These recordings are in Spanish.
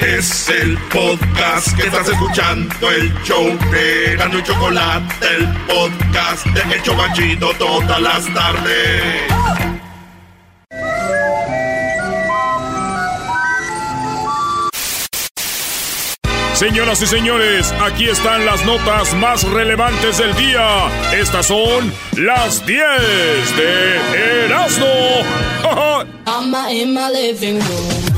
Es el podcast que estás escuchando, el show de Gano y Chocolate, el podcast de El Chocachito todas las tardes. Señoras y señores, aquí están las notas más relevantes del día. Estas son las 10 de Erasmo. En my living room.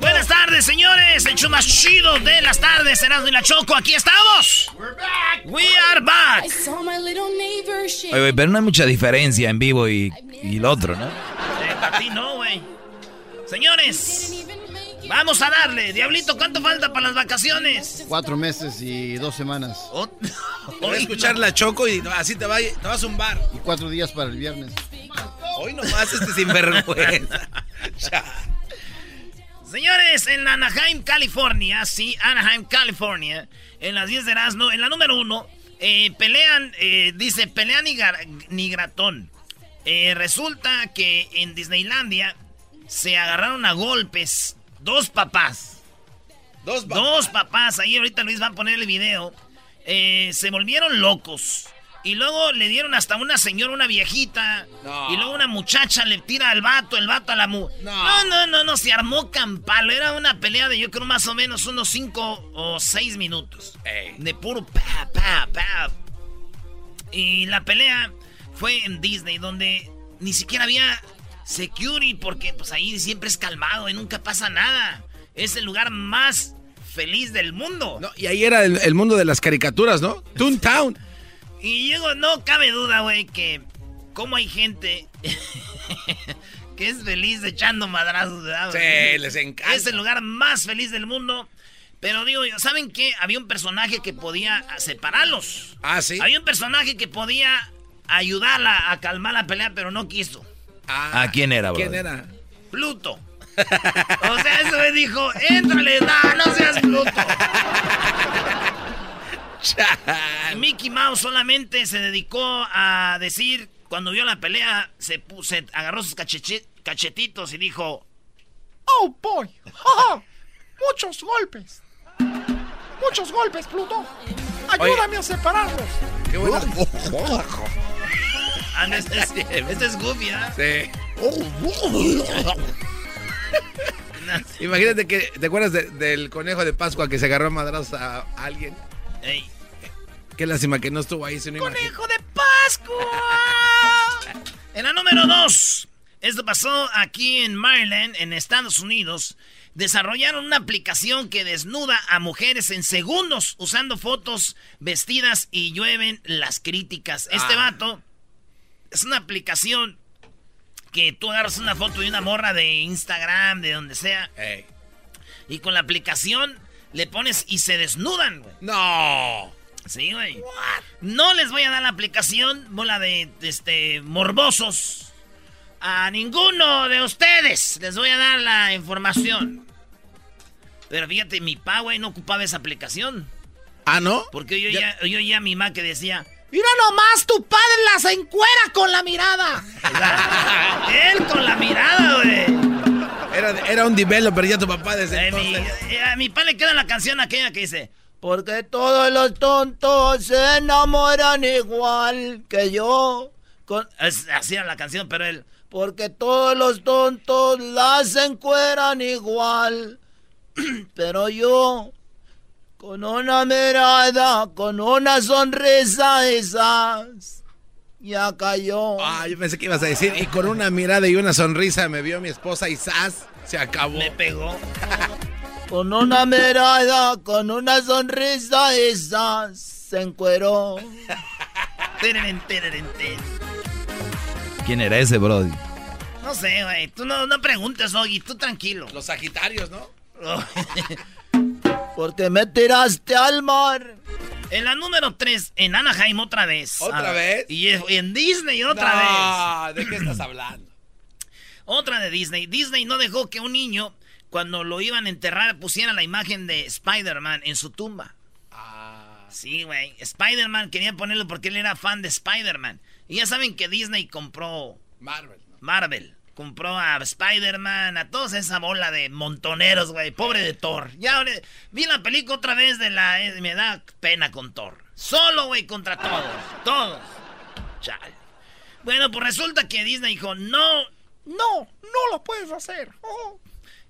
Buenas tardes, señores. El show más chido de las tardes, Erasmo y la Choco. Aquí estamos. We are back. Oye, pero no hay mucha diferencia en vivo y, y el otro, ¿no? Eh, para ti no, güey. Señores, vamos a darle. Diablito, ¿cuánto falta para las vacaciones? Cuatro meses y dos semanas. Voy a escuchar la choco y así te, va, te vas a un bar. Y cuatro días para el viernes. Hoy nomás este sinvergüenza. Señores, en Anaheim, California, sí, Anaheim, California, en las 10 de Erasmo, en la número uno, eh, pelean, eh, dice, pelean ni, gar- ni gratón. Eh, resulta que en Disneylandia se agarraron a golpes dos papás. Dos papás. Dos papás, ahí ahorita Luis va a poner el video. Eh, se volvieron locos. Y luego le dieron hasta una señora, una viejita. No. Y luego una muchacha le tira al vato, el vato a la mu. No. No, no, no, no, se armó campalo. Era una pelea de yo creo más o menos unos cinco o seis minutos. Ey. De puro pa, pa, pa. Y la pelea fue en Disney, donde ni siquiera había security, porque pues ahí siempre es calmado y nunca pasa nada. Es el lugar más feliz del mundo. No, y ahí era el, el mundo de las caricaturas, ¿no? Toontown. Y llego, no cabe duda, güey, que como hay gente que es feliz echando madrazos, ¿verdad? Sí, les encanta. Es el lugar más feliz del mundo. Pero digo yo, ¿saben qué? Había un personaje que podía separarlos. Ah, sí. Había un personaje que podía ayudarla a calmar la pelea, pero no quiso. ¿A quién era, bro? ¿Quién era? Pluto. O sea, eso me dijo, éntrale, no, no seas Pluto. Y Mickey Mouse solamente se dedicó a decir, cuando vio la pelea, se, pu- se agarró sus cachetitos y dijo, Oh boy. Muchos golpes. Muchos golpes, Pluto. Ayúdame a separarlos. Qué bueno. ah, no, este, es, este es Goofy, ¿ah? Sí. Imagínate que, ¿te acuerdas de- del conejo de Pascua que se agarró a madrazos a alguien? Ey. Qué lástima que no estuvo ahí, sino imagínate. ¡Conejo de Pascua! En la número 2. Esto pasó aquí en Maryland, en Estados Unidos. Desarrollaron una aplicación que desnuda a mujeres en segundos usando fotos vestidas y llueven las críticas. Este Ah. vato es una aplicación que tú agarras una foto de una morra de Instagram, de donde sea, y con la aplicación le pones y se desnudan, güey. No. Sí, güey. No les voy a dar la aplicación, bola de este morbosos. A ninguno de ustedes les voy a dar la información. Pero fíjate, mi pa, güey, no ocupaba esa aplicación. Ah, ¿no? Porque yo ya, yo ya mi ma que decía, Mira nomás, tu padre las encuera con la mirada. él con la mirada, güey. Era, era un developer ya tu papá desde Eh, mi- eh, a mi pa le queda la canción aquella que dice, porque todos los tontos se enamoran igual que yo. Con... Es, así era la canción, pero él, porque todos los tontos las encueran igual, pero yo, con una mirada, con una sonrisa esas, ya cayó. Ah, yo pensé que ibas a decir, y con una mirada y una sonrisa me vio mi esposa y ¡zas! Se acabó. Me pegó. Con una mirada, con una sonrisa esa se encueró. ¿Quién era ese, Brody? No sé, güey. Tú no, no preguntes, Oggy. Tú tranquilo. Los Sagitarios, ¿no? Porque me tiraste al mar. En la número 3, en Anaheim otra vez. ¿Otra Ah, vez? Y en Disney otra vez. No, ¿de qué estás hablando? Otra de Disney. Disney no dejó que un niño, cuando lo iban a enterrar, pusiera la imagen de Spider-Man en su tumba. Sí, güey. Spider-Man quería ponerlo porque él era fan de Spider-Man. Y ya saben que Disney compró... Marvel. Marvel. Compró a Spider-Man, a toda esa bola de montoneros, güey. Pobre de Thor. Ya vi la película otra vez de la... eh, me da pena con Thor. Solo, güey, contra todos. Todos. Chale. Bueno, pues resulta que Disney dijo, no, no, no lo puedes hacer. Oh.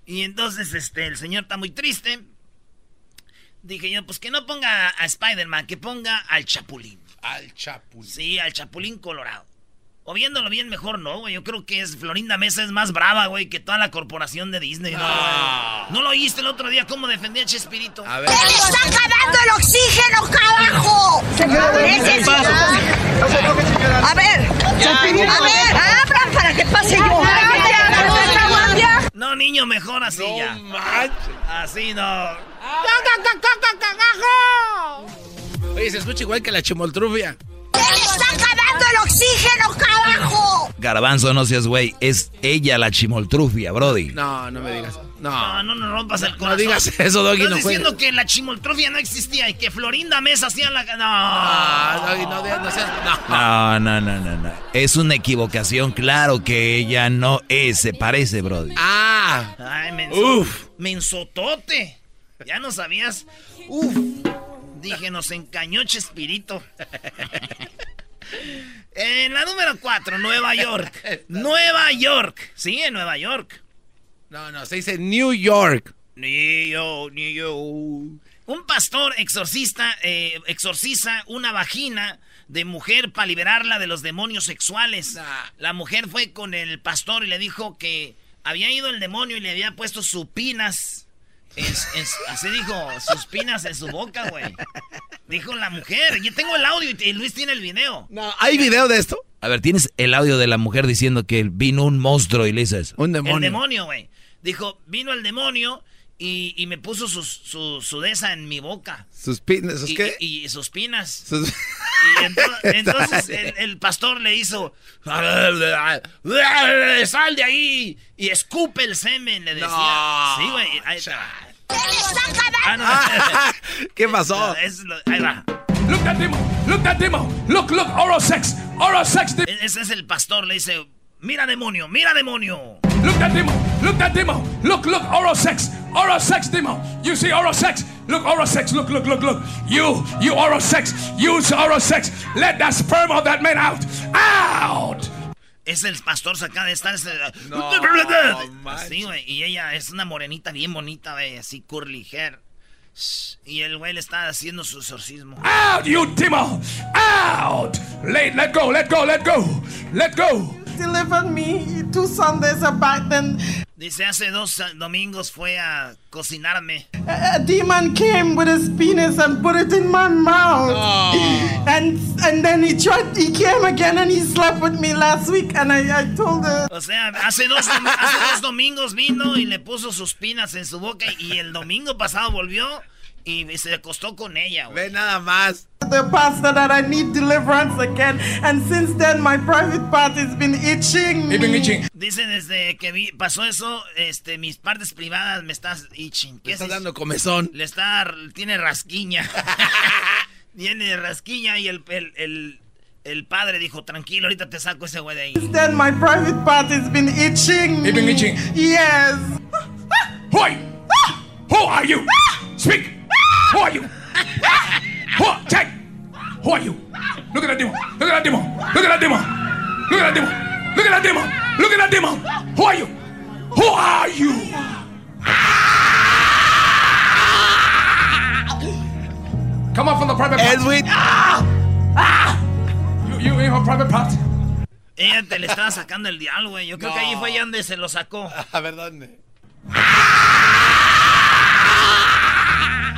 Y entonces, este, el señor está muy triste. Dije yo, pues que no ponga a Spider-Man, que ponga al Chapulín. Al Chapulín. Sí, al Chapulín Colorado. O viéndolo bien, mejor no, güey. Yo creo que es Florinda Mesa es más brava, güey, que toda la corporación de Disney, ¿no? Ah. ¿No lo oíste el otro día cómo defendía a Chespirito? A ver. ¡Está acabando el oxígeno, carajo! A ver, a ver, abran para que pase yo. No, niño, mejor así No ya. manches. Así no. Oye, se escucha igual que la chimoltrufia. ¡Está acabando el oxígeno, carajo! Garbanzo, no seas güey. Es ella la chimoltrufia, Brody. No, no me digas. No, No. no nos rompas el No corazón. digas eso, Doggy, Estás no diciendo que la chimoltrofia no existía y que Florinda Mesa hacía la... No. Ah, Doggy, no, no, no seas. No. No, no, no, no, no. Es una equivocación. Claro que ella no es, se parece, Brody. Ah. Ay, menso, Uf. mensotote. Ya no sabías. Uf. Dije, nos encañó Chespirito. en la número 4, Nueva York. Nueva York. Sí, en Nueva York. No, no, se dice New York. Ni yo, ni yo. Un pastor exorcista eh, exorciza una vagina de mujer para liberarla de los demonios sexuales. Nah. La mujer fue con el pastor y le dijo que había ido el demonio y le había puesto sus así dijo, sus pinas en su boca, güey. Dijo la mujer. Yo tengo el audio y, y Luis tiene el video. No, ¿hay video de esto? A ver, ¿tienes el audio de la mujer diciendo que vino un monstruo y le eso? Un demonio. El demonio, güey. Dijo, vino el demonio y, y me puso su, su de esa en mi boca. ¿Sus pinas? ¿Sus y, qué? y- y sus pinas. Sus- Y ento- entonces el, el pastor le hizo, sal de ahí y escupe el semen, le decía. No. Sí, güey. Ah, no. Ah, ¿Qué pasó? No, es lo- ahí va. Look that demo. Look that demo. Look, look, oral sex. Oral sex. E- Ese es el pastor, le dice, mira demonio, mira demonio. Look that demo. Look that demo. Look, look, oral sex. Oral sex demo. You see oral sex. Look, oral sex. Look, look, look, look. You, you oral sex. Use oral sex. Let that sperm of that man out. Out. Es el pastor saca de estar... No, Así, güey. Y ella es una morenita bien bonita, güey, así curly hair. Y el güey le está haciendo su exorcismo. Out, you demo. Out. Let, let go. Let go. Let go. Let go. Delivered me two Sundays back then. Dice, hace dos domingos fue a cocinarme. A, a demon came with his penis and put it in my mouth. And and then he tried he came again and he slept with me last week and I, I told her O sea, hace dos, hace dos domingos vino y le puso sus pinas en su boca y el domingo pasado volvió y se acostó con ella, güey. Ve nada más. The pastor that I need deliverance again. And since then my private part has been itching. Been itching. Dice desde que vi- pasó eso, este, mis partes privadas me estás itching. ¿Qué Me es estás eso? dando comezón. Le está, tiene rasquiña. tiene rasquiña y el, el, el, el padre dijo, tranquilo, ahorita te saco ese güey de ahí. Since then my private part has been itching. He been itching. Yes. Who are you? Who are you? Speak. Who are you? Who? Check. Who are you? Look at that demo. Look at that demo. Look at that demo. Look at that demo. Look at that demo. Look at that demo. Who are you? Who are you? Come on from the private part. Edwin. You, you in her private part. Ella te le estaba sacando el diablo, güey. Yo creo que ahí fue ya donde se lo sacó. A ver, ¿dónde?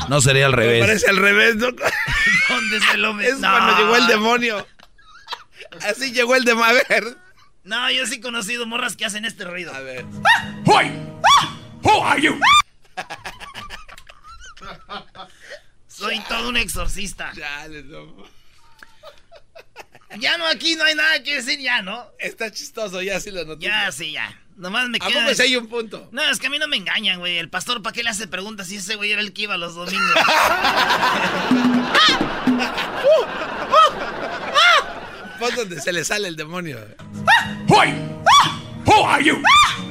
No sería al Me revés. parece al revés, ¿no? ¿Dónde se lo Es metió? cuando llegó el demonio. Así llegó el demonio. A ver. No, yo sí he conocido morras que hacen este ruido. A ver. Are you? Who are you? Soy todo un exorcista. Chale, no. Ya no, aquí no hay nada que decir, ya, ¿no? Está chistoso, ya sí lo noté. Ya, sí, ya. Nomás me queda. ¿A poco hay un punto? No, es que a mí no me engañan, güey. El pastor, ¿para qué le hace preguntas si ese güey era el que iba los domingos? Pues donde se le sale el demonio. Who are you? Who are you?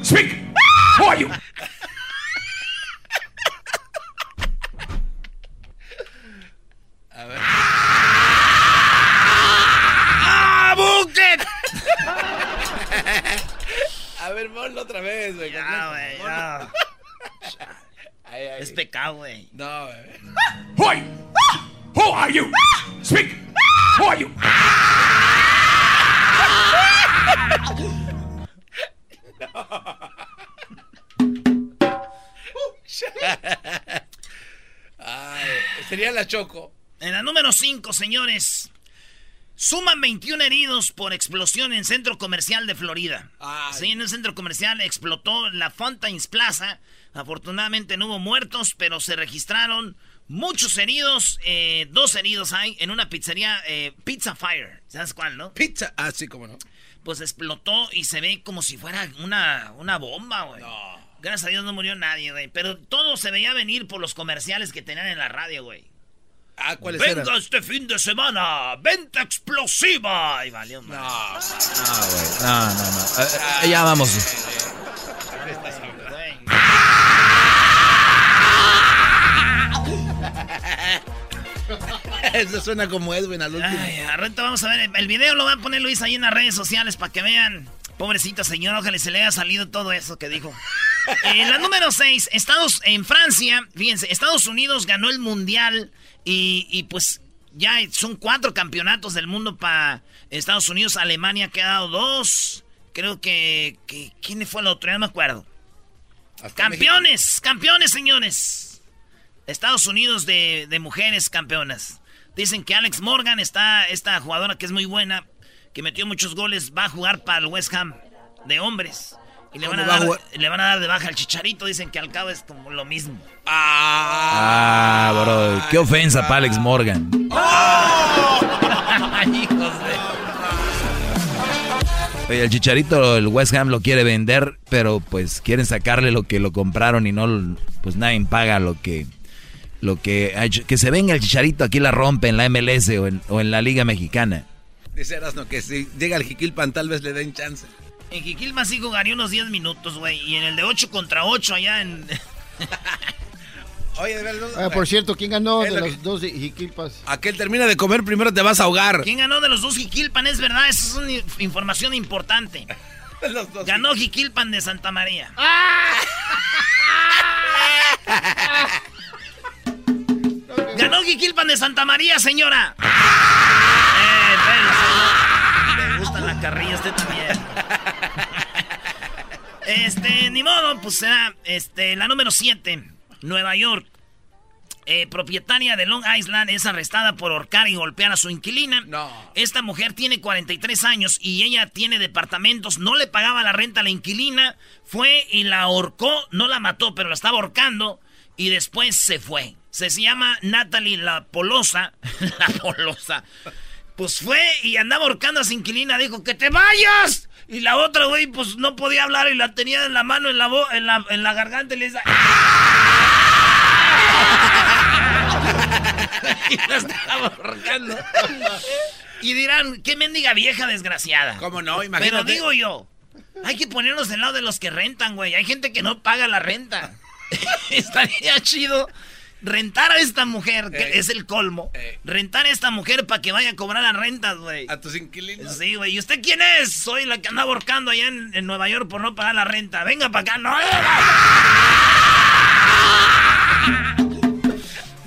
Speak. Who are you? A ver. ¡Ah! ¡Bucket! A ver, ponlo otra vez, güey. Ya, güey, ya. Es pecado, güey. No, güey. Who are you? Who are you? Speak. Who are you? Ay, sería la Choco. En la número 5, señores. Suman 21 heridos por explosión en centro comercial de Florida. Ay. Sí, en el centro comercial explotó la Fountains Plaza. Afortunadamente no hubo muertos, pero se registraron muchos heridos. eh, dos heridos hay en una pizzería, eh, Pizza Fire. ¿Sabes cuál, no? Pizza. Ah, sí, cómo no. Pues explotó y se ve como si fuera una, una bomba, güey. Gracias a Dios no murió nadie, güey. Pero todo se veía venir por los comerciales que tenían en la radio, güey. Ah, ¿cuáles Venga eran? este fin de semana, venta explosiva. Y valió No. más. No, güey. No, no, no. Eh, eh, ya vamos. Eso suena como Edwin al último. Ay, a rato vamos a ver. El video lo va a poner Luis ahí en las redes sociales para que vean. Pobrecita señora, ojalá se le haya salido todo eso que dijo. En la número 6, Estados, en Francia, fíjense, Estados Unidos ganó el mundial y, y pues ya son cuatro campeonatos del mundo para Estados Unidos. Alemania ha quedado dos. Creo que, que. ¿Quién fue el otro? Ya no me acuerdo. Hasta Campeones, campeones, señores. Estados Unidos de, de mujeres campeonas. Dicen que Alex Morgan está, esta jugadora que es muy buena, que metió muchos goles, va a jugar para el West Ham de hombres. Y le van, a ¿Cómo va a dar, le van a dar de baja al chicharito. Dicen que al cabo es como lo mismo. Ah, bro. Qué ofensa para Alex Morgan. Hijos de. Oye, el chicharito, el West Ham lo quiere vender, pero pues quieren sacarle lo que lo compraron y no, pues nadie paga lo que, lo que, ha hecho. que se venga el chicharito aquí la rompe en la MLS o en, o en la Liga Mexicana. Dice Erasno que si llega al Jiquilpan tal vez le den chance. En Jiquilpan sí jugaría unos 10 minutos, güey. Y en el de 8 contra 8 allá en... Oye, de verdad. Ah, por cierto, ¿quién ganó de lo los dos jiquilpas? Aquel termina de comer, primero te vas a ahogar. ¿Quién ganó de los dos Jiquilpan? Es verdad, esa es una información importante. Los dos. Ganó Jiquilpan de Santa María. Ganó Jiquilpan de Santa María, señora. Eh, pero, Carrilla usted también. Este, ni modo, pues será este, la número 7, Nueva York. Eh, propietaria de Long Island es arrestada por ahorcar y golpear a su inquilina. No. Esta mujer tiene 43 años y ella tiene departamentos, no le pagaba la renta a la inquilina, fue y la ahorcó, no la mató, pero la estaba ahorcando y después se fue. Se llama Natalie La Polosa. la Polosa. Pues fue y andaba ahorcando a su inquilina, dijo, ¡que te vayas! Y la otra, güey, pues no podía hablar y la tenía en la mano, en la, bo- en la, en la garganta y le decía... y la estaba ahorcando. Y dirán, qué mendiga vieja desgraciada. ¿Cómo no? Pero Imagínate. digo yo, hay que ponernos del lado de los que rentan, güey. Hay gente que no paga la renta. Estaría chido rentar a esta mujer, que Ey. es el colmo. Ey. Rentar a esta mujer para que vaya a cobrar las rentas, güey. A tus inquilinos. Sí, güey. ¿Y usted quién es? Soy la que anda ahorcando allá en, en Nueva York por no pagar la renta. Venga para acá. ¡No!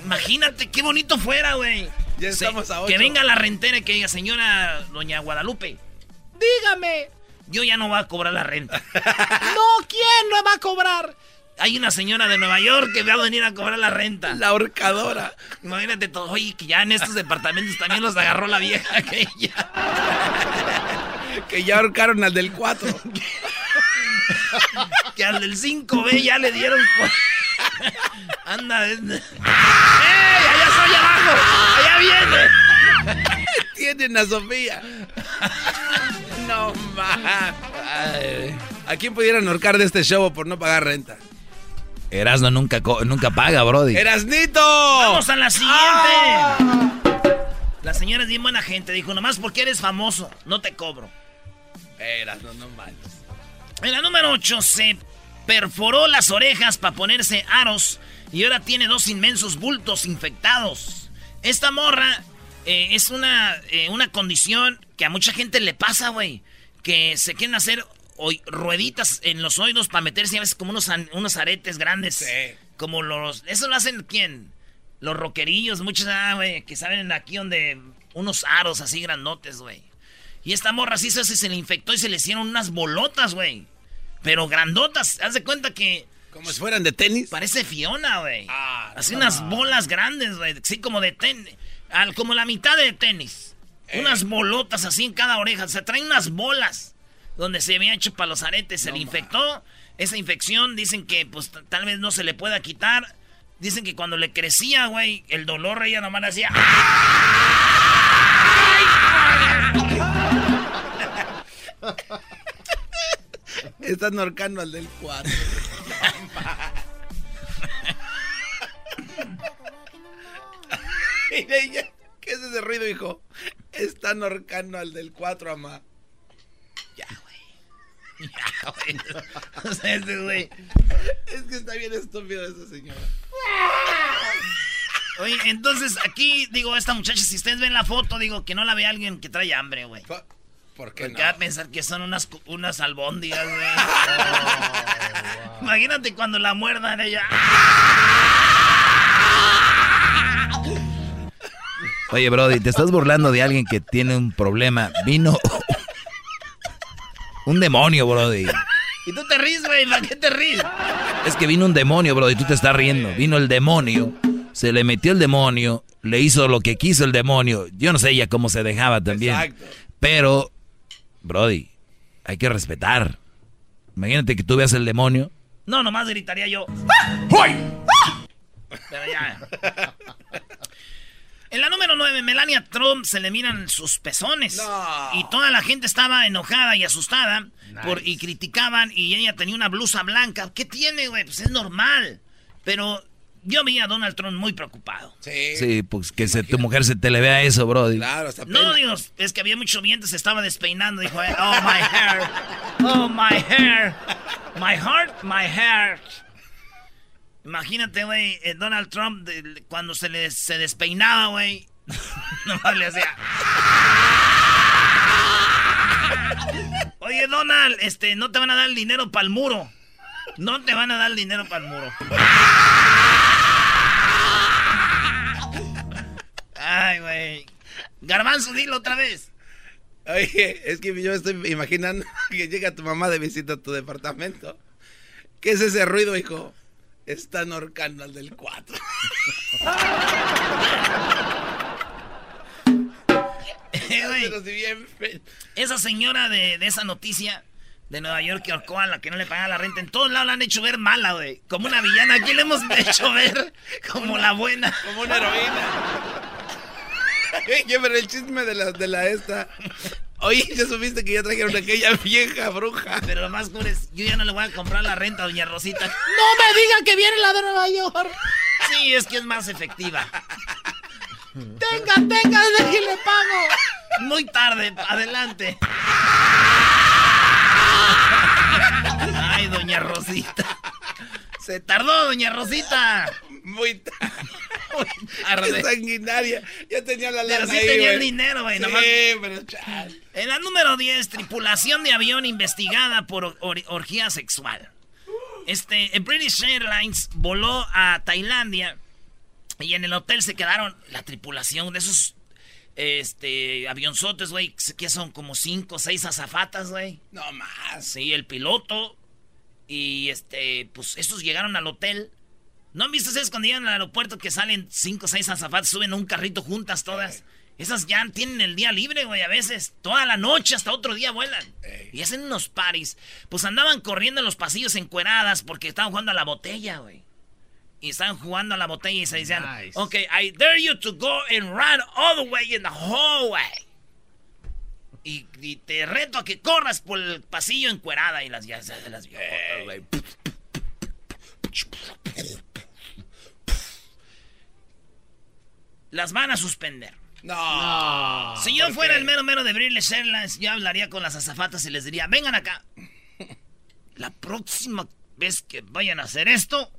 Imagínate qué bonito fuera, güey. Ya estamos a ocho. Que venga la rentera y que diga, señora doña Guadalupe, dígame. Yo ya no voy a cobrar la renta. no, ¿quién no va a cobrar? Hay una señora de Nueva York que va a venir a cobrar la renta. La ahorcadora. Imagínate todo, oye, que ya en estos departamentos también los agarró la vieja que ya. Que ya ahorcaron al del 4. Que al del 5B ya le dieron. Anda. es- ¡Ey! ¡Allá soy abajo! ¡Allá viene! Tienen a Sofía. No más. ¿A quién pudieran ahorcar de este show por no pagar renta? Erasno nunca, nunca paga, Brody. ¡Erasnito! Vamos a la siguiente. La señora es bien buena gente. Dijo, nomás porque eres famoso, no te cobro. Eras, no, no manches. En la número 8 se perforó las orejas para ponerse aros y ahora tiene dos inmensos bultos infectados. Esta morra eh, es una, eh, una condición que a mucha gente le pasa, güey. Que se quieren hacer rueditas en los oídos para meterse a veces como unos, unos aretes grandes. Como los... ¿Eso lo hacen quién? Los roquerillos, muchos, ah, güey, que saben aquí donde... Unos aros así grandotes, güey. Y esta morra sí se, se le infectó y se le hicieron unas bolotas, güey. Pero grandotas. Haz de cuenta que... Como si fueran de tenis. Parece Fiona, güey. Ah, así unas bolas grandes, güey. Sí, como de tenis. Como la mitad de tenis. Eh. Unas bolotas así en cada oreja. Se traen unas bolas donde se había hecho para los aretes. Se le infectó. Esa infección dicen que pues tal vez no se le pueda quitar. Dicen que cuando le crecía, güey, el dolor ella nomás le hacía... Están ahorcando al del cuarto. ¿Qué es ese ruido, hijo? Están ahorcando al del 4, mamá. Ya. Ya, güey. O sea, ese güey. Es que está bien estúpido esa señora. Oye, entonces aquí, digo, esta muchacha, si ustedes ven la foto, digo, que no la ve alguien que trae hambre, güey. ¿Por qué Porque va a pensar que son unas, unas albóndigas, güey. Oh, Imagínate cuando la muerdan ella. Oye, Brody, te estás burlando de alguien que tiene un problema. Vino un demonio, Brody. Y tú te ríes, güey. ¿Para qué te ríes? Es que vino un demonio, Brody. Tú te estás riendo. Vino el demonio. Se le metió el demonio. Le hizo lo que quiso el demonio. Yo no sé ella cómo se dejaba también. Exacto. Pero, Brody, hay que respetar. Imagínate que tú veas el demonio. No, nomás gritaría yo. ¡Hoy! Pero ya. En la número 9, Melania Trump se le miran sus pezones. Y toda la gente estaba enojada y asustada por, y criticaban y ella tenía una blusa blanca. ¿Qué tiene, güey? Pues es normal. Pero yo vi a Donald Trump muy preocupado. Sí. Sí, pues que se, tu mujer se te le vea eso, bro. Claro, está No, Dios, es que había mucho viento, se estaba despeinando. Dijo, oh, my hair. Oh, my hair. My heart, my hair. Imagínate, güey, eh, Donald Trump cuando se le se despeinaba, güey. no le hacía. Oye, Donald, este, no te van a dar el dinero para el muro. No te van a dar el dinero para el muro. Ay, güey. Garbanzo, dilo otra vez. Oye, es que yo estoy imaginando que llega tu mamá de visita a tu departamento. ¿Qué es ese ruido, hijo? Están ahorcando al del 4. esa señora de, esa noticia de Nueva York que ahorcó a la que no le pagaba la renta, en todos lados la han hecho ver mala, güey. Como una villana. Aquí le hemos hecho ver como la buena. Como una heroína. pero el chisme de la, de la esta Oye, ya supiste que ya trajeron aquella vieja bruja. Pero lo más duro es, yo ya no le voy a comprar la renta a Doña Rosita. No me digan que viene la de Nueva York. Sí, es que es más efectiva. Tenga, tenga, déjale pago. Muy tarde, adelante. Ay, Doña Rosita. Se tardó, Doña Rosita. Muy tarde. sanguinaria. Ya tenía la lana Pero sí tenía el dinero, güey. Sí, pero En la número 10, tripulación de avión investigada por orgía sexual. Este, British Airlines voló a Tailandia y en el hotel se quedaron la tripulación de esos este avionzotes, güey, que son como cinco o seis azafatas, güey. No más. Sí, el piloto y este, pues estos llegaron al hotel ¿No han visto ustedes cuando llegan al aeropuerto que salen cinco o seis azafatas, suben a un carrito juntas todas? Esas ya tienen el día libre, güey, a veces. Toda la noche hasta otro día vuelan. Y hacen unos paris. Pues andaban corriendo en los pasillos encueradas porque estaban jugando a la botella, güey. Y estaban jugando a la botella y se decían, ok, I dare you to go and run all the way in the hallway. Y, te reto a que corras por el pasillo encuerada y las ya se las las van a suspender. No. Si yo fuera el mero mero de British Airlines, yo hablaría con las azafatas y les diría, vengan acá. La próxima vez que vayan a hacer esto,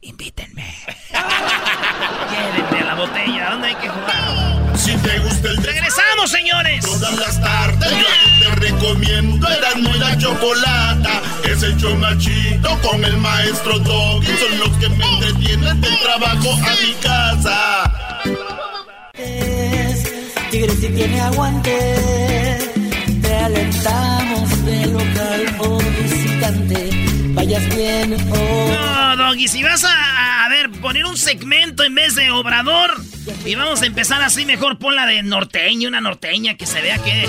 invítenme. Llévenme a la botella, ¿dónde hay que jugar? Si te gusta el ¡Regresamos, señores! Todas las tardes yo te recomiendo Erasmo y la Chocolata Es el show más chido con el maestro Doggy Son los que me entretienen del trabajo a mi casa Tigre si tiene aguante, te alentamos de local o visitante. Vayas bien o. No, Doggy, si vas a, a ver, poner un segmento en vez de obrador y vamos a empezar así, mejor ponla de norteño, una norteña que se vea que.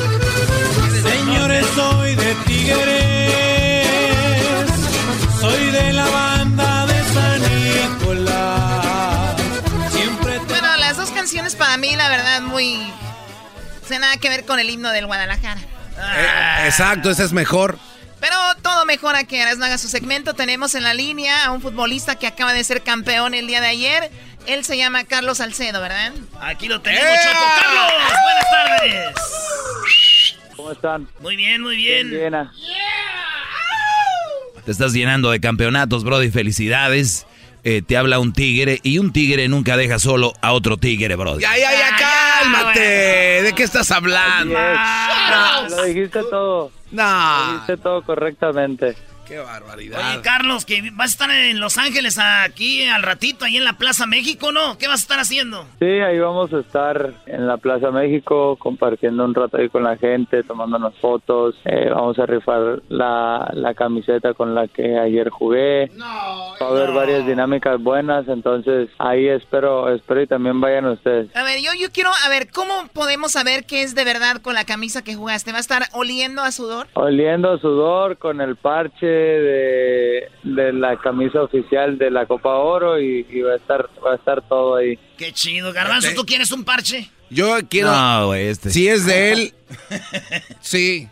Señores, soy de Tigres, muy. No tiene nada que ver con el himno del Guadalajara. Eh, exacto, ese es mejor. Pero todo mejora que no haga su segmento. Tenemos en la línea a un futbolista que acaba de ser campeón el día de ayer. Él se llama Carlos Salcedo, ¿verdad? Aquí lo tenemos, Choco. ¡Carlos! Buenas tardes. ¿Cómo están? Muy bien, muy bien. Llena. Te estás llenando de campeonatos, Brody. Felicidades. Eh, te habla un tigre y un tigre nunca deja solo a otro tigre, Brody. Ya, ya, ya, cálmate. ¿De qué estás hablando? Lo dijiste todo. No. Lo dijiste todo correctamente. Qué barbaridad. Oye, Carlos, que vas a estar en Los Ángeles aquí al ratito, ahí en la Plaza México, ¿no? ¿Qué vas a estar haciendo? Sí, ahí vamos a estar en la Plaza México compartiendo un rato ahí con la gente, tomándonos fotos. Eh, vamos a rifar la, la camiseta con la que ayer jugué. Va a haber varias dinámicas buenas, entonces ahí espero, espero y también vayan ustedes. A ver, yo, yo quiero, a ver, ¿cómo podemos saber qué es de verdad con la camisa que jugaste? ¿Va a estar oliendo a sudor? Oliendo a sudor con el parche de, de la camisa oficial de la Copa Oro y, y va a estar va a estar todo ahí. Qué chido, Garbanzo, ¿tú quieres un parche? Yo quiero. No, güey, este. Si es de él, sí.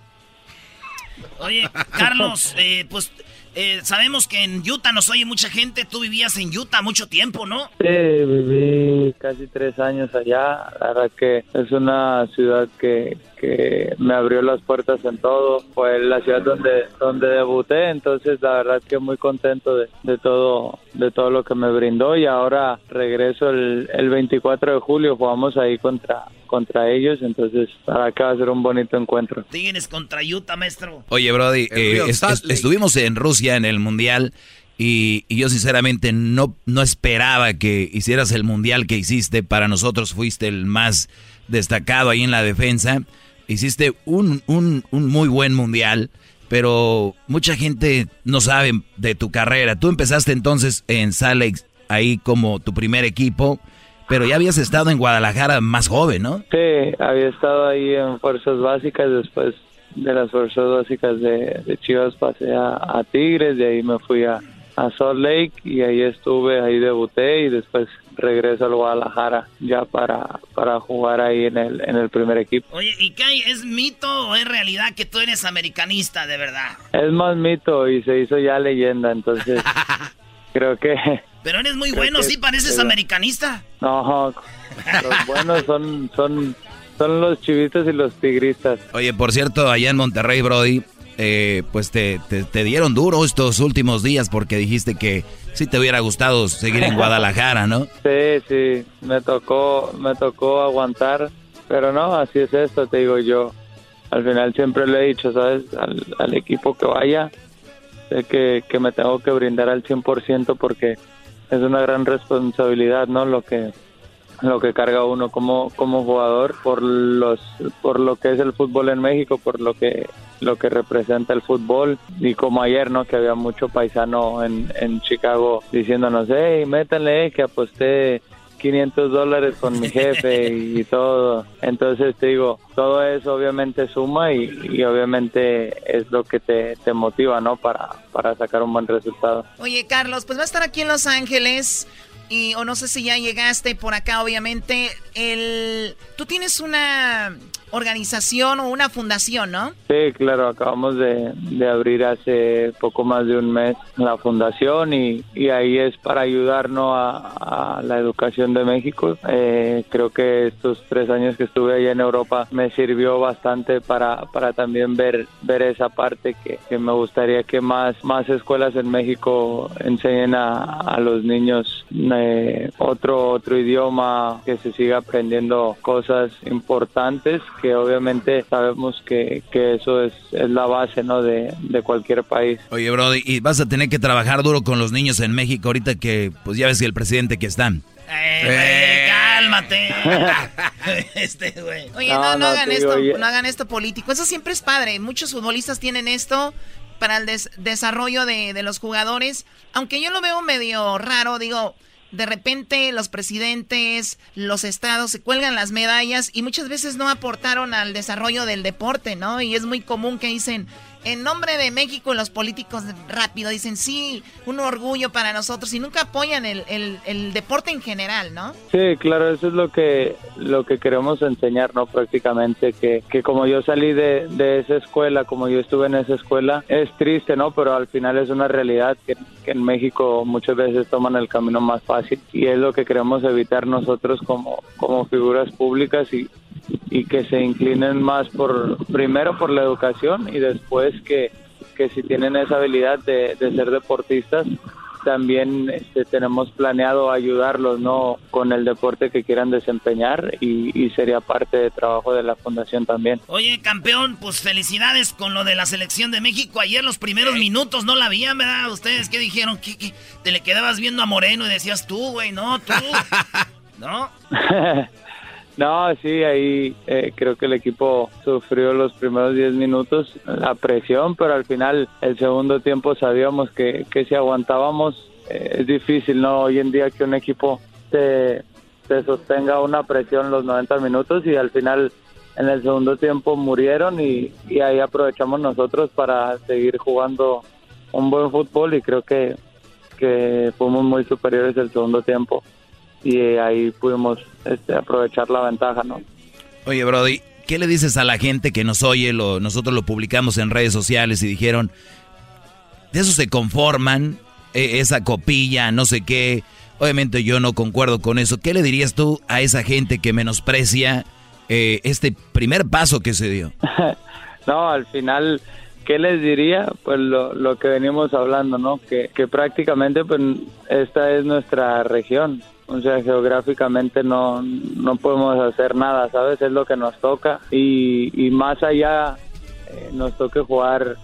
Oye, Carlos, eh, pues eh, sabemos que en Utah nos oye mucha gente. Tú vivías en Utah mucho tiempo, ¿no? Sí, viví casi tres años allá. La verdad que es una ciudad que, que me abrió las puertas en todo. Fue la ciudad donde, donde debuté, entonces la verdad que muy contento de, de todo de todo lo que me brindó y ahora regreso el, el 24 de julio. Jugamos ahí contra contra ellos, entonces para acá va a ser un bonito encuentro. Tigres contra Utah, maestro. Oye, Brody, eh, Lake. estuvimos en Rusia en el Mundial y, y yo sinceramente no, no esperaba que hicieras el Mundial que hiciste. Para nosotros fuiste el más destacado ahí en la defensa. Hiciste un, un, un muy buen Mundial, pero mucha gente no sabe de tu carrera. Tú empezaste entonces en Lake ahí como tu primer equipo, pero ya habías estado en Guadalajara más joven, ¿no? Sí, había estado ahí en fuerzas básicas, después de las fuerzas básicas de, de Chivas pasé a, a Tigres, de ahí me fui a, a Salt Lake y ahí estuve, ahí debuté y después regreso al Guadalajara ya para, para jugar ahí en el, en el primer equipo. Oye, ¿y qué hay? ¿Es mito o es realidad que tú eres americanista de verdad? Es más mito y se hizo ya leyenda, entonces creo que Pero eres muy bueno, que- sí, pareces pero- americanista. no, los buenos son, son, son los chivitos y los tigristas. Oye, por cierto, allá en Monterrey, Brody, eh, pues te, te- dieron duro estos últimos días porque dijiste que sí te hubiera gustado seguir en Guadalajara, ¿no? Sí, sí, me tocó, me tocó aguantar, pero no, así es esto, te digo yo. Al final siempre le he dicho, ¿sabes? Al, al equipo que vaya, sé que, que me tengo que brindar al 100% porque es una gran responsabilidad, ¿no? Lo que lo que carga uno como como jugador por los por lo que es el fútbol en México, por lo que lo que representa el fútbol y como ayer, ¿no? Que había mucho paisano en, en Chicago diciéndonos, hey, métanle que aposté 500 dólares con mi jefe y, todo. Entonces te digo, todo eso obviamente suma y, y obviamente es lo que te, te motiva, ¿no? Para, para sacar un buen resultado. Oye, Carlos, pues va a estar aquí en Los Ángeles. Y, o no sé si ya llegaste por acá, obviamente. El, Tú tienes una organización o una fundación, ¿no? Sí, claro, acabamos de, abrir hace poco más de un mes la fundación y, y ahí es para ayudarnos a, a la educación de México. Eh, creo que estos tres años que estuve allá en Europa me sirvió bastante para, para también ver, ver esa parte que, que me gustaría que más, más escuelas en México enseñen a, a los niños eh, otro, otro idioma, que se siga aprendiendo cosas importantes que obviamente sabemos que, que eso es, es la base ¿no? de, de cualquier país. Oye, Brody, y vas a tener que trabajar duro con los niños en México ahorita que, pues ya ves que el presidente que están. Eh, güey, cálmate. este, güey. Oye, no, no, hagan esto, no hagan esto político. Eso siempre es padre. Muchos futbolistas tienen esto para el des desarrollo de, de los jugadores. Aunque yo lo veo medio raro, digo, de repente los presidentes, los estados se cuelgan las medallas y muchas veces no aportaron al desarrollo del deporte, ¿no? Y es muy común que dicen, en nombre de México, los políticos rápido dicen, sí, un orgullo para nosotros y nunca apoyan el, el, deporte en general, ¿no? Sí, claro, eso es lo que lo que queremos enseñar, ¿no? Prácticamente que, que como yo salí de, de esa escuela, como yo estuve en esa escuela, es triste, ¿no? Pero al final es una realidad que, que en México muchas veces toman el camino más fácil y es lo que queremos evitar nosotros como, como figuras públicas y, y que se inclinen más por primero por la educación y después que, que si tienen esa habilidad de, de ser deportistas también este, tenemos planeado ayudarlos no con el deporte que quieran desempeñar y, y, sería parte de trabajo de la fundación también. Oye campeón pues felicidades con lo de la selección de México. Ayer los primeros minutos no la veían verdad ustedes qué dijeron ¿Qué, qué? te le quedabas viendo a Moreno y decías tú güey no tú. No No, sí, ahí eh, creo que el equipo sufrió los primeros 10 minutos la presión, pero al final el segundo tiempo sabíamos que, que si aguantábamos eh, es difícil, ¿no? Hoy en día que un equipo te sostenga una presión los 90 minutos y al final en el segundo tiempo murieron y, y ahí aprovechamos nosotros para seguir jugando un buen fútbol y creo que, que fuimos muy superiores el segundo tiempo y ahí pudimos este, aprovechar la ventaja, ¿no? Oye, Brody, ¿qué le dices a la gente que nos oye? Lo, nosotros lo publicamos en redes sociales y dijeron, de eso se conforman, eh, esa copilla, no sé qué. Obviamente yo no concuerdo con eso. ¿Qué le dirías tú a esa gente que menosprecia eh, este primer paso que se dio? no, al final... ¿Qué les diría? Pues lo, lo que venimos hablando, ¿no? Que, que prácticamente pues esta es nuestra región, o sea, geográficamente no, no podemos hacer nada, ¿sabes? Es lo que nos toca y, y más allá eh, nos toque jugar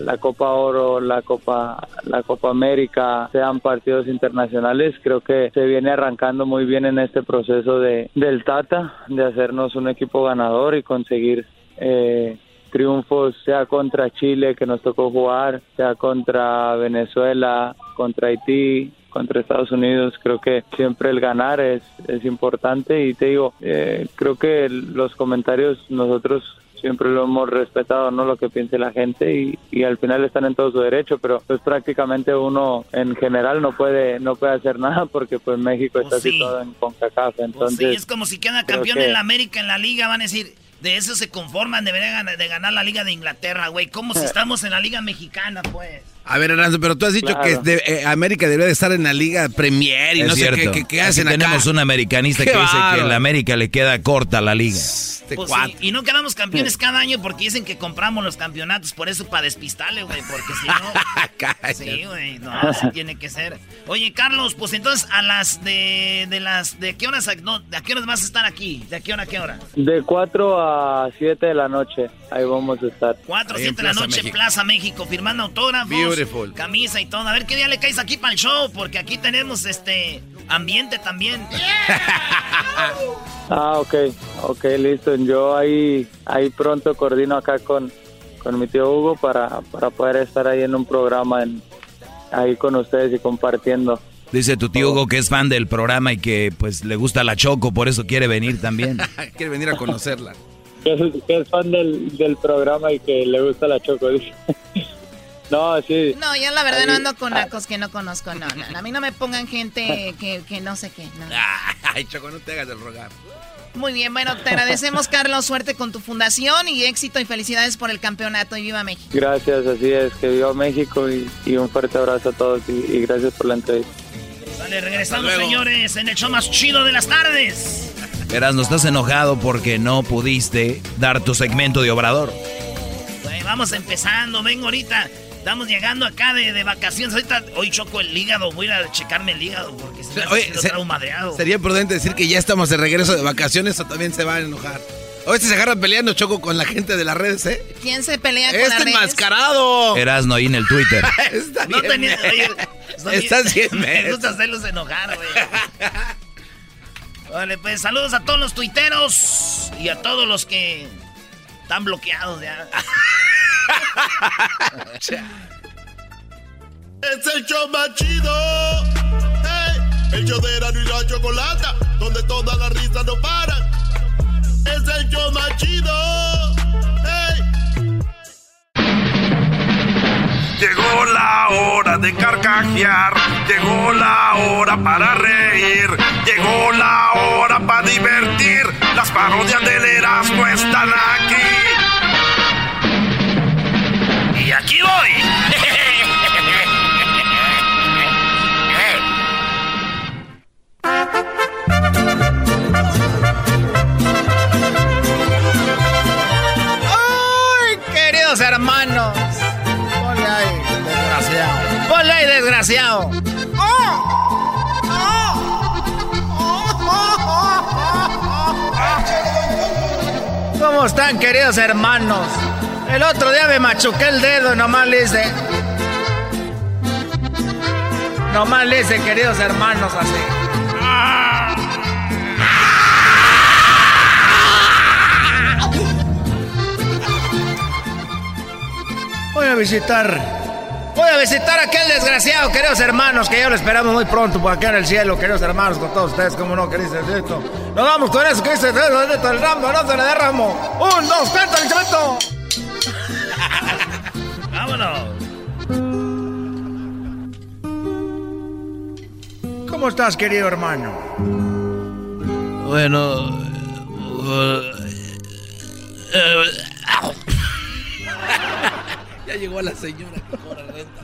la Copa Oro, la Copa, la Copa América, sean partidos internacionales, creo que se viene arrancando muy bien en este proceso de del Tata, de hacernos un equipo ganador y conseguir eh, triunfos, sea contra Chile que nos tocó jugar, sea contra Venezuela, contra Haití, contra Estados Unidos. Creo que siempre el ganar es, es importante y te digo, eh, creo que los comentarios nosotros siempre lo hemos respetado, ¿no? Lo que piense la gente y, y, al final están en todo su derecho, pero pues prácticamente uno en general no puede no puede hacer nada porque pues México está Pues sí. situado en CONCACAF, entonces... Pues sí, es como si queda campeón que- en la América, en la Liga, van a decir, de eso se conforman, deberían de ganar la Liga de Inglaterra, güey. Como si estamos en la Liga Mexicana, pues. A ver, Erasmo, pero tú has dicho Claro. que de- eh, América debería de estar en la Liga Premier y Es no cierto. sé qué, qué, qué Aquí hacen acá. tenemos un americanista Qué que dice que en la América le queda corta la liga. Pues sí, Y no quedamos campeones cada año porque dicen que compramos los campeonatos, por eso para despistarle, güey, porque si no... sí, güey, no, así tiene que ser. Oye, Carlos, pues entonces a las de, de las... ¿De qué horas? No, ¿De a qué horas vas a estar aquí? ¿De a qué hora a qué hora? De 4 a 7 de la noche, ahí vamos a estar. 4 o 7 de la noche, Plaza México, firmando autógrafos, Beautiful. camisa y todo. A ver qué día le caes aquí para el show, porque aquí tenemos este ambiente también. Ah, ok, ok, listo. Yo ahí, ahí pronto coordino acá con, con mi tío Hugo para, para poder estar ahí en un programa en, ahí con ustedes y compartiendo. Dice tu tío Hugo que es fan del programa y que pues le gusta la Choco, por eso quiere venir también. Quiere venir a conocerla. Que es, que es fan del, del programa y que le gusta la choco. dice. No, sí. No, yo la verdad Ahí- no ando con nacos que no conozco, no, no. A mí no me pongan gente que, que no sé qué, no. Ay, Choco, no te hagas del rogar. Muy bien, bueno, te agradecemos, Carlos. Suerte con tu fundación y éxito y felicidades por el campeonato. Y viva México. Gracias, así es, que viva México y, un fuerte abrazo a todos y, gracias por la entrevista. Vale, regresamos, señores, en el show más chido de las tardes. Verás, no estás enojado porque no pudiste dar tu segmento de obrador. vamos empezando, vengo ahorita. Estamos llegando acá de, vacaciones. Ahorita hoy choco el hígado. Voy a ir a checarme el hígado porque se me Oye, madreado. Sería prudente decir que ya estamos de regreso de vacaciones o también se va a enojar. Hoy se agarra peleando Choco con la gente de las redes, ¿eh? ¿Quién se pelea con este las redes? enmascarado! Erasno ahí en el Twitter. Está no tenía... Estás bien, Me gusta hacerlos enojar, güey. Vale, pues saludos a todos los tuiteros y a todos los que están bloqueados ya. es el show más chido. el show de y la chocolata, donde todas las risas no paran. Es el show más chido. Llegó la hora de carcajear, llegó la hora para reír, llegó la hora para divertir. Las parodias del Erasmo están aquí aquí voy. ¡Ay, queridos hermanos! Ponle desgraciado. Ponle desgraciado. ¿Cómo están, queridos hermanos? El otro día me machuqué el dedo, nomás le hice. Nomás le hice, queridos hermanos, así. Voy a visitar. Voy a visitar a aquel desgraciado, queridos hermanos, que ya lo esperamos muy pronto por acá en el cielo, queridos hermanos, con todos ustedes, como no, queridos esto. Nos vamos con eso, que dice el ramo, no se le derramo. Un, dos, cuenta el. Vámonos. ¿Cómo estás, querido hermano? Bueno... Uh, ya llegó la señora que cobra renta.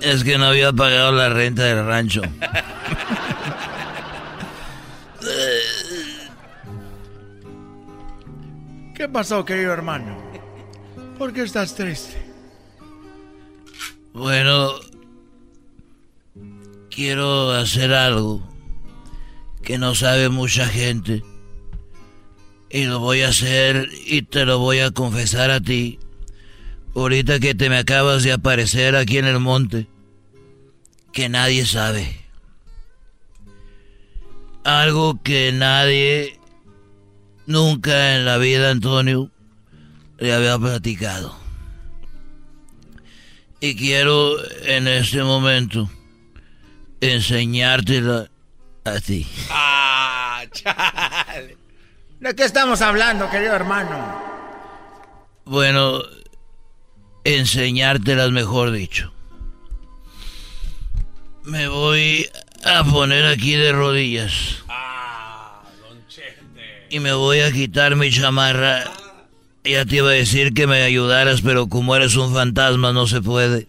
Es que no había pagado la renta del rancho. ¿Qué pasó, querido hermano? ¿Por qué estás triste? Bueno, quiero hacer algo que no sabe mucha gente. Y lo voy a hacer y te lo voy a confesar a ti. Ahorita que te me acabas de aparecer aquí en el monte. Que nadie sabe. Algo que nadie Nunca en la vida, Antonio, le había platicado. Y quiero en este momento enseñártela a ti. Ah, chale. ¿De qué estamos hablando, querido hermano? Bueno, enseñártelas mejor dicho. Me voy a poner aquí de rodillas. Ah y me voy a quitar mi chamarra. Ya te iba a decir que me ayudaras, pero como eres un fantasma no se puede.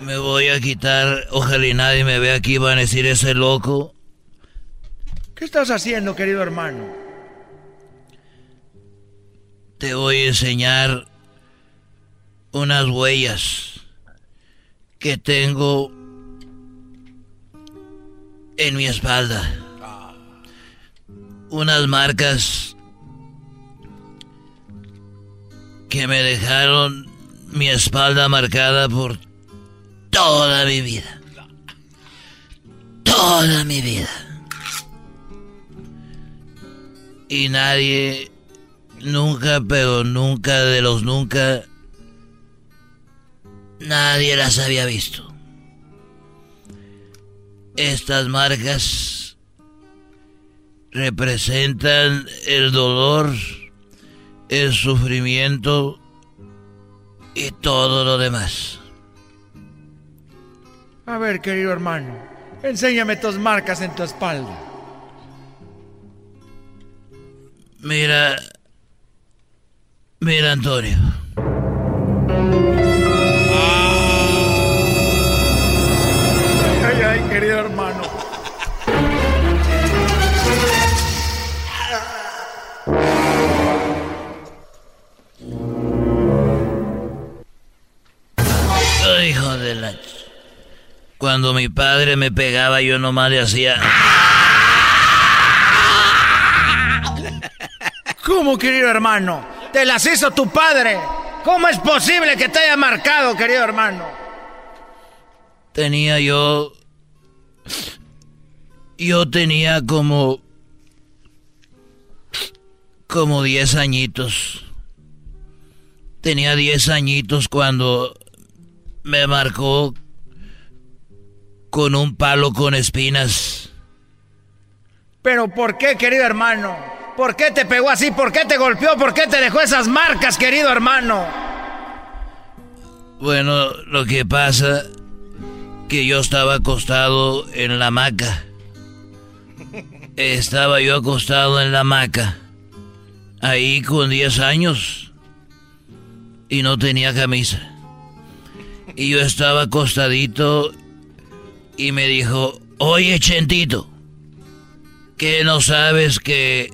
Me voy a quitar, ojalá y nadie me vea aquí, van a decir ese loco. ¿Qué estás haciendo, querido hermano? Te voy a enseñar unas huellas que tengo en mi espalda unas marcas que me dejaron mi espalda marcada por toda mi vida. Toda mi vida. Y nadie, nunca, pero nunca de los nunca, nadie las había visto. Estas marcas representan el dolor, el sufrimiento y todo lo demás. A ver, querido hermano, enséñame tus marcas en tu espalda. Mira. Mira, Antonio. Cuando mi padre me pegaba, yo nomás le hacía... ¿Cómo, querido hermano? Te las hizo tu padre. ¿Cómo es posible que te haya marcado, querido hermano? Tenía yo... Yo tenía como... Como 10 añitos. Tenía 10 añitos cuando me marcó con un palo con espinas. ¿Pero por qué, querido hermano? ¿Por qué te pegó así? ¿Por qué te golpeó? ¿Por qué te dejó esas marcas, querido hermano? Bueno, lo que pasa que yo estaba acostado en la hamaca. Estaba yo acostado en la hamaca. Ahí con 10 años. Y no tenía camisa. Y yo estaba acostadito y me dijo, oye Chentito, ¿que no sabes que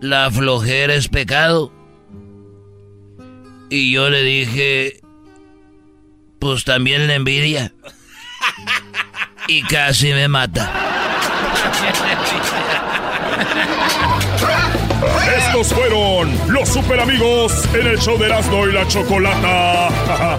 la flojera es pecado? Y yo le dije, pues también la envidia. Y casi me mata. Estos fueron los super amigos en el show de y la Chocolata.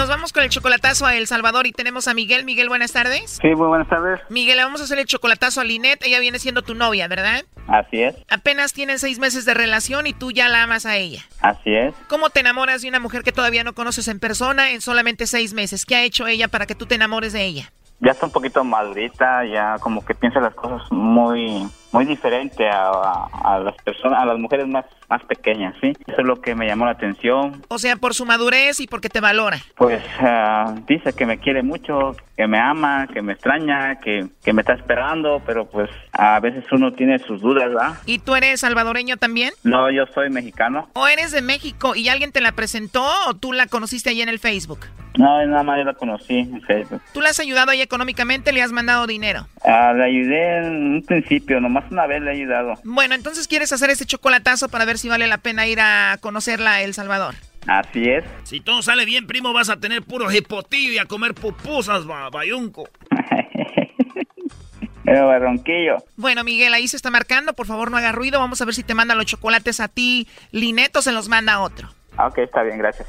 Nos vamos con el chocolatazo a El Salvador y tenemos a Miguel. Miguel, buenas tardes. Sí, muy buenas tardes. Miguel, le vamos a hacer el chocolatazo a Linet. Ella viene siendo tu novia, ¿verdad? Así es, Apenas tienen seis meses de relación y tú ya la amas a ella. así es. ¿Cómo te enamoras de una mujer que todavía no conoces en persona en solamente seis meses? ¿Qué ha hecho ella para que tú te enamores de ella? Ya está un poquito madurita, ya como que piensa las cosas muy muy diferente a, a- a las personas, a las mujeres más más pequeñas, ¿sí? Eso es lo que me llamó la atención. O sea, por su madurez y porque te valora. Pues ah, dice que me quiere mucho, que me ama, que me extraña, que, que me está esperando, pero pues a veces uno tiene sus dudas, ¿verdad? ¿Y tú eres salvadoreño también? No, yo soy mexicano. ¿O eres de México y alguien te la presentó o tú la conociste ahí en el Facebook? No, nada más yo la conocí en Facebook. ¿Tú la has ayudado ahí económicamente? ¿Le has mandado dinero? Ah, le ayudé en un principio, nomás una vez le he ayudado. Bueno, entonces quieres hacer ese chocolatazo para ver si vale la pena ir a conocerla a El Salvador. Así es. Si todo sale bien, primo, vas a tener puro hipotillo y a comer pupusas, ba- bayunco. Pero barronquillo. Bueno, Miguel, ahí se está marcando. Por favor, no haga ruido. Vamos a ver si te manda los chocolates a ti. Lineto se los manda a otro. Ah, Ok, está bien, gracias.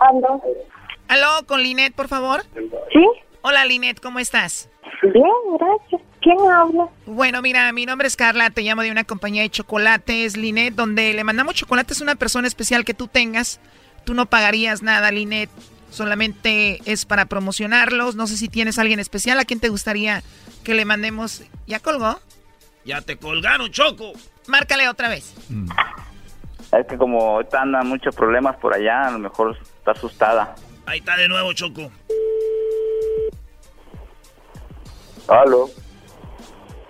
¿Aló? Aló, con Linet, por favor. ¿Sí? Hola, Linet, ¿cómo estás? Bien, gracias. ¿Quién habla? Bueno, mira, mi nombre es Carla, te llamo de una compañía de chocolates, Linet, donde le mandamos chocolates a una persona especial que tú tengas. Tú no pagarías nada, Linet. Solamente es para promocionarlos. No sé si tienes a alguien especial a quien te gustaría que le mandemos. ¿Ya colgó? Ya te colgaron, Choco. Márcale otra vez. Es que como ahorita andan muchos problemas por allá, a lo mejor está asustada. Ahí está de nuevo, Choco. Aló.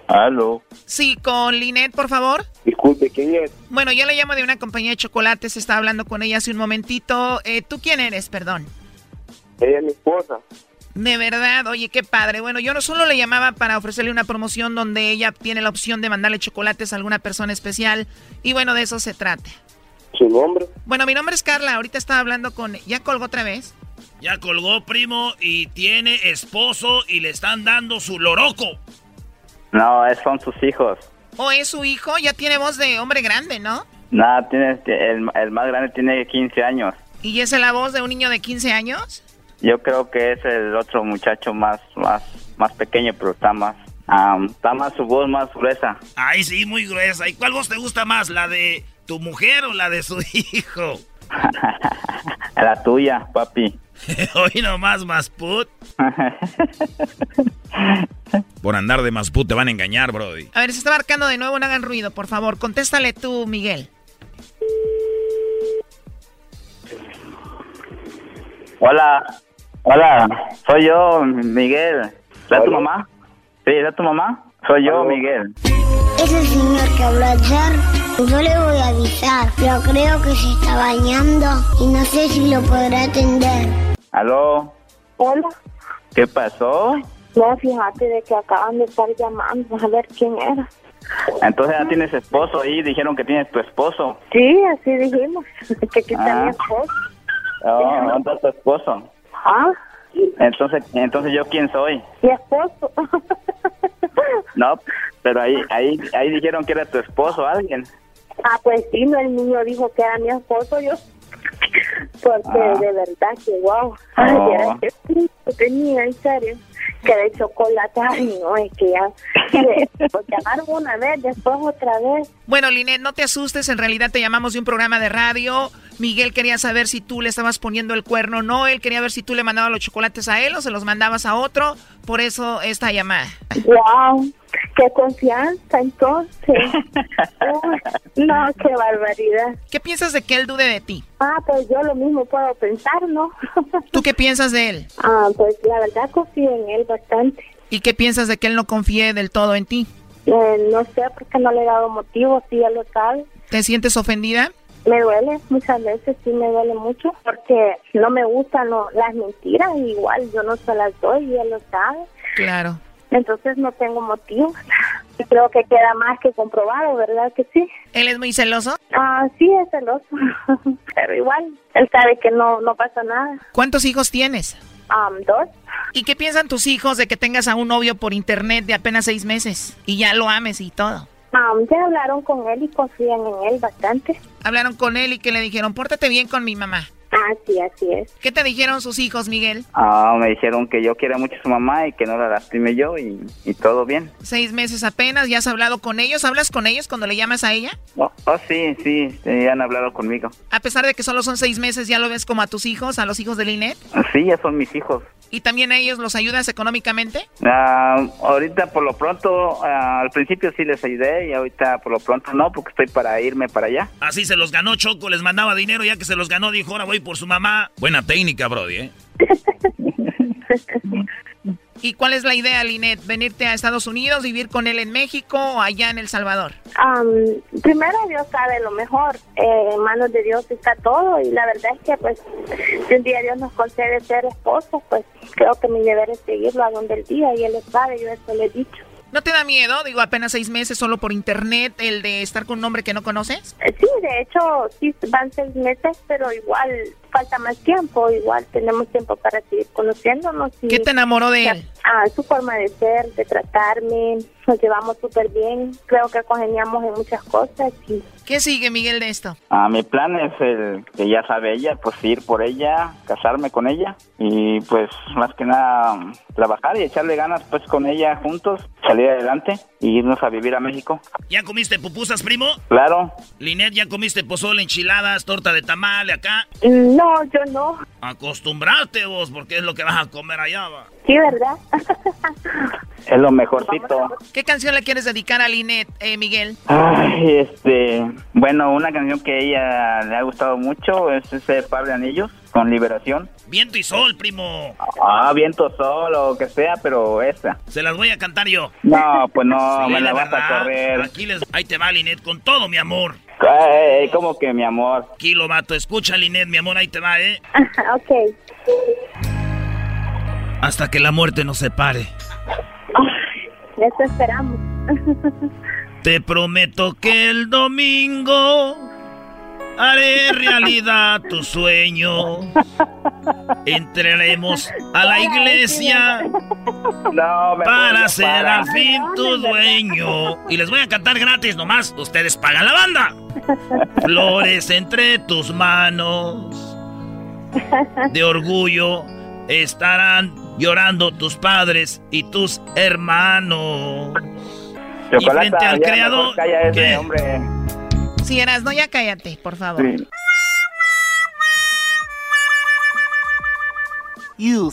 Aló. Sí, con Linet, por favor. Disculpe, ¿quién es? Bueno, yo le llamo de una compañía de chocolates, estaba hablando con ella hace un momentito. Eh, ¿Tú quién eres, perdón? Ella es mi esposa. De verdad, oye, qué padre. Bueno, yo no solo le llamaba para ofrecerle una promoción donde ella tiene la opción de mandarle chocolates a alguna persona especial. Y bueno, de eso se trata. ¿Su nombre? Bueno, mi nombre es Carla. Ahorita estaba hablando con... ¿Ya colgó otra vez? Ya colgó, primo, y tiene esposo y le están dando su loroco. No, es- son sus hijos. ¿O es su hijo? Ya tiene voz de hombre grande, ¿no? Nada, tiene, el, el más grande tiene 15 años. ¿Y es la voz de un niño de 15 años? Yo creo que es el otro muchacho más, más, más pequeño, pero está más, está más su voz más gruesa. Ay, sí, muy gruesa. ¿Y cuál voz te gusta más, la de tu mujer o la de su hijo? La tuya, papi. Hoy nomás, más put. Por andar de Masput te van a engañar, Brody. A ver, se está marcando de nuevo, no hagan ruido, por favor. Contéstale tú, Miguel. Hola, hola, soy yo, Miguel. ¿Es tu mamá? Sí, ¿es tu mamá? Soy yo, Miguel. Ese señor que habló ayer, yo le voy a avisar, pero creo que se está bañando y no sé si lo podrá atender. ¿Aló? Hola. ¿Qué pasó? No, fíjate de que acaban de estar llamando a ver quién era. Entonces ya tienes esposo ahí, dijeron que tienes tu esposo. Sí, así dijimos, que aquí está Ah. mi esposo. Oh, ¿Dónde está tu esposo? Ah, Entonces, entonces yo quién soy? mi esposo. No, pero ahí, ahí, ahí dijeron que era tu esposo alguien. ah, pues sí, no, el niño dijo que era mi esposo yo. Porque Ah. de verdad que wow. Ay, Oh. era que tenía, en serio. Que de chocolate, ay, no, es que ya. Pues llamaron una vez, después otra vez. Bueno, Linet, no te asustes, en realidad te llamamos de un programa de radio. Miguel quería saber si tú le estabas poniendo el cuerno o no. Él quería ver si tú le mandabas los chocolates a él o se los mandabas a otro. Por eso esta llamada. Wow, qué confianza entonces. Uy, no, qué barbaridad. ¿Qué piensas de que él dude de ti? Ah, pues yo lo mismo puedo pensar, ¿no? ¿Tú qué piensas de él? Ah, pues la verdad confío en él bastante. ¿Y qué piensas de que él no confíe del todo en ti? Eh, no sé por qué no le he dado motivo, si él lo sabe. ¿Te sientes ofendida? Me duele, muchas veces sí me duele mucho, porque no me gustan las mentiras, igual yo no se las doy y él lo sabe. Claro. Entonces no tengo motivo. Y creo que queda más que comprobado, ¿verdad que sí? ¿Él es muy celoso? Ah, sí, es celoso. Pero igual, él sabe que no, no pasa nada. ¿Cuántos hijos tienes? Um, dos. ¿Y qué piensan tus hijos de que tengas a un novio por internet de apenas seis meses y ya lo ames y todo? Um, ya hablaron con él y confían en él bastante. Hablaron con él y que le dijeron, pórtate bien con mi mamá. Ah, sí, así es. ¿Qué te dijeron sus hijos, Miguel? Ah, me dijeron que yo quiero mucho a su mamá y que no la lastime yo y, y todo bien. Seis meses apenas, ¿ya has hablado con ellos? ¿Hablas con ellos cuando le llamas a ella? Oh, oh, sí, sí, sí, han hablado conmigo. A pesar de que solo son seis meses, ¿ya lo ves como a tus hijos, a los hijos de Linet? Sí, ya son mis hijos. ¿Y también a ellos los ayudas económicamente? Ah, ahorita por lo pronto, ah, al principio sí les ayudé y ahorita por lo pronto no, porque estoy para irme para allá. Así se los ganó Choco, les mandaba dinero, ya que se los ganó, dijo, ahora voy por su mamá. Buena técnica, Brody, ¿eh? ¿Y cuál es la idea, Linet? ¿Venirte a Estados Unidos, vivir con él en México o allá en El Salvador? Um, primero Dios sabe lo mejor, eh, en manos de Dios está todo y la verdad es que pues si un día Dios nos concede ser esposos, pues creo que mi deber es seguirlo a donde el día y él lo sabe, yo eso le he dicho. ¿No te da miedo? Digo, apenas seis meses solo por internet, el de estar con un hombre que no conoces. Sí, de hecho sí van seis meses, pero igual falta más tiempo, igual tenemos tiempo para seguir conociéndonos. Y, ¿Qué te enamoró de él? Ah, su forma de ser, de tratarme, nos llevamos súper bien, creo que congeniamos en muchas cosas y ¿Qué sigue, Miguel, de esto? Ah, mi plan es el que ya sabe ella, pues ir por ella, casarme con ella y pues más que nada trabajar y echarle ganas pues con ella juntos, salir adelante y irnos a vivir a México. ¿Ya comiste pupusas, primo? Claro. Linet, ¿ya comiste pozole, enchiladas, torta de tamal acá? No, yo no. Vos, porque es lo que vas a comer allá, va. Sí, ¿verdad? Es lo mejorcito. ¿Qué canción le quieres dedicar a Linet, eh, Miguel? Ay, este, bueno, una canción que a ella le ha gustado mucho es ese par de anillos con liberación. Viento y sol, primo. Ah, viento sol o que sea, pero esa. Se las voy a cantar yo. No, pues no, Sí, me la vas a verdad. correr. Aquí les... Ahí te va, Linet, con todo, mi amor. Ay, como que mi amor. Aquí lo mato. Escucha, Linet, mi amor, ahí te va, ¿eh? ok. Hasta que la muerte nos separe. Eso esperamos. Te prometo que el domingo haré realidad tu sueño. Entraremos a la iglesia para ser al fin tu dueño. Y les voy a cantar gratis nomás. Ustedes pagan la banda. Flores entre tus manos. De orgullo estarán llorando tus padres y tus hermanos. y frente al creador. ¿qué? hombre. Si eras, no, ya cállate, por favor. You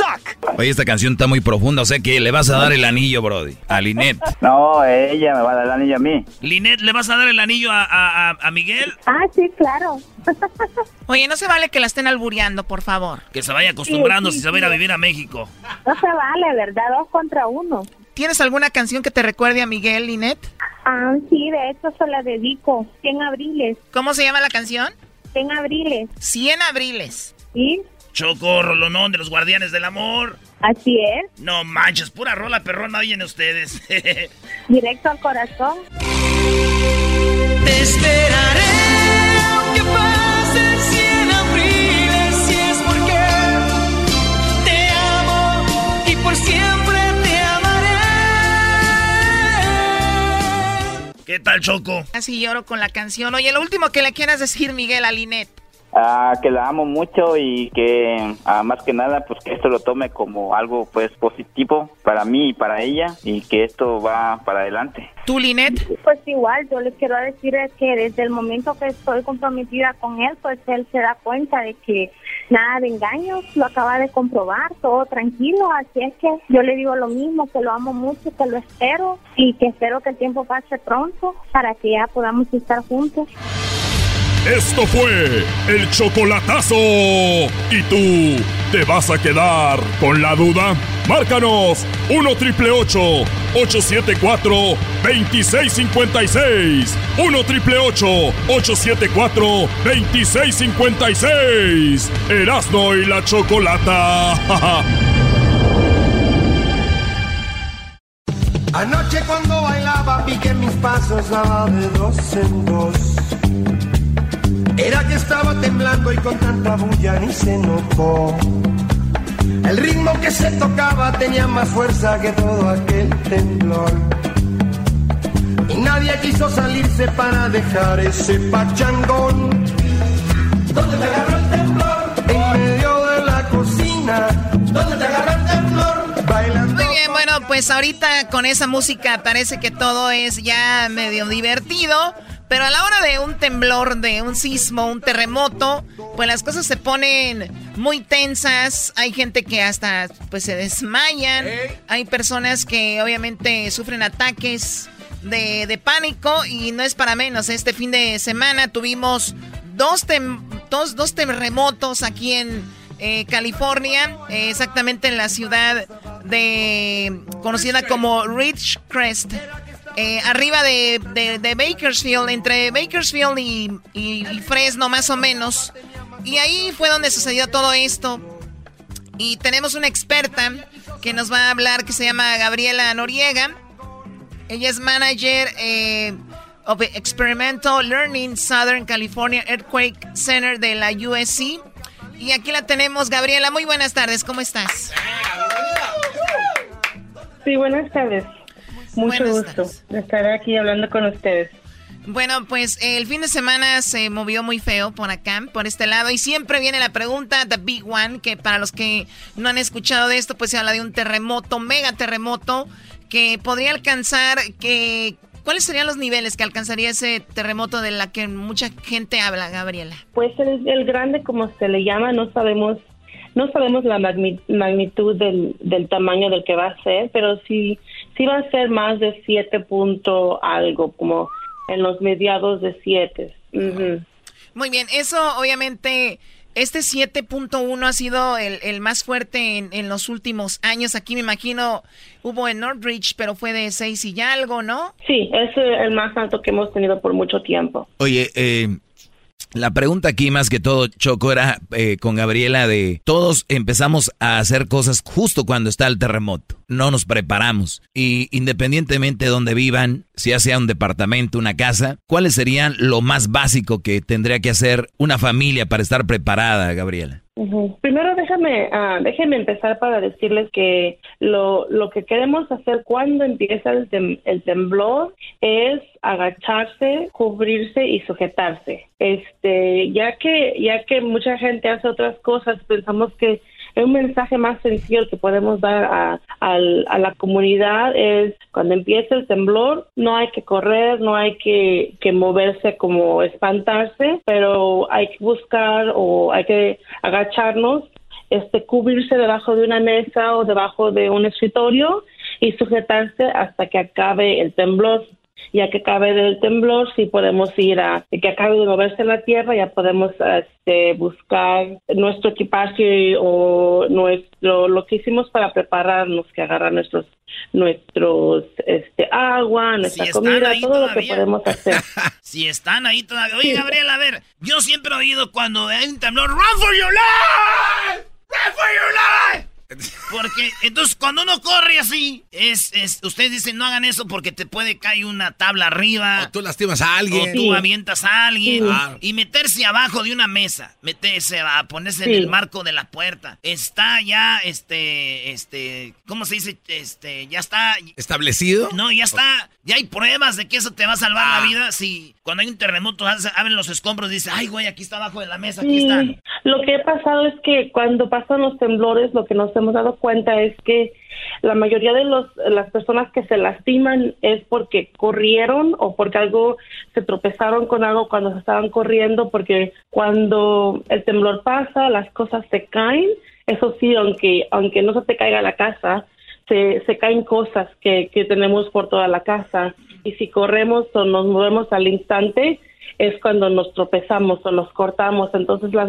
suck. Oye, esta canción está muy profunda, o sea que le vas a dar el anillo, Brody, a Linet. No, ella me va a dar el anillo a mí. Linet, ¿le vas a dar el anillo a, a, Miguel? Ah, sí, claro. Oye, no se vale que la estén albureando, por favor. Que se vaya acostumbrando si se va a ir a vivir a México. No se vale, ¿verdad? Dos contra uno. ¿Tienes alguna canción que te recuerde a Miguel, Linet? Ah, sí, de hecho se la dedico. 100 abriles. ¿Cómo se llama la canción? 100 abriles. 100 abriles. ¿Sí? Choco, rolonón de los guardianes del amor. Así es. No manches, pura rola perrona oyen ustedes. Directo al corazón. Te esperaré aunque pasen cien abriles si es porque te amo y por siempre te amaré. ¿Qué tal, Choco? Así lloro con la canción. Oye, lo último que le quieras decir, Miguel, a Linet. Ah, que la amo mucho y que ah, más que nada pues que esto lo tome como algo pues positivo para mí y para ella y que esto va para adelante. ¿Tú, Linet? Pues igual, yo les quiero decir que desde el momento que estoy comprometida con él, pues él se da cuenta de que nada de engaños, lo acaba de comprobar, todo tranquilo, así es que yo le digo lo mismo, que lo amo mucho, que lo espero y que espero que el tiempo pase pronto para que ya podamos estar juntos. Esto fue el chocolatazo. ¿Y tú te vas a quedar con la duda? Márcanos 1 triple 874 2656. 1 triple 874 2656. Erasno y la chocolata. Anoche cuando bailaba piqué mis pasos daba de dos en dos. Era que estaba temblando y con tanta bulla ni se notó. El ritmo que se tocaba tenía más fuerza que todo aquel temblor. Y nadie quiso salirse para dejar ese pachangón. ¿Dónde te agarró el temblor? En medio de la cocina. ¿Dónde te agarró el temblor? Bailando. Muy bien, bueno, pues ahorita con esa música parece que todo es ya medio divertido. Pero a la hora de un temblor, de un sismo, un terremoto, pues las cosas se ponen muy tensas. Hay gente que hasta pues se desmayan. Hay personas que obviamente sufren ataques de, pánico y no es para menos. Este fin de semana tuvimos dos, dos, terremotos aquí en eh, California, eh, exactamente en la ciudad de conocida como Ridgecrest. Eh, arriba de, Bakersfield, entre Bakersfield y, Fresno más o menos. Y ahí fue donde sucedió todo esto. Y tenemos una experta que nos va a hablar que se llama Gabriela Noriega. Ella es manager eh, of Experimental Learning Southern California Earthquake Center de la USC. Y aquí la tenemos, Gabriela. Muy buenas tardes, ¿cómo estás? Sí, buenas tardes. Mucho gusto de estar aquí hablando con ustedes. Bueno, pues el fin de semana se movió muy feo por acá, por este lado, y siempre viene la pregunta, The Big One, que para los que no han escuchado de esto, pues se habla de un terremoto, mega terremoto, que podría alcanzar, que ¿cuáles serían los niveles que alcanzaría ese terremoto de la que mucha gente habla, Gabriela? Pues el, el grande, como se le llama, no sabemos no sabemos la magnitud del, del tamaño del que va a ser, pero sí sí va a ser más de siete punto algo, como en los mediados de siete. Muy bien, eso obviamente, este 7.1 ha sido el, el más fuerte en, en, los últimos años. Aquí me imagino hubo en Northridge, pero fue de 6 y ya algo, ¿no? Sí, es el más alto que hemos tenido por mucho tiempo. Oye, eh, La pregunta aquí más que todo, Choco, era eh, con Gabriela de todos empezamos a hacer cosas justo cuando está el terremoto. No nos preparamos. Y independientemente de donde vivan, si ya sea un departamento, una casa, ¿cuáles serían lo más básico que tendría que hacer una familia para estar preparada, Gabriela? Primero déjame, ah, déjeme empezar para decirles que lo, lo que queremos hacer cuando empieza el, el temblor es agacharse, cubrirse y sujetarse. Este, ya que ya que mucha gente hace otras cosas, pensamos que un mensaje más sencillo que podemos dar a, a, la comunidad es cuando empieza el temblor, no hay que correr, no hay que, que moverse como espantarse, pero hay que buscar o hay que agacharnos este, cubrirse debajo de una mesa o debajo de un escritorio y sujetarse hasta que acabe el temblor ya que acabe del temblor, si podemos ir a, que acabe de moverse la tierra, ya podemos este, buscar nuestro equipaje o nuestro, lo que hicimos para prepararnos, que agarrar nuestros, nuestros, este, agua, nuestra comida, todo lo que podemos hacer. si están ahí todavía. Oye, Gabriel, a ver, yo siempre he oído cuando hay un temblor, run for your life! Run for your life! Porque entonces cuando uno corre así, es, es, ustedes dicen no hagan eso porque te puede caer una tabla arriba. O tú lastimas a alguien. O tú avientas a alguien. Y meterse abajo de una mesa, meterse a ponerse en el marco de la puerta. Está ya, este, este, ¿cómo se dice? Este, ya está. ¿Establecido? No, ya está, ya hay pruebas de que eso te va a salvar la ah. vida. Si cuando hay un terremoto abren los escombros y dice, ay güey, aquí está abajo de la mesa, aquí están. Lo que ha pasado es que cuando pasan los temblores, lo que nos hemos dado cuenta es que la mayoría de los, las personas que se lastiman es porque corrieron o porque algo se tropezaron con algo cuando se estaban corriendo, porque cuando el temblor pasa, las cosas se caen. Eso sí, aunque, aunque no se te caiga la casa, se, se caen cosas que, que tenemos por toda la casa. Y si corremos o nos movemos al instante, es cuando nos tropezamos o nos cortamos. Entonces, la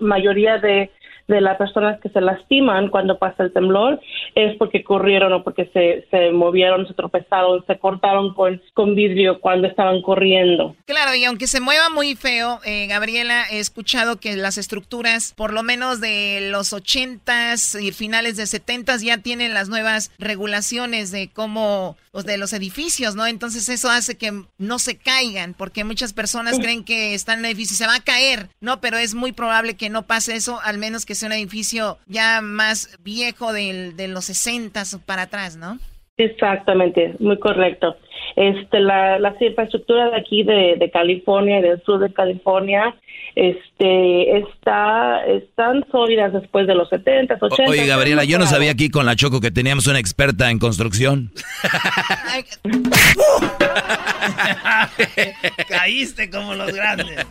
mayoría de de las personas que se lastiman cuando pasa el temblor es porque corrieron o porque se, se movieron, se tropezaron, se cortaron con, con vidrio cuando estaban corriendo. Claro, y aunque se mueva muy feo, eh, Gabriela, he escuchado que las estructuras, por lo menos de los 80s y finales de 70s, ya tienen las nuevas regulaciones de cómo, pues, de los edificios, ¿no? Entonces eso hace que no se caigan, porque muchas personas creen que están en el edificio y se va a caer, ¿no? Pero es muy probable que no pase eso, al menos que es un edificio ya más viejo de, de los 60 para atrás, ¿no? Exactamente, muy correcto. Este, la, la infraestructura de aquí de, de California y del sur de California este, está, están sólidas después de los 70, 80. Oye, Gabriela, yo no sabía aquí con la Choco que teníamos una experta en construcción. Caíste como los grandes.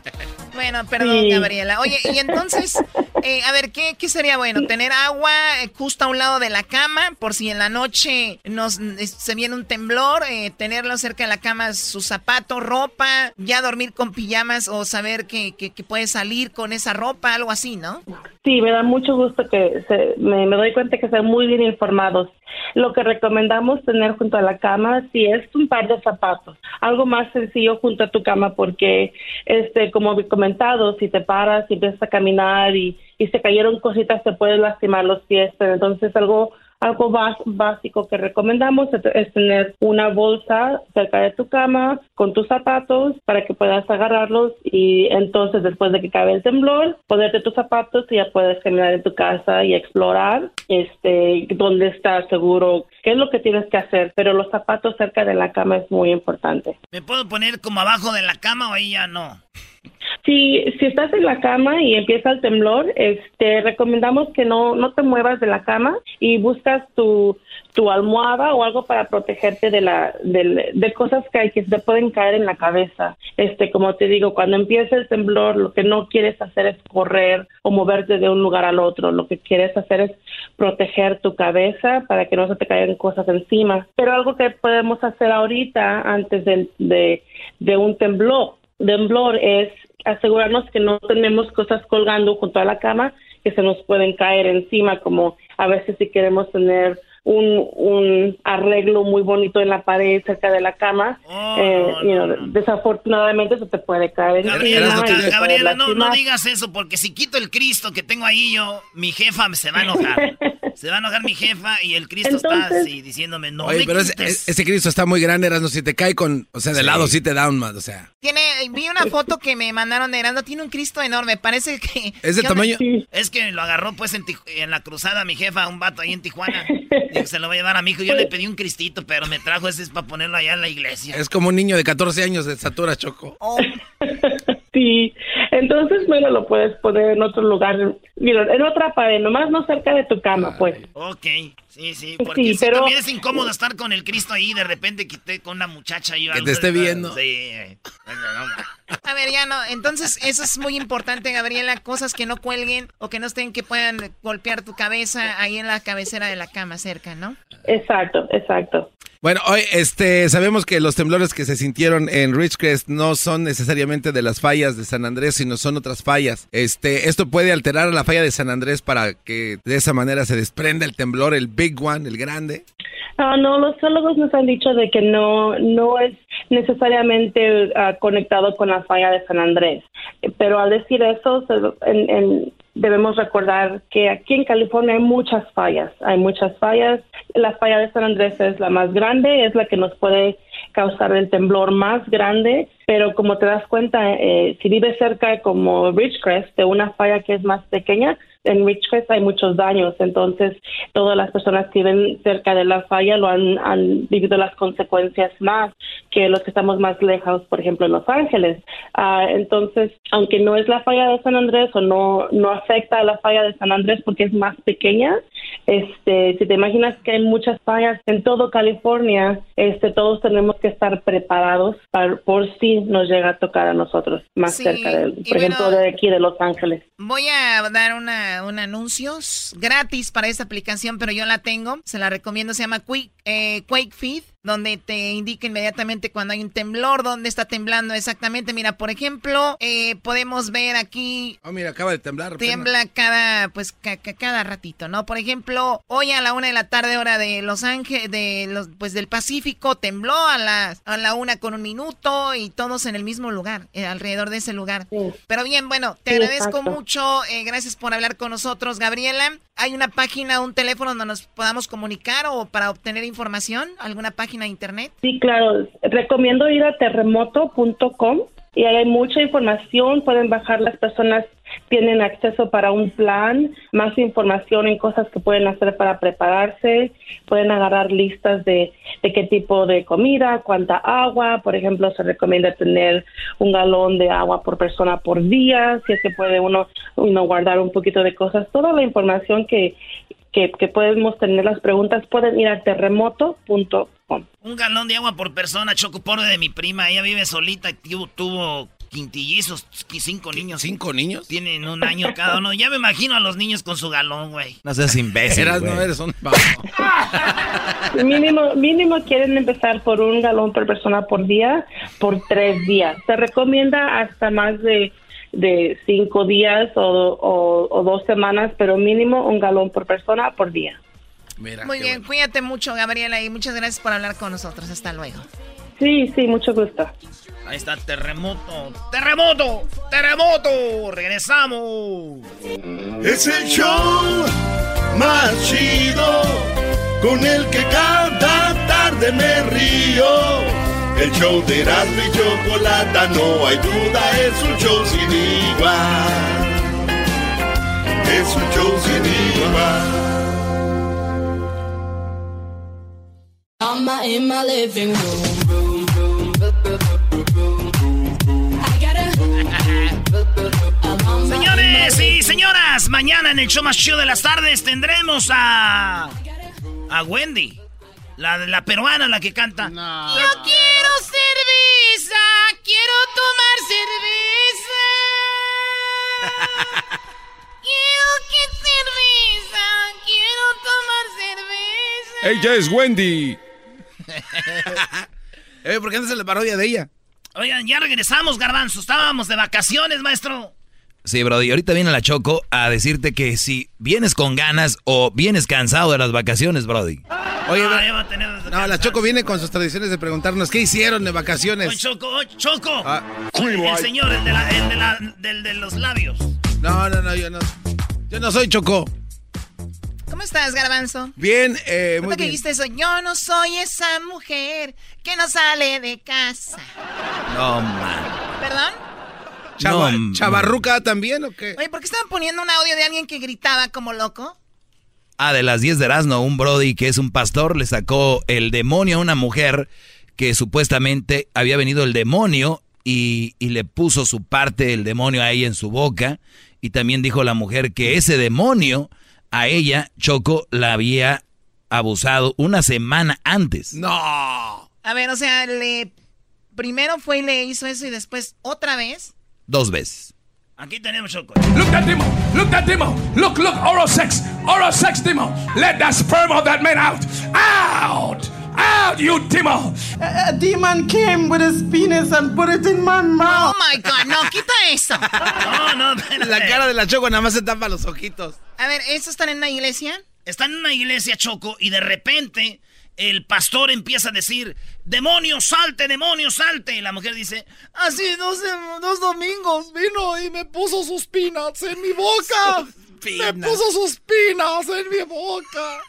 Bueno, perdón, Gabriela. Oye, y entonces, eh, a ver, ¿qué, ¿qué, sería bueno? ¿Tener agua eh, justo a un lado de la cama por si en la noche nos se viene un temblor? Eh, tenerlo cerca de la cama, sus zapatos, ropa, ya dormir con pijamas o saber que, que, puede salir con esa ropa, algo así, ¿no? Sí, me da mucho gusto que me, me doy cuenta que están muy bien informados. Lo que recomendamos tener junto a la cama, si es un par de zapatos, algo más sencillo junto a tu cama, porque, este, como he comentado, si te paras y empiezas a caminar y, y se cayeron cositas, te puedes lastimar los pies, entonces algo algo básico que recomendamos es tener una bolsa cerca de tu cama con tus zapatos para que puedas agarrarlos y entonces después de que cabe el temblor, ponerte tus zapatos y ya puedes caminar en tu casa y explorar este dónde estás seguro, qué es lo que tienes que hacer, pero los zapatos cerca de la cama es muy importante. ¿Me puedo poner como abajo de la cama o ahí ya no? Si, si estás en la cama y empieza el temblor, este, recomendamos que no, no te muevas de la cama y buscas tu, tu almohada o algo para protegerte de, la, de, cosas que, hay, que te pueden caer en la cabeza. Este, como te digo, cuando empieza el temblor, lo que no quieres hacer es correr o moverte de un lugar al otro. Lo que quieres hacer es proteger tu cabeza para que no se te caigan cosas encima. Pero algo que podemos hacer ahorita antes de, de un temblor temblor es asegurarnos que no tenemos cosas colgando junto a la cama que se nos pueden caer encima, como a veces si queremos tener un, un arreglo muy bonito en la pared cerca de la cama. Eh, you know, Desafortunadamente eso te puede caer Gabriela, no, no digas eso, porque si quito el Cristo que tengo ahí yo, mi jefa se va a enojar. se va a enojar mi jefa y el Cristo está así diciéndome, no Oye, me pero ese, ese Cristo está muy grande, Erasmo. Si te cae con, o sea, de Sí. lado sí te da un más, o sea. Tiene, vi una foto que me mandaron de Erasmo, tiene un Cristo enorme, parece que... ¿Es de tamaño? Es que lo agarró pues en, Tiju- en la cruzada mi jefa, un vato ahí en Tijuana. Dijo, se lo va a llevar a mi hijo. Yo le pedí un cristito, pero me trajo ese es para ponerlo allá en la iglesia. Es como un niño de 14 años de estatura, Choco. Sí, entonces, bueno, lo puedes poner en otro lugar, mira, en otra pared, nomás no cerca de tu cama, pues. Ok, sí, sí, porque Sí, sí, pero- también es incómodo estar con el Cristo ahí de repente que esté con una muchacha y Que te esté viendo. Sí. eh. A ver, ya no. Entonces, eso es muy importante, Gabriela. Cosas que no cuelguen o que no estén que puedan golpear tu cabeza ahí en la cabecera de la cama cerca, ¿no? Exacto, exacto. Bueno, hoy este, sabemos que los temblores que se sintieron en Ridgecrest no son necesariamente de las fallas de San Andrés, sino son otras fallas. Este, esto puede alterar la falla de San Andrés para que de esa manera se desprenda el temblor, el big one, el grande. Ah, no, los geólogos nos han dicho de que no, no es necesariamente ah, conectado con la falla de San Andrés. Pero al decir eso, en- en- debemos recordar que aquí en California hay muchas fallas. Hay muchas fallas. La falla de San Andrés es la más grande, es la que nos puede causar el temblor más grande. Pero como te das cuenta, eh, si vives cerca como Ridgecrest, de una falla que es más pequeña, en Ridgecrest hay muchos daños, entonces todas las personas que viven cerca de la falla lo han, vivido las consecuencias más que los que estamos más lejos, por ejemplo en Los Ángeles. Ah, entonces, aunque no es la falla de San Andrés o no no afecta a la falla de San Andrés porque es más pequeña, este, si te imaginas que hay muchas fallas en todo California, este, todos tenemos que estar preparados para, por si nos llega a tocar a nosotros más Sí, cerca, de, por ejemplo, bueno- de aquí de Los Ángeles. Voy a dar una, un anuncio gratis para esta aplicación, pero yo la tengo. Se la recomiendo. Se llama Quick, eh, Quake Feed, donde te indica inmediatamente cuando hay un temblor, dónde está temblando exactamente. Mira, por ejemplo, eh, podemos ver aquí Oh, mira, acaba de temblar. tiembla cada pues ca- ca- cada ratito, ¿no? Por ejemplo, hoy a la una de la tarde hora de Los Ángeles, de los pues del Pacífico tembló a las a la una con un minuto y todos en el mismo lugar, eh, alrededor de ese lugar. Pero bien, bueno, te Sí, agradezco exacto. mucho, eh, gracias por hablar con nosotros, Gabriela. ¿Hay una página, un teléfono donde nos podamos comunicar o para obtener información? ¿Alguna página Sí, claro. Recomiendo ir a terremoto.com y ahí hay mucha información. Pueden bajar las personas, tienen acceso para un plan, más información en cosas que pueden hacer para prepararse. Pueden agarrar listas de, de qué tipo de comida, cuánta agua. Por ejemplo, se recomienda tener un galón de agua por persona por día. Si es que puede uno, uno guardar un poquito de cosas. Toda la información que, que, que podemos tener las preguntas pueden ir a terremoto.com. Un galón de agua por persona, Choco, pobre de mi prima. Ella vive solita y tuvo, tuvo quintillizos, qu- cinco niños. ¿Cinco niños? Tienen un año cada uno. Ya me imagino a los niños con su galón, güey. No seas imbécil. Eras, güey. no eres un Mínimo, mínimo quieren empezar por un galón por persona por día por tres días. Se recomienda hasta más de, de cinco días o, o- o dos semanas, pero mínimo un galón por persona por día. Muy bien, cuídate mucho, Gabriela, y muchas gracias por hablar con nosotros. Hasta luego. Sí, sí, mucho gusto. Ahí está, terremoto. ¡Terremoto! ¡Terremoto! ¡Regresamos! Es el show más chido con el que cada tarde me río. El show de Erasmo y Chocolata, no hay duda, es un show sin igual. Es un show sin igual. I'm in my living room. I gotta. Señores y señoras, mañana en el show más chido de las tardes tendremos a. a Wendy. La, la peruana, la que canta. Yo quiero cerveza, quiero tomar cerveza. quiero que cerveza, quiero tomar cerveza. Ella es Wendy. eh, ¿Por qué no se la parodia de ella? Oigan, ya regresamos, Garbanzo. Estábamos de vacaciones, maestro. Sí, Brody, ahorita viene la Choco a decirte que si vienes con ganas o vienes cansado de las vacaciones, Brody. Oye, Ah, ya va a tener las no, la Choco viene con sus tradiciones de preguntarnos qué hicieron de vacaciones. Oye, Choco, oye, Choco. Ah. El señor, el de, la, el de, la, del de los labios. No, no, no, yo no. Yo no soy Choco. ¿Cómo estás, Garbanzo? Bien, eh, muy ¿Cómo que bien. dijiste eso? Yo no soy esa mujer que no sale de casa. No, man. ¿Perdón? Chava- No, ¿Chavarruca también o qué? Oye, ¿por qué estaban poniendo un audio de alguien que gritaba como loco? Ah, de las 10 de Erasmo, un Brody que es un pastor le sacó el demonio a una mujer que supuestamente había venido el demonio y, y le puso su parte del demonio a ella en su boca. Y también dijo la mujer que ese demonio a ella, Choco, la había abusado una semana antes. No. A ver, o sea, le primero fue y le hizo eso y después otra vez. Dos veces. Aquí tenemos Choco. Look that demon. Look that demon. Look, look, oral sex. Oral sex demon. Let that sperm of that man out. Out. Out, you demon. A, a demon came with his penis and put it in my mouth. Oh my god, no, quita eso. No, no, La cara de la Choco nada más se tapa los ojitos. A ver, ¿estos están en una iglesia? Están en una iglesia, Choco, y de repente el pastor empieza a decir, demonio, salte, demonio, salte. Y la mujer dice, Así dos, dos domingos vino y me puso sus peanuts en mi boca. Me peanuts. puso sus peanuts en mi boca.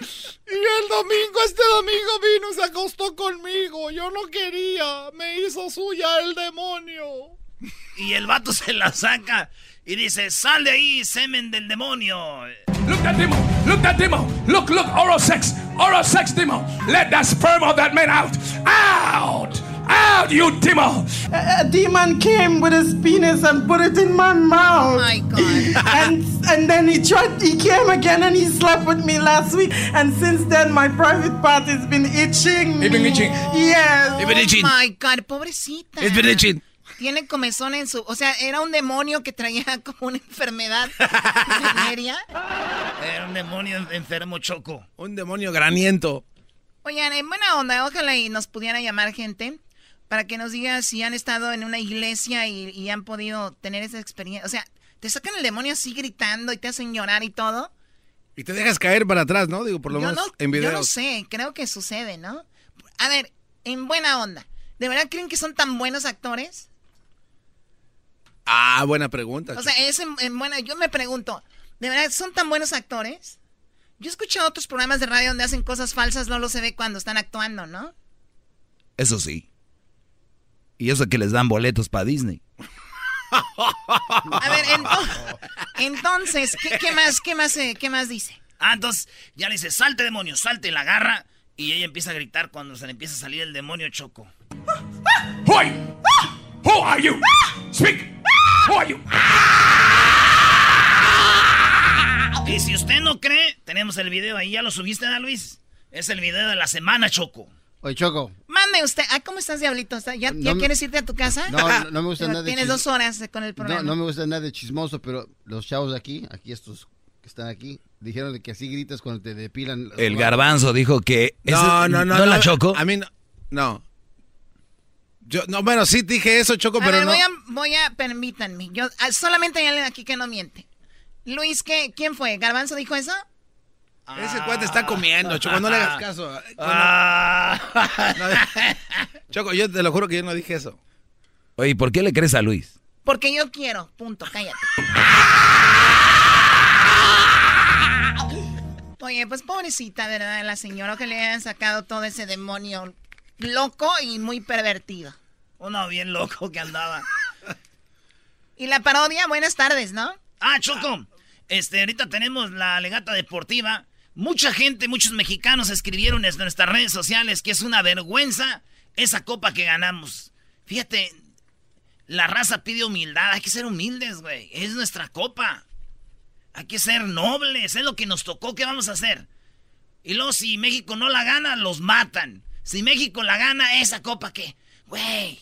Y el domingo, este domingo vino y se acostó conmigo. Yo no quería. Me hizo suya el demonio. y el vato se la saca y dice, sal de ahí, semen del demonio. Look that demon. Look that demon. Look, look, oral sex. Oral sex demon. Let that sperm of that man out. Out. Out, you demon. A, a demon came with his penis and put it in my mouth. Oh my god. and and then he tried he came again and he slept with me last week and since then my private part has been itching It's been itching. yes Oh my god, pobrecita. Es Benechin. Tiene comezón en su... O sea, era un demonio que traía como una enfermedad. Era un demonio enfermo, Choco. Un demonio graniento. Oigan, en buena onda, ojalá y nos pudiera llamar gente para que nos diga si han estado en una iglesia y, y han podido tener esa experiencia. O sea, te sacan el demonio así gritando y te hacen llorar y todo. Y te dejas caer para atrás, ¿no? Digo, por lo yo, menos no, en yo videos. no sé, creo que sucede, ¿no? A ver, en buena onda, ¿de verdad creen que son tan buenos actores? Ah, buena pregunta. O sea, es en, en buena. Yo me pregunto, ¿de verdad son tan buenos actores? Yo he escuchado otros programas de radio donde hacen cosas falsas, no lo se ve cuando están actuando, ¿no? Eso sí. Y eso que les dan boletos para Disney. A ver, ento- entonces, ¿qué, qué más, qué más, eh, qué más dice? Ah, entonces ya le dice, salte demonio, salte, y la agarra. Y ella empieza a gritar cuando se le empieza a salir el demonio Choco. Who are you? Who are you? Speak. Who are you? Y si usted no cree, tenemos el video ahí, ya lo subiste, ¿verdad, Luis? Es el video de la semana, Choco. Oye, Choco. Mande usted. Ah, ¿cómo estás, Diablito? ¿Está- ¿Ya, No ya me- quieres irte a tu casa? No, no, no me gusta nada de Tienes dos horas con el programa. No, no me gusta nada de chismoso, pero los chavos de aquí, aquí estos que están aquí, dijeron de que así gritas cuando te depilan. El garbanzo dijo que... ese- No, no, no. ¿No la Choco? A mí no. No. Yo, no, bueno, sí dije eso, Choco, A pero ver, no. voy a, voy a, permítanme. Yo, ah, solamente hay alguien aquí que no miente. Luis, ¿qué, ¿quién fue? ¿Garbanzo dijo eso? Ese cuate está comiendo, Choco, no le hagas caso. Ah. No, Choco, yo te lo juro que yo no dije eso. Oye, ¿por qué le crees a Luis? Porque yo quiero. Punto, cállate. Oye, pues pobrecita, ¿verdad? La señora que le hayan sacado todo ese demonio loco y muy pervertido. Uno bien loco que andaba. Y la parodia, buenas tardes, ¿no? Ah, Choco. Este, ahorita tenemos la legata deportiva. Mucha gente, muchos mexicanos escribieron en nuestras redes sociales que es una vergüenza esa copa que ganamos. Fíjate, la raza pide humildad. Hay que ser humildes, güey. Es nuestra copa. Hay que ser nobles. Es lo que nos tocó. ¿Qué vamos a hacer? Y luego, si México no la gana, los matan. Si México la gana, esa copa, ¿qué? Güey.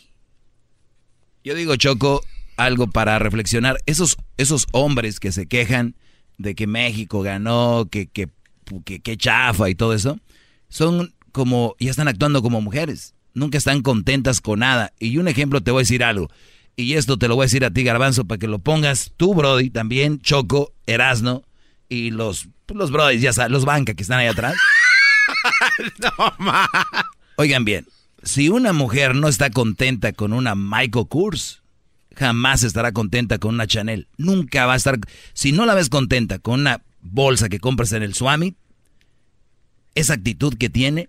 Yo digo, Choco, algo para reflexionar. Esos, esos hombres que se quejan de que México ganó, que, que, que, que chafa y todo eso, son como, ya están actuando como mujeres. Nunca están contentas con nada. Y un ejemplo, te voy a decir algo. Y esto te lo voy a decir a ti, Garbanzo, para que lo pongas tú, Brody, también, Choco, Erasno y los, los Brody, ya sabes, los banca que están ahí atrás. no, ma. Oigan bien, si una mujer no está contenta con una Michael Kors, jamás estará contenta con una Chanel. Nunca va a estar. Si no la ves contenta con una bolsa que compras en el Swami, esa actitud que tiene,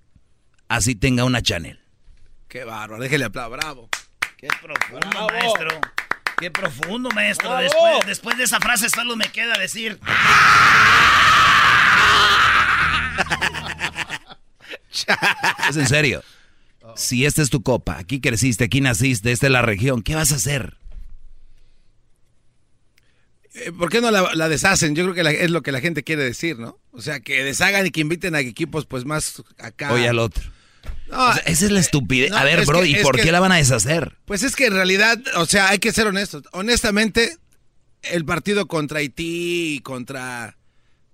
así tenga una Chanel. Qué bárbaro, déjele aplaudir, bravo. Qué profundo, maestro. Qué profundo, maestro. Después, después de esa frase solo me queda decir. Es en serio. Si esta es tu copa, aquí creciste, aquí naciste, esta es la región, ¿qué vas a hacer? Eh, ¿Por qué no la, la deshacen? Yo creo que la- es lo que la gente quiere decir, ¿no? O sea, que deshagan y que inviten a equipos pues más acá. Oye al otro. No, O sea, esa es la estupidez. no, a ver, es bro, que- ¿y por que- qué la van a deshacer? Pues es que en realidad, o sea, hay que ser honestos. Honestamente, el partido contra Haití y contra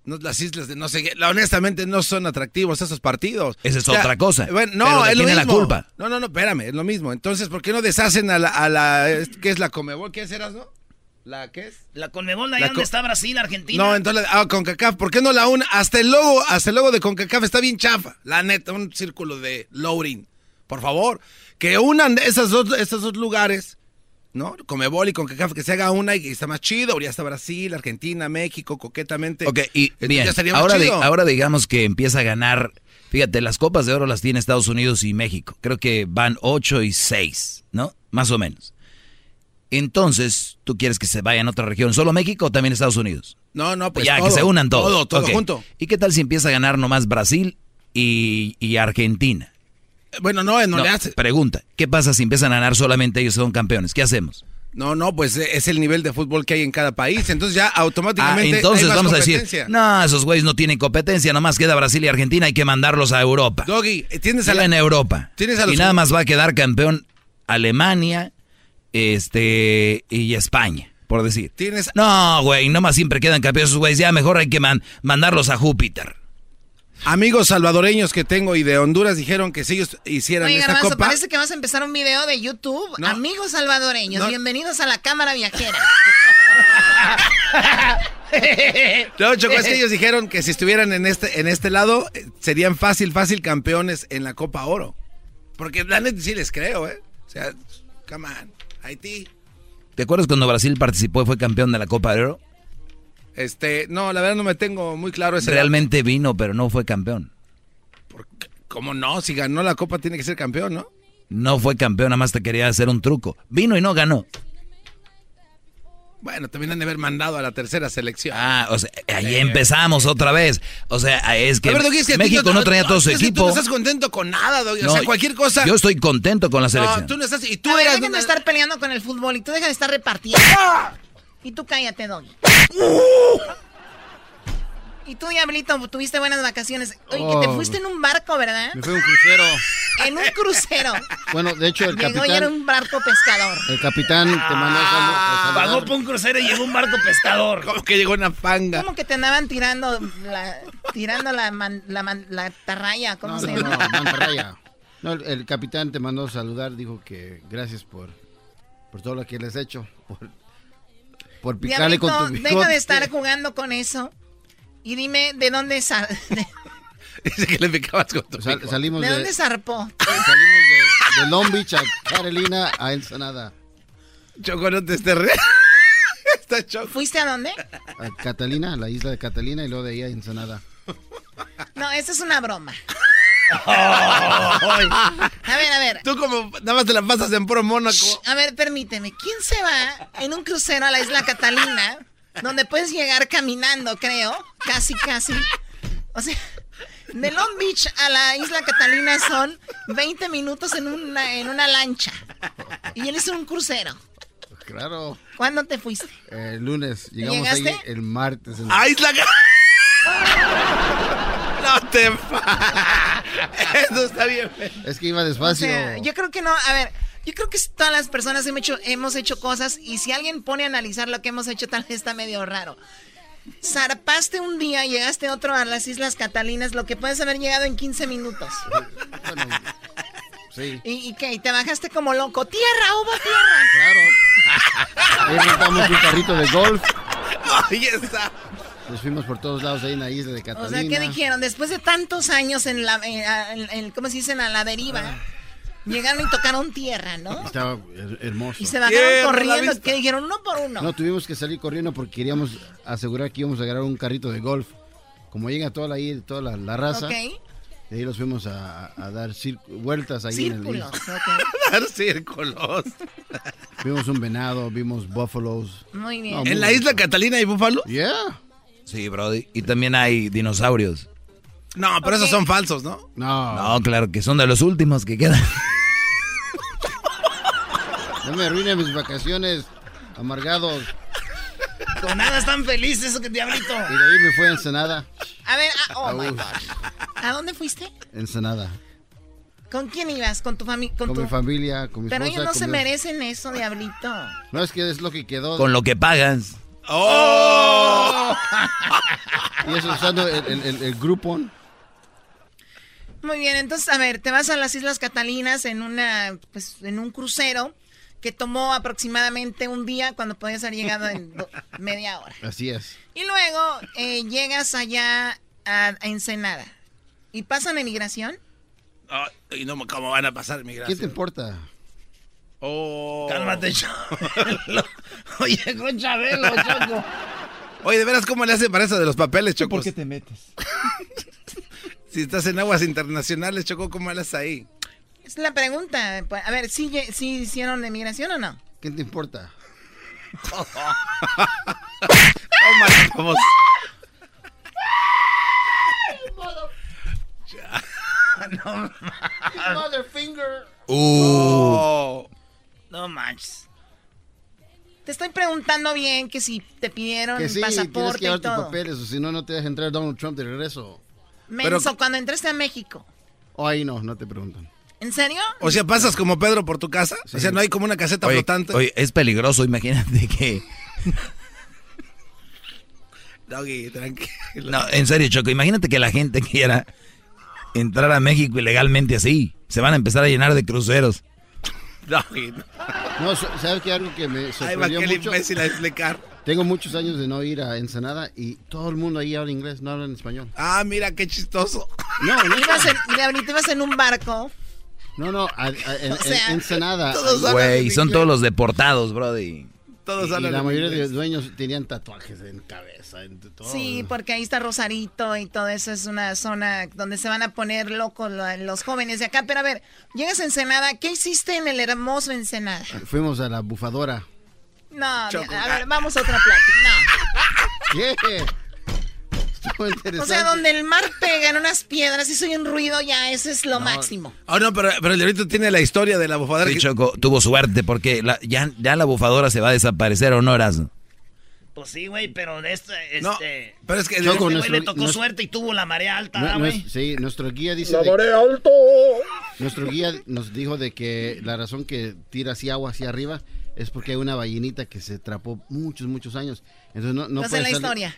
no, las islas de no sé qué, honestamente no son atractivos esos partidos. Esa es O sea, otra cosa. Bueno, no, Pero ¿de es lo es la mismo. culpa? No, no, no, espérame, es lo mismo. Entonces, ¿por qué no deshacen a la, a la ¿qué es la Comebol? ¿Qué serás, no? ¿La qué es? La Conmebol, ahí La donde está Brasil, Argentina. No, entonces, ah, CONCACAF, ¿por qué no la una? Hasta el logo, hasta el logo de CONCACAF está bien chafa. La neta, un círculo de loading. Por favor, que unan esas dos, esos dos lugares, ¿no? Comebol y CONCACAF, que se haga una y que está más chido. Ya está Brasil, Argentina, México, coquetamente. Ok, y bien, ya estaría más ahora, ahora digamos que empieza a ganar. Fíjate, las copas de oro las tiene Estados Unidos y México. Creo que van 8 y 6, ¿no? Más o menos. Entonces, ¿tú quieres que se vayan a otra región? ¿Solo México o también Estados Unidos? No, no, pues ya, todo, que se unan todos. Todo, todo junto. ¿Y qué tal si empieza a ganar nomás Brasil y, y Argentina? Bueno, no, no, No, le hace. Pregunta, ¿qué pasa si empiezan a ganar solamente ellos son campeones? ¿Qué hacemos? No, no, pues eh, es el nivel de fútbol que hay en cada país. Entonces ya Ah, automáticamente. entonces hay más vamos a decir, no, esos güeyes no tienen competencia, nomás queda Brasil y Argentina, hay que mandarlos a Europa. Doggy, eh, tienes a la- en Europa. tienes a y los- nada más va a quedar campeón Alemania, este, y España, por decir. Tienes- No, güey, nomás siempre quedan campeones esos güeyes, ya mejor hay que man- mandarlos a Júpiter. Amigos salvadoreños que tengo y de Honduras dijeron que si ellos hicieran Oye, esta Garbanzo, copa. parece que vas a empezar un video de YouTube. Amigos salvadoreños, No. bienvenidos a la cámara viajera. No, Choco, es que ellos dijeron que si estuvieran en este, en este lado, eh, serían fácil, fácil campeones en la Copa Oro. Porque la neta sí les creo, ¿eh? O sea, come on, Haití. ¿Te acuerdas cuando Brasil participó y fue campeón de la Copa de Oro? Este, no, la verdad no me tengo muy claro ese Realmente vino, pero no fue campeón. ¿Cómo no? Si ganó la Copa tiene que ser campeón, ¿no? No fue campeón, nada más te quería hacer un truco. Vino y no ganó. Bueno, también han de haber mandado a la tercera selección. Ah, o sea, ahí empezamos otra vez. O sea, es que A ver, es México no traía todo su Tú equipo. no estás contento con nada, Doggy. o No, sea, cualquier cosa. Yo estoy contento con la selección. No, tú no estás. Y tú a ver, eras. dejen de estar peleando con el fútbol y tú deja de estar repartiendo. Y tú cállate, Doggy. Y tú, Diablito, tuviste buenas vacaciones. Oye, que te Oh. fuiste en un barco, ¿verdad? Me fue un crucero. En un crucero. Bueno, de hecho, el Llegó y era capitán, un barco pescador. el capitán te mandó a salu- a saludar. Pagó por un crucero y llegó un barco pescador. Como que llegó una panga. ¿Cómo que te andaban tirando la, tirando la, man- la, man- la tarraya? ¿Cómo No, se no, no, llama? mantarraya. No, el, el capitán te mandó a saludar, dijo que gracias por, por todo lo que les he hecho, por, por picarle Diablito, con tu deja bigote. de estar jugando con eso. Y dime, ¿de dónde, sa- de, Dice que le picabas con tu Sal- salimos ¿de de, dónde zarpó? salimos de, de Long Beach a Carolina a Ensenada. Choco, no te estés re... Está choco. ¿Fuiste a dónde? A Catalina, a la isla de Catalina y luego de ahí a Ensenada. No, esta es una broma. A ver, a ver. Tú como nada más te la pasas en puro Mónaco. A ver, permíteme. ¿Quién se va en un crucero a la isla Catalina? Donde puedes llegar caminando, creo. Casi, casi. O sea, de Long Beach a la isla Catalina son 20 minutos en una, en una lancha. Y él es un crucero. Claro. ¿Cuándo te fuiste? El lunes, llegamos ahí ¿Llegaste? el martes. en- ¡Ay, la No te fa- Eso está bien. Es que iba O despacio. sea, yo creo que no, a ver, yo creo que todas las personas hemos hecho, hemos hecho cosas y si alguien pone a analizar lo que hemos hecho, tal vez está medio raro. Zarpaste un día, llegaste otro a las Islas Catalinas, lo que puedes haber llegado en 15 minutos. Sí. ¿Y, y qué? ¿Y te bajaste como loco? ¡Tierra, hubo tierra! Claro. Ahí rentamos un carrito de golf. Ahí está. Nos fuimos por todos lados ahí en la isla de O Catalina. sea, ¿qué dijeron? Después de tantos años en la, en- en- en- ¿cómo se dice? En la deriva, llegaron y tocaron tierra, ¿no? Estaba her- hermoso. Y se bajaron corriendo. ¿Qué dijeron? Uno por uno. No, tuvimos que salir corriendo porque queríamos asegurar que íbamos a agarrar un carrito de golf. Como llega toda la, toda la, la raza, Ok. de ahí los fuimos a, a dar vueltas ahí en el Círculos. isla. ok. Dar círculos. Vimos un venado, vimos búfalos. Muy bien. No, muy ¿En la isla Catalina hay búfalo? Yeah. Sí, Brody. Y también hay dinosaurios. No, pero esos son falsos, ¿no? No. No, claro que son de los últimos que quedan. No me arruinen mis vacaciones, amargados. Con nada están felices, eso que diablito. Y de ahí me fue a Ensenada. A ver, ah, oh my Au. God. ¿A dónde fuiste? Ensenada. ¿Con quién ibas? ¿Con tu familia? Con, tu... mi familia, con mi Pero esposa. ellos no se mi- merecen eso, diablito. No, es que es lo que quedó. Con lo que pagas. ¡Oh! Y eso usando el, el, el, el Groupon. Muy bien, entonces, a ver, te vas a las Islas Catalinas en una, pues, en un crucero que tomó aproximadamente un día cuando podías haber llegado en media hora. Así es. Y luego eh, llegas allá a, a Ensenada. ¿Y pasan emigración? Ay, no, ¿cómo van a pasar ¿Qué te migración? importa? Oh. Cálmate, Chabelo. Oye, con Chabelo, Choco. Oye, ¿de veras cómo le hacen para eso de los papeles, Choco? ¿Por qué te metes? Si estás en aguas internacionales, Choco, ¿cómo le haces ahí? Es la pregunta. Pues, A ver, ¿sí, sí hicieron emigración o no? ¿Qué te importa? Vamos. No, Motherfinger. Oh. no manches. Te estoy preguntando bien que si te pidieron Que sí, tienes pasaporte que y llevar tus todo. papeles, o si no, no te deja entrar Donald Trump de regreso. Menso, cuando entraste a México. O ahí no, no te preguntan. ¿En serio? O sea, pasas como Pedro por tu casa. O sea, no hay como una caseta Oye, flotante. oye, es peligroso, imagínate que... Doggy, tranquilo. No, en serio, Choco, imagínate que la gente quiera entrar a México ilegalmente así. Se van a empezar a llenar de cruceros. Doggy. No, ¿sabes qué? Algo que me Ay, va sorprendió aquel mucho. imbécil a explicar. Tengo muchos años de no ir a Ensenada y todo el mundo ahí habla inglés, no hablan español. Ah, mira qué chistoso. No, no, Ibas en, Diablito, ibas en un barco. no, no, a- a- en, O sea, en Ensenada. Güey, son todos los deportados, brody. Todos y, y hablan la en mayoría de los dueños tenían tatuajes en cabeza, en todo. Sí, porque ahí está Rosarito y todo eso es una zona donde se van a poner locos lo- los jóvenes de acá. Pero a ver, llegas a Ensenada, ¿qué hiciste en el hermoso Ensenada? Fuimos a la bufadora. No, Choco. a ver, vamos a otra plática. ¿Qué? Estuvo No. interesante. O sea, donde el mar pega en unas piedras y soy un ruido, ya ese es lo máximo. Oh, no, pero, pero el diablito tiene la historia de la bufadora. Sí, que- Choco, tuvo suerte porque la- ya, ya la bufadora se va a desaparecer, ¿o no, Erasmo? Pues sí, güey, pero de este, No, este... pero es que- este Choco, güey nuestro- le tocó nuestro- suerte y tuvo la marea alta, No- ¿verdad, no güey. es- sí, nuestro guía dice. La de- marea alto. Nuestro guía nos dijo de que la razón que tira así agua hacia arriba es porque hay una ballenita que se atrapó muchos, muchos años. Entonces no, no Esa puede es la salir- historia.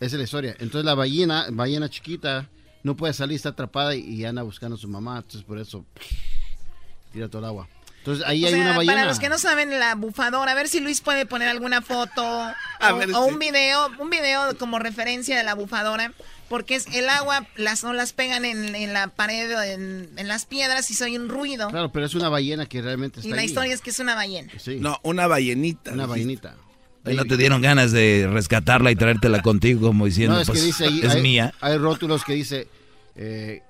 Esa es la historia. Entonces la ballena, ballena chiquita, no puede salir, está atrapada y, y anda buscando a su mamá. Entonces por eso tira todo el agua. Entonces ahí O hay sea, una ballena. para los que no saben la bufadora, a ver si Luis puede poner alguna foto o, ver o si- un video, un video como referencia de la bufadora, porque es el agua, las olas pegan en, en la pared, o en, en las piedras y soy un ruido. Claro, pero es una ballena que realmente está y la ahí. historia es que es una ballena. Sí. No, una ballenita. Una ballenita. ¿Y no te dieron ganas de rescatarla y traértela contigo como diciendo, No, es pues, que dice ahí, es hay, mía? hay rótulos que dice eh,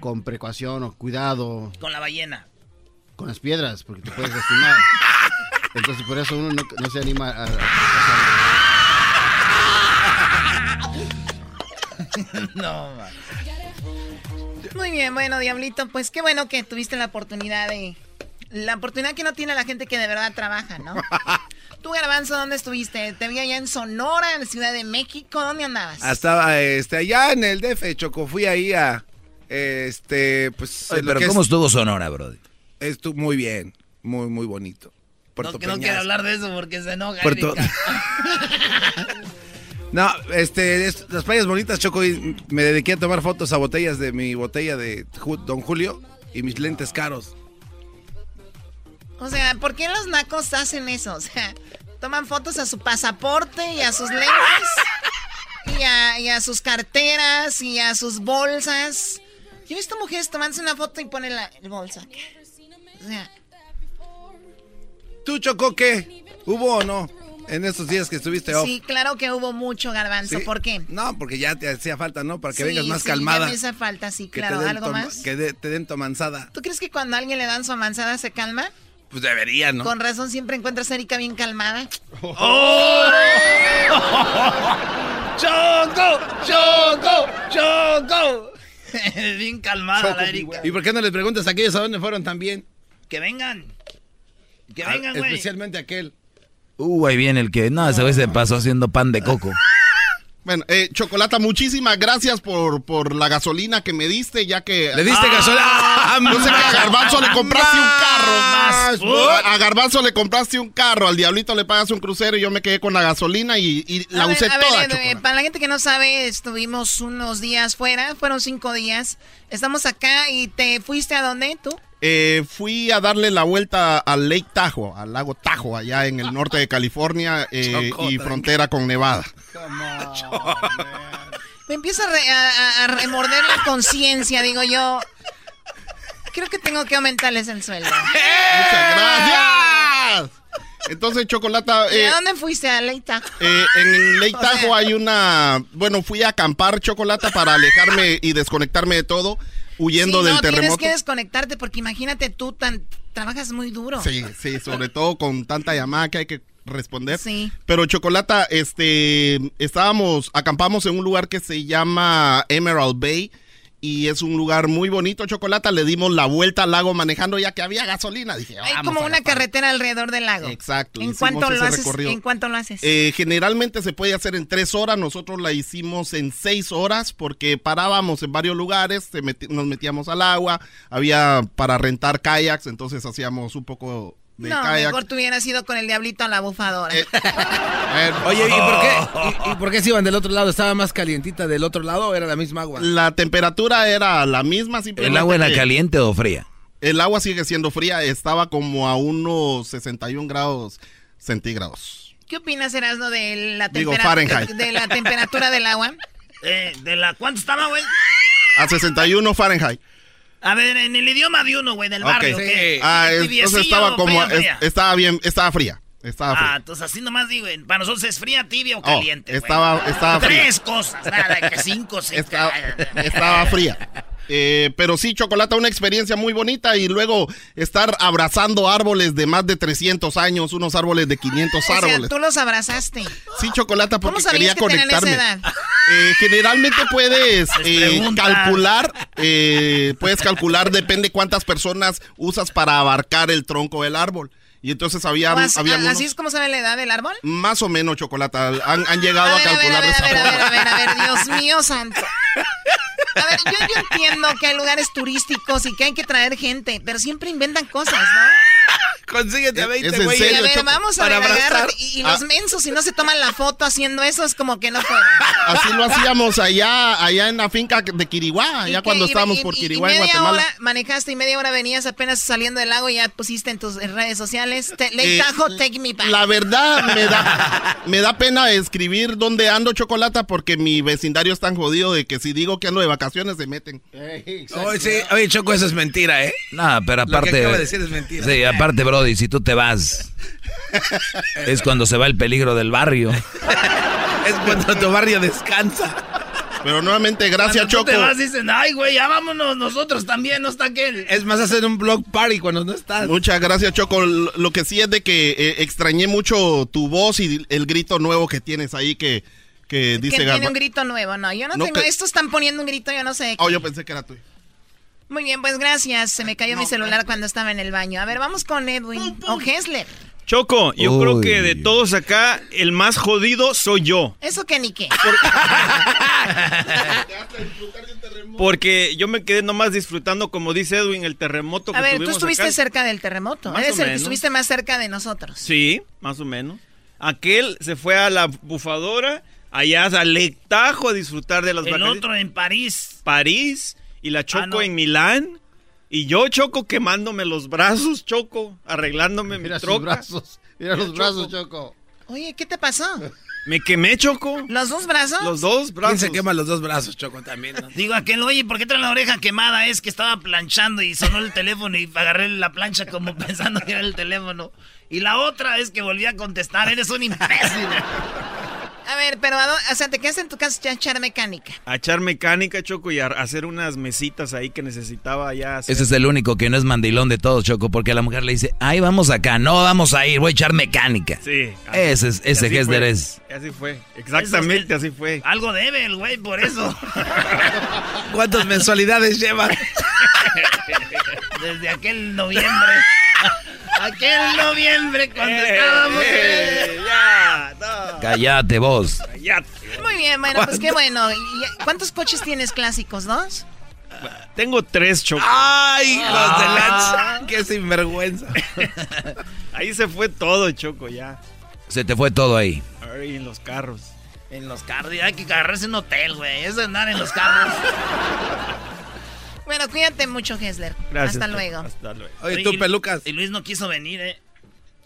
con precaución o cuidado Con la ballena. con las piedras, porque te puedes lastimar. Entonces por eso uno no, no se anima a, a- no, man. Muy bien, bueno, Diablito, pues qué bueno que tuviste la oportunidad de... La oportunidad que no tiene la gente que de verdad trabaja, ¿no? Tú, Garbanzo, ¿dónde estuviste? Te vi allá en Sonora, en la Ciudad de México. ¿Dónde andabas? Estaba este, allá en el DF, Choco. Fui ahí a. Este, pues. Oye, pero ¿cómo es- estuvo Sonora, brody? Estuvo muy bien. Muy, muy bonito. Puerto No, que no Peñasco. hablar de eso porque se enoja. Puerto-. No, este, es- las playas bonitas, Choco. Y me dediqué a tomar fotos a botellas de mi botella de Don Julio y mis lentes caros. O sea, ¿por qué los nacos hacen eso? O sea, toman fotos a su pasaporte y a sus lentes y a, y a sus carteras y a sus bolsas. Yo he visto mujeres tomándose una foto y ponen la el bolsa. O sea, ¿Tú, Choco, qué? ¿Hubo o no? En estos días que estuviste off. sí, claro que hubo mucho garbanzo. ¿Sí? ¿Por qué? No, porque ya te hacía falta, ¿no? Para que Sí, vengas más sí, calmada. me hace falta, sí, claro. ¿Algo más? Que de- te den tu manzada. ¿Tú crees que cuando a alguien le dan su avanzada se calma? Pues debería, ¿no? Con razón siempre encuentras a Erika bien calmada. ¡Oh! ¡Choco! ¡Choco! ¡Choco! Bien calmada la Erika. ¿Y por qué no les preguntas a aquellos a dónde fueron también? Que vengan. Que Ah, vengan, güey. Especialmente aquel. Uh, ahí viene el que. No, ese güey se pasó haciendo pan de coco. Bueno, eh, Chocolata, muchísimas gracias por, por la gasolina que me diste, ya que... ¿Le diste gasolina? ¡Ah, Yo sé que a Garbanzo le compraste un carro. Más. A, a Garbanzo le compraste un carro, al Diablito le pagas un crucero y yo me quedé con la gasolina y, y la A ver, usé a ver, toda, eh, para la gente que no sabe, estuvimos unos días fuera, fueron cinco días. Estamos acá y te fuiste a dónde tú? Eh, fui a darle la vuelta al Lake Tahoe, al lago Tahoe, allá en el norte de California eh, y frontera con Nevada. Me empieza a, re- a- a- a remorder la conciencia, digo yo. Creo que tengo que aumentarles el sueldo. Muchas gracias. Entonces, Chocolata, ¿Y eh, a dónde fuiste a Leita? eh, en Lake O sea- Tahoe hay una... Bueno, fui a acampar, Chocolata, para alejarme y desconectarme de todo, huyendo Sí, del no, tienes que desconectarte porque imagínate tú tan trabajas muy duro. Sí, sí, sobre todo con tanta llamada que hay que responder. Sí. Pero Chocolata, este, estábamos, acampamos en un lugar que se llama Emerald Bay y es un lugar muy bonito, Chocolata. Le dimos la vuelta al lago manejando ya que había gasolina. Dije, Hay como una carretera alrededor del lago. Exacto. ¿En cuánto, lo haces, recorrido. ¿En cuánto lo haces? Eh, generalmente se puede hacer en tres horas, nosotros la hicimos en seis horas porque parábamos en varios lugares, meti- nos metíamos al agua, había para rentar kayaks, entonces hacíamos un poco de no, kayak. mejor tú hubieras ido con el diablito a la bufadora. Eh, Oye, ¿y por, qué, y, y por qué se iban del otro lado? ¿Estaba más calientita del otro lado o era la misma agua? La temperatura era la misma, ¿El agua era que caliente o fría? El agua sigue siendo fría, estaba como a unos 61 grados centígrados. ¿Qué opinas, Erasmo, de la, Digo, Fahrenheit. de la temperatura del agua? Eh, ¿De la cuánto estaba, güey? A 61 Fahrenheit. A ver, en el idioma de uno, güey, del barrio. ¿qué? Ah, es- ¿Tibiecillo entonces estaba como, fría, fría? es- estaba bien, estaba fría, estaba fría. Ah, entonces así nomás digo, para nosotros es fría, tibia o Oh, caliente. güey. estaba, estaba fría. Tres cosas, nada, que cinco, seis. Estaba, estaba fría. Eh, pero sí, Chocolata, una experiencia muy bonita y luego estar abrazando árboles de más de 300 años, unos árboles de 500 O sea, árboles. tú los abrazaste. Sí, Chocolata, ¿Cómo porque sabías quería que tenían esa conectarme. edad? Eh, generalmente puedes eh, calcular, eh, puedes calcular, depende cuántas personas usas para abarcar el tronco del árbol. Y entonces había, O así, había a- unos- ¿Así es como sabe la edad del árbol? más o menos chocolata. Han, han llegado A a, ver, a ver, calcular a ver, de esa a ver, a ver, a ver, a ver, Dios mío santo. A ver, yo, yo entiendo que hay lugares turísticos y que hay que traer gente, pero siempre inventan cosas, ¿no? Consíguete a 20 ¿Es en güeyes. a ver, vamos a ver, y, y los Ah. mensos, si no se toman la foto haciendo eso, es como que no fueron. Así lo hacíamos allá, allá en la finca de Quiriguá, allá ¿Y cuando estábamos y- por Quiriguá, y en media Guatemala. hora manejaste y media hora venías apenas saliendo del lago y ya pusiste en tus redes sociales. Te, Lake Eh, Tahoe, take me back. La verdad, me da, me da pena escribir dónde ando chocolata porque mi vecindario es tan jodido de que si digo que ando de vacaciones se meten. Oye, sí, oye, Choco, eso es mentira, ¿eh? No, pero Lo que aparte. acaba de decir es mentira. Sí, aparte, Brody, si tú te vas. es cuando se va el peligro del barrio. Es cuando tu barrio descansa. Pero nuevamente, gracias, Cuando tú Choco. te vas, dicen, ay, güey, ya vámonos nosotros también, no está aquel. Es más, hacer un blog party cuando no estás. Muchas gracias, Choco. Lo que sí es de que eh, extrañé mucho tu voz y el grito nuevo que tienes ahí que, que que dice tiene Garba. un grito nuevo, no, yo no, No, tengo, que- estos están poniendo un grito, yo no sé. Oh, yo pensé que era tuyo. Muy bien, pues gracias, se me cayó mi celular cuando estaba en el baño. A ver, vamos con Edwin o Hessler. Choco, yo Uy. creo que de todos acá, el más jodido soy yo. Eso que ni qué. Porque yo me quedé nomás disfrutando, como dice Edwin, el terremoto que A ver, tú estuviste acá. cerca del terremoto. Más Eres o el que estuviste más cerca de nosotros. Sí, más o menos. Aquel se fue a la bufadora, allá a Lake Tahoe a disfrutar de las El vacaciones. otro en París. París y la Choco Ah, no. en Milán. Y yo, Choco, quemándome los brazos, Choco, arreglándome Mira mi sus troca. brazos. Mira los brazos, Choco. Oye, ¿qué te pasó? Me quemé, Choco. ¿Los dos brazos? Los dos brazos. ¿Quién se quema los dos brazos, Choco, también? no? Digo aquel, oye, ¿por qué trae la oreja quemada? Es que estaba planchando y sonó el teléfono y agarré la plancha como pensando que era el teléfono. Y la otra es que volví a contestar, eres un imbécil. A ver, pero, ¿a dó- o sea, te quedaste en tu casa a echar mecánica. A echar mecánica, Choco, y a hacer unas mesitas ahí que necesitaba ya hacer. Ese es el único que no es mandilón de todos, Choco, porque a la mujer le dice, ay, vamos acá, no vamos a ir, voy a echar mecánica. Sí. Ese es, ese fue. es. Así fue. Exactamente, así fue. Algo debe el güey por eso. ¿Cuántas mensualidades lleva? Desde aquel noviembre. Aquel noviembre cuando estábamos... Eh, ya, no. Cállate vos. Cállate. Muy bien, bueno, pues qué bueno. ¿Y ¿Cuántos coches tienes clásicos? ¿Dos? Tengo tres, Choco. ¡Ay, hijos de Ah. la... ¡Qué sinvergüenza! Ahí se fue todo, Choco, ya. Se te fue todo ahí. Ahí en los carros. En los carros, hay que agarrarse un hotel, güey. Es de andar en los carros. Bueno, cuídate mucho, Hesler. Gracias. Hasta luego. Hasta luego. Oye, tú, Y- pelucas. Y Luis no quiso venir, ¿eh?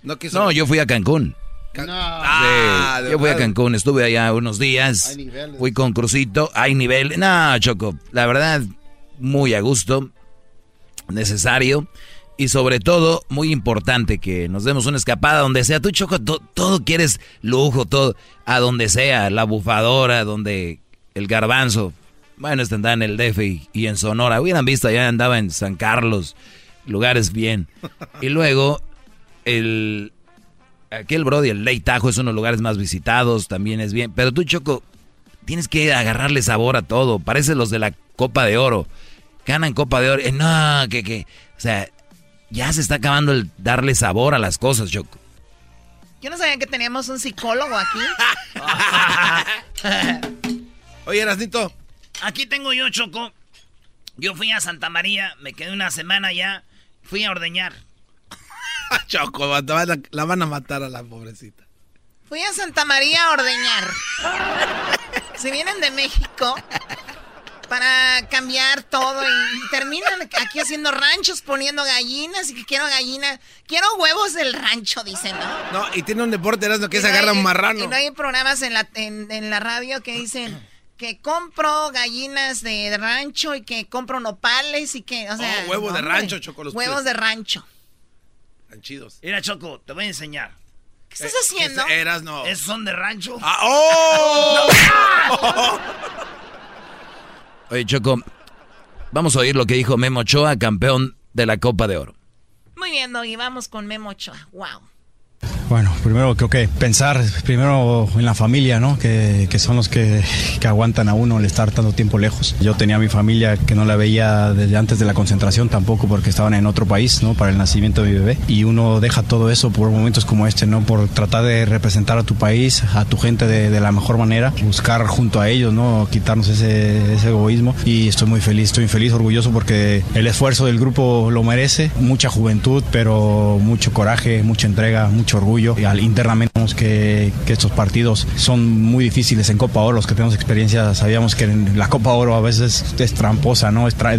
No quiso. No, yo fui a Cancún. No. Ah, Sí, yo fui a. Cancún, estuve allá unos días. Hay niveles. Fui con Crucito, hay nivel. No, Choco, la verdad, muy a gusto, necesario y sobre todo muy importante que nos demos una escapada donde sea. Tú, Choco, to- todo quieres lujo, todo, a donde sea, la bufadora, donde el garbanzo. Bueno, este andaba en el DF y, y en Sonora. Hubieran visto, allá andaba en San Carlos, lugares bien. Y luego, el, aquel Brody, el Lake Tahoe es uno de los lugares más visitados, también es bien. Pero tú, Choco, tienes que agarrarle sabor a todo. Parece los de la Copa de Oro. Ganan Copa de Oro. Eh, no, que, que. O sea, ya se está acabando el darle sabor a las cosas, Choco. Yo no sabía que teníamos un psicólogo aquí. Oye, Erasnito. Aquí tengo yo, Choco. Yo fui a Santa María, me quedé una semana ya. Fui a ordeñar. Choco, la van, a, matar a la pobrecita. Fui a Santa María a ordeñar. Si vienen de México para cambiar todo y terminan aquí haciendo ranchos, poniendo gallinas y que quiero gallinas. Quiero huevos del rancho, dicen, ¿no? No, y tiene un deporte, Erasno, que Y se no agarra hay- un marrano. Y no hay programas en la, en, en la radio que dicen que compro gallinas de rancho y que compro nopales y que, o sea... Oh, huevo de rancho, Choco, los Huevos de rancho. Tan chidos. Mira, Choco, te voy a enseñar. ¿Qué estás haciendo? Ese Erasno. Esos son de rancho. Ah, ¡Oh! Oye, Choco, vamos a oír lo que dijo Memo Ochoa, campeón de la Copa de Oro. Muy bien, Doggy, vamos con Memo Ochoa. Wow. Bueno, primero creo que pensar primero en la familia, ¿no? Que, que son los que, que aguantan a uno el estar tanto tiempo lejos. Yo tenía mi familia que no la veía desde antes de la concentración tampoco porque estaban en otro país, ¿no? Para el nacimiento de mi bebé. Y uno deja todo eso por momentos como este, ¿no? Por tratar de representar a tu país, a tu gente de, de la mejor manera, buscar junto a ellos, ¿no? Quitarnos ese, ese egoísmo. Y estoy muy feliz, estoy feliz, orgulloso porque el esfuerzo del grupo lo merece. Mucha juventud, pero mucho coraje, mucha entrega, mucho orgullo. Y al, internamente sabemos que, que estos partidos son muy difíciles en Copa Oro. Los que tenemos experiencia sabíamos que la Copa Oro a veces es tramposa, ¿no? Es tra-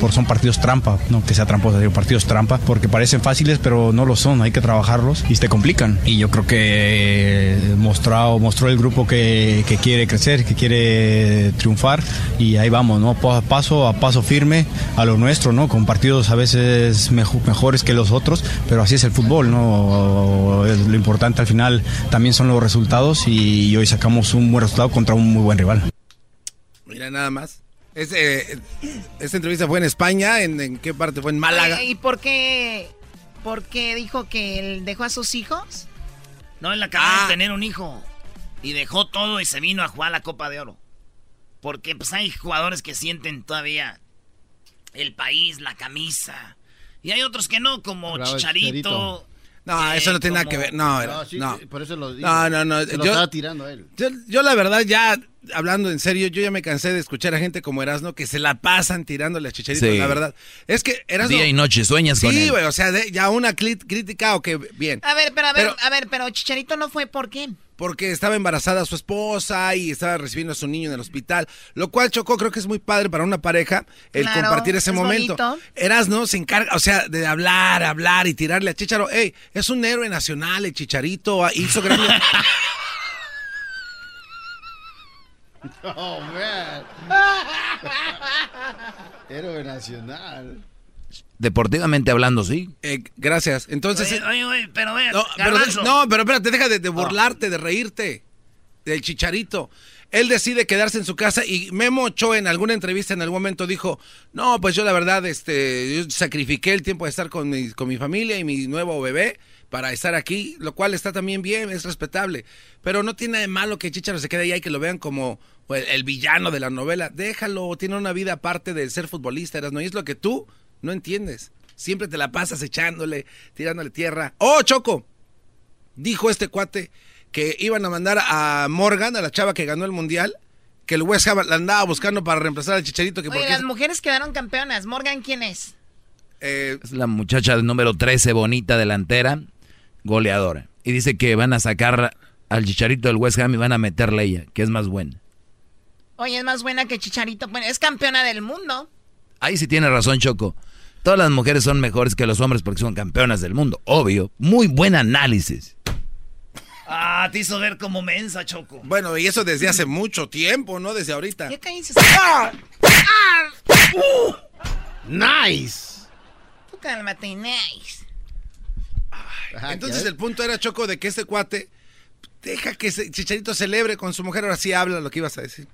por, son partidos trampa, no que sea tramposa, digo partidos trampa, porque parecen fáciles, pero no lo son. Hay que trabajarlos y te complican. Y yo creo que eh, mostrado, mostró el grupo que, que quiere crecer, que quiere triunfar. Y ahí vamos, ¿no? Pa- Paso a paso firme a lo nuestro, ¿no? Con partidos a veces mejo- mejores que los otros, pero así es el fútbol, ¿no? Es Lo importante al final también son los resultados y hoy sacamos un buen resultado contra un muy buen rival. Mira, nada más. Ese, esta entrevista fue en España. ¿En, en qué parte fue? En Málaga. ¿Y por qué, por qué dijo que él dejó a sus hijos? No, él acaba de tener un hijo. Y dejó todo y se vino a jugar la Copa de Oro. Porque pues hay jugadores que sienten todavía el país, la camisa. Y hay otros que no, como Bravo, Chicharito. Chicharito. No, eh, eso no tiene nada que ver. No, No, era- sí, no. por eso lo digo. No, no, no. Se lo Yo, estaba tirando a él. yo, yo la verdad ya, hablando en serio, yo ya me cansé de escuchar a gente como Erasno que se la pasan tirándole a Chicharito, Sí. la verdad. Es que Erasno... Día y noche sueñas con Sí, él. güey, o sea, de- ya una crítica o que bien. A ver, pero a ver, Pero- a ver, pero Chicharito no fue por qué. Porque estaba embarazada su esposa y estaba recibiendo a su niño en el hospital, lo cual chocó, creo que es muy padre para una pareja el Claro, compartir ese es momento. bonito. Erasno se encarga, o sea, de hablar, hablar y tirarle a Chicharo. Ey, es un héroe nacional, el Chicharito, ah, hizo. Oh, man. Héroe nacional. Deportivamente hablando, sí. Eh, gracias. Entonces... Oye, oye, oye, pero No, pero, no, pero espérate, deja de, de burlarte, de reírte del chicharito. Él decide quedarse en su casa y Memo Ochoa en alguna entrevista en algún momento dijo, no, pues yo la verdad, este, yo sacrifiqué el tiempo de estar con mi, con mi familia y mi nuevo bebé para estar aquí, lo cual está también bien, es respetable. Pero no tiene de malo que Chicharo se quede allá y que lo vean como el, el villano de la novela. Déjalo, tiene una vida aparte de ser futbolista, Erasmo, y es lo que tú no entiendes. Siempre te la pasas echándole, tirándole tierra. ¡Oh, Choco! Dijo este cuate que iban a mandar a Morgan, a la chava que ganó el mundial, que el West Ham la andaba buscando para reemplazar al Chicharito. Que Oye, las mujeres quedaron campeonas. Morgan, ¿quién es? eh, Es la muchacha del número 13, bonita delantera, goleadora. Y dice que van a sacar al chicharito del West Ham y van a meterle ella, que es más buena. Oye, es más buena que Chicharito. Bueno, es campeona del mundo. Ahí sí tiene razón, Choco. Todas las mujeres son mejores que los hombres porque son campeonas del mundo. Obvio. Muy buen análisis. Ah, te hizo ver como mensa, Choco. bueno, y eso desde hace mucho tiempo, ¿no? Desde ahorita. ¿Qué cállense? ¡Ah! Nice. Tú cálmate, nice. Entonces el punto era, Choco, de que este cuate deja que ese Chicharito celebre con su mujer. Ahora sí habla lo que ibas a decir.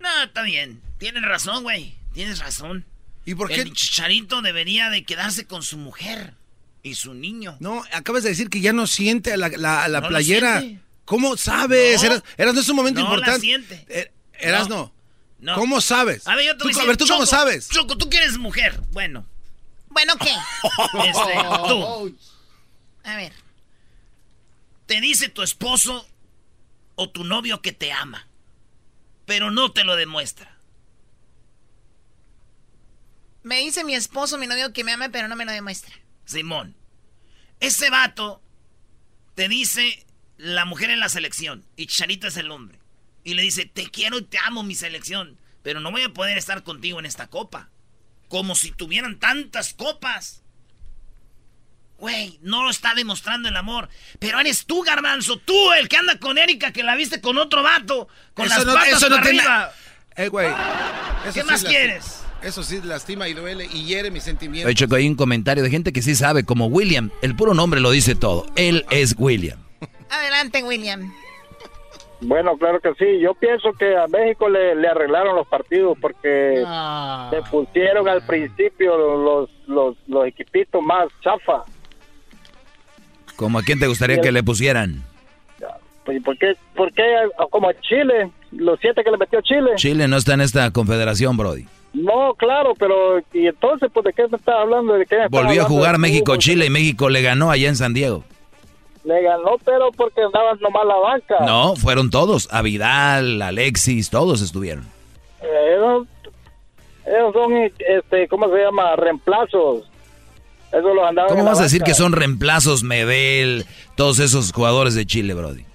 No, está bien. Tienes razón, güey. Tienes razón. ¿Y por qué? El chicharito debería de quedarse con su mujer y su niño. No, acabas de decir que ya no siente a la, la- a la No lo playera. siente. ¿Cómo sabes? No. Eras, Eras, no es un momento No la importante. siente. Eh, Eras no. No. ¿Cómo sabes? A ver, yo te Tú- voy a a decir, ver, ¿tú cómo sabes? Choco, tú quieres mujer. Bueno, Bueno, ¿qué? este, tú. A ver. Te dice tu esposo o tu novio que te ama, pero no te lo demuestra. Me dice mi esposo, mi novio, que me ama, pero no me lo demuestra. Simón, ese vato te dice la mujer en la selección y Chicharito es el hombre. Y le dice, te quiero y te amo mi selección, pero no voy a poder estar contigo en esta copa. Como si tuvieran tantas copas. Güey, no está demostrando el amor. Pero eres tú, Garbanzo, tú el que anda con Erika, que la viste con otro vato, con Eso las no- patas eso no para tiene- arriba. Eh, güey. ¿Qué sí más quieres? Eso sí lastima y duele y hiere mis sentimientos. Oye, Choco, hay un comentario de gente que sí sabe, como William. El puro nombre lo dice todo. Él es William. Adelante, William. Bueno, claro que sí. Yo pienso que a México le, le arreglaron los partidos porque Ah. le pusieron al principio los, los, los equipitos más chafa. ¿Como a quién te gustaría que le pusieran? Pues, ¿Por qué, por qué como a Chile, los siete que le metió Chile? Chile no está en esta confederación, Brody. No, claro, pero ¿y entonces pues de qué me estás hablando? ¿De qué me Volvió a jugar México-Chile y México le ganó allá en San Diego. Le ganó, pero porque andaban nomás la banca. No, fueron todos. A Vidal, Alexis, todos estuvieron. Eh, esos, esos son, este, ¿cómo se llama? Reemplazos. Eso los andaban ¿Cómo vas a decir que son reemplazos Medel, todos esos jugadores de Chile, Brody?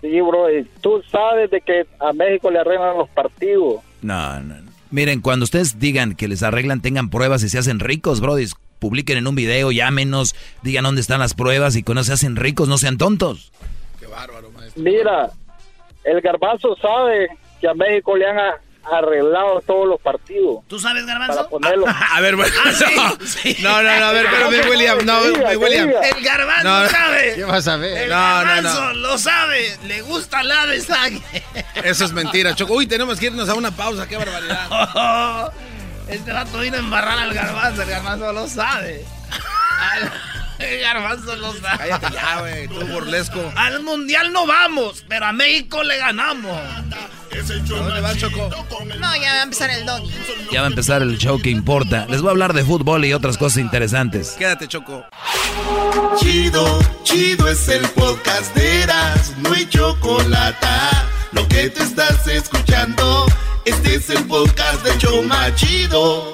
Sí, bro, y tú sabes de que a México le arreglan los partidos. No, no. Miren, cuando ustedes digan que les arreglan, tengan pruebas y se hacen ricos, Brody. Publiquen en un video, llámenos, digan dónde están las pruebas y cuando se hacen ricos, no sean tontos. Mira, el garbanzo sabe que a México le han a- arreglado todos los partidos. ¿Tú sabes, Garbanzo? Para ponerlo. A ver, bueno. Ah, sí. No, no, no, a ver, espérame, William. No, William. diga. El garbanzo No, sabe. ¿Qué vas a ver? El No, garbanzo no. lo sabe. Le gusta la de sangre. Eso es mentira, Choco. Uy, tenemos que irnos a una pausa, qué barbaridad. Este vato vino a embarrar al garbanzo. El garbanzo lo sabe. Al- garbanzo lo sabe. Cállate ya, güey, tú burlesco. Al mundial no vamos, pero a México le ganamos. ¿Dónde vas, Choco? No, ya va a empezar el doggy. Ya va a empezar el show que importa. Les voy a hablar de fútbol y otras cosas interesantes. Quédate, Choco. Chido, chido es el podcast de Eras, no hay chocolate. Lo que te estás escuchando, este es el podcast de Choma Chido.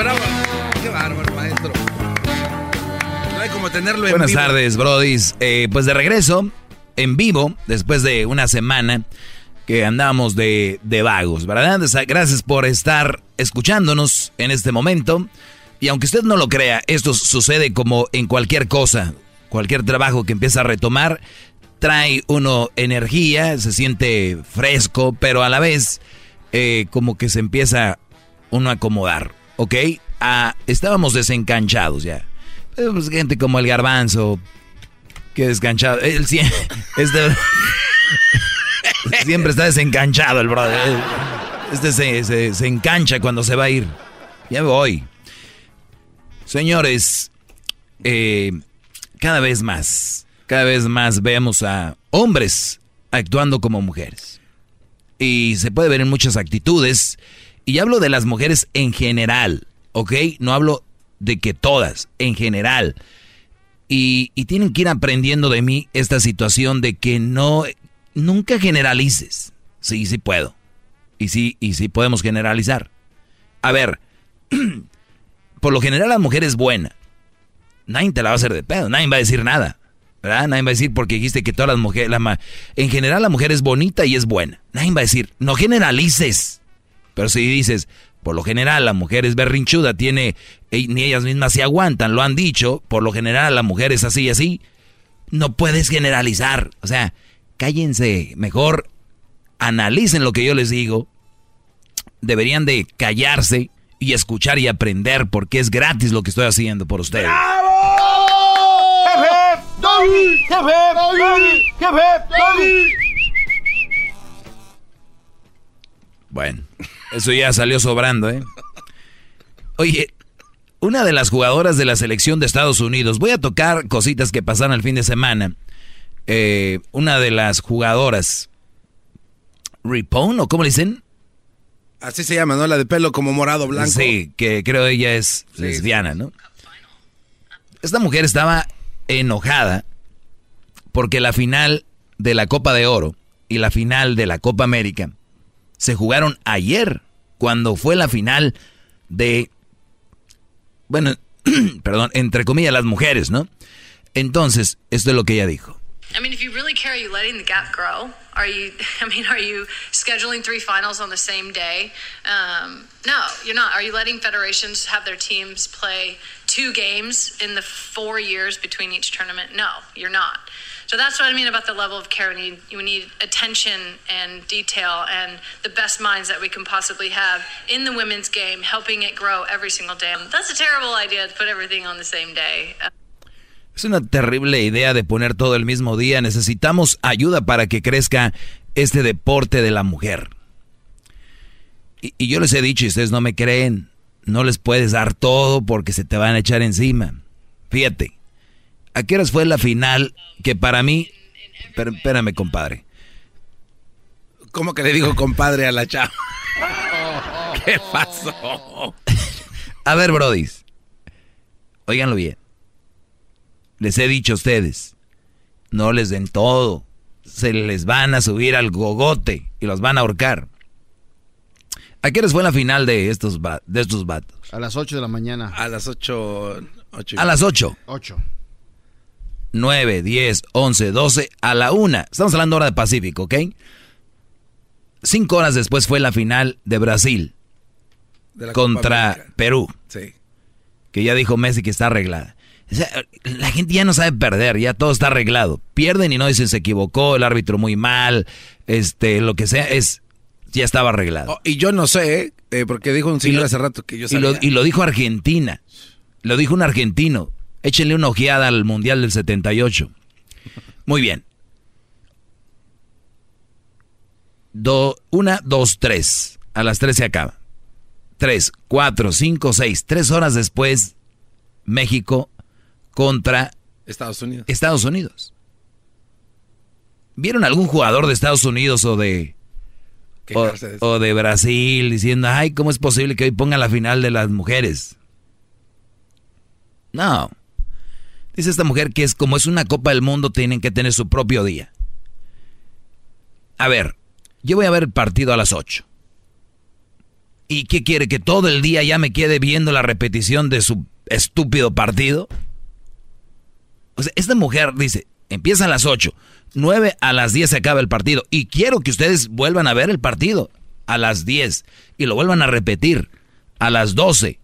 bravo. Qué bárbaro, maestro. No hay como tenerlo en Buenas vivo. tardes, brodis. Eh, pues de regreso, en vivo, después de una semana que andamos de, de vagos, ¿verdad? Gracias por estar escuchándonos en este momento. Y aunque usted no lo crea, esto sucede como en cualquier cosa, cualquier trabajo que empieza a retomar, trae uno energía, se siente fresco, pero a la vez eh, como que se empieza uno a acomodar, ¿ok? Ah, estábamos desencanchados ya. Eh, pues, gente como el garbanzo, que descanchado. Él sie- es de- siempre está desencanchado el brother. Este se, se- se engancha cuando se va a ir. Ya voy. Señores, eh, cada vez más, cada vez más vemos a hombres actuando como mujeres. Y se puede ver en muchas actitudes. Y hablo de las mujeres en general, ¿ok? No hablo de que todas, en general. Y, tienen que ir aprendiendo de mí esta situación de que no, nunca generalices. Sí, sí puedo. Y sí, y sí podemos generalizar. A ver, por lo general la mujer es buena. Nadie te la va a hacer de pedo, nadie va a decir nada. ¿Verdad? Nadie va a decir porque dijiste que todas las mujeres, en general la mujer es bonita y es buena. Nadie va a decir, no generalices. Pero si dices, por lo general la mujer es berrinchuda, tiene, ni ellas mismas se aguantan, lo han dicho, por lo general la mujer es así y así, no puedes generalizar. O sea, cállense, mejor analicen lo que yo les digo. Deberían de callarse y escuchar y aprender porque es gratis lo que estoy haciendo por ustedes. Bueno, eso ya salió sobrando, ¿eh? Oye, una de las jugadoras de la selección de Estados Unidos, voy a tocar cositas que pasaron el fin de semana. Eh, una de las jugadoras, Ripon, ¿o cómo le dicen? Así se llama, ¿no? La de pelo como morado blanco. Sí, que creo ella es lesbiana, ¿no? Esta mujer estaba enojada porque la final de la Copa de Oro y la final de la Copa América se jugaron ayer, cuando fue la final de, bueno, perdón, entre comillas, las mujeres, ¿no? Entonces, esto es lo que ella dijo. I mean, if you really care, are you letting the gap grow? Are you, I mean, are you scheduling three finals on the same day? Um, no, you're not. Are you letting federations have their teams play two games in the four years between each tournament? No, you're not. So that's what I mean about the level of care. We need, we need attention and detail and the best minds that we can possibly have in the women's game, helping it grow every single day. That's a terrible idea to put everything on the same day. Es una terrible idea de poner todo el mismo día. Necesitamos ayuda para que crezca este deporte de la mujer. Y, y yo les he dicho y ustedes no me creen, no les puedes dar todo porque se te van a echar encima. Fíjate, ¿a qué horas fue la final que para mí... Pero, espérame, compadre. ¿Cómo que le digo compadre a la chava? ¿Qué pasó? A ver, brodis. Óiganlo bien. Les he dicho a ustedes, no les den todo. Se les van a subir al gogote y los van a ahorcar. ¿A qué horas fue la final de estos, de estos vatos? A las 8 de la mañana. A las 8. A las 8. 8. 9, 10, 11, 12, a la 1. Estamos hablando hora de Pacífico, ¿ok? Cinco horas después fue la final de Brasil De contra. Perú. Sí. Que ya dijo Messi que está arreglada. O sea, la gente ya no sabe perder, ya todo está arreglado. Pierden y no dicen se equivocó, el árbitro muy mal, este, lo que sea, es ya estaba arreglado. Oh, y yo no sé, ¿eh? Porque dijo un señor lo- hace rato que yo y, lo, sabía. y lo dijo Argentina. Lo dijo un argentino. Échenle una ojeada al Mundial del 78. Muy bien. Do, una, dos, tres. A las tres se acaba. tres, cuatro, cinco, seis. Tres horas después, México contra Estados Unidos. Estados Unidos. ¿Vieron algún jugador de Estados Unidos o de, o, de o de Brasil diciendo, ay, ¿cómo es posible que hoy pongan la final de las mujeres? No. Dice esta mujer que es como es una Copa del Mundo, tienen que tener su propio día. A ver, yo voy a ver el partido a las 8. ¿Y qué quiere? ¿Que todo el día ya me quede viendo la repetición de su estúpido partido? O sea, esta mujer dice, empieza a las 8, 9 a las 10 se acaba el partido y quiero que ustedes vuelvan a ver el partido a las 10 y lo vuelvan a repetir a las 12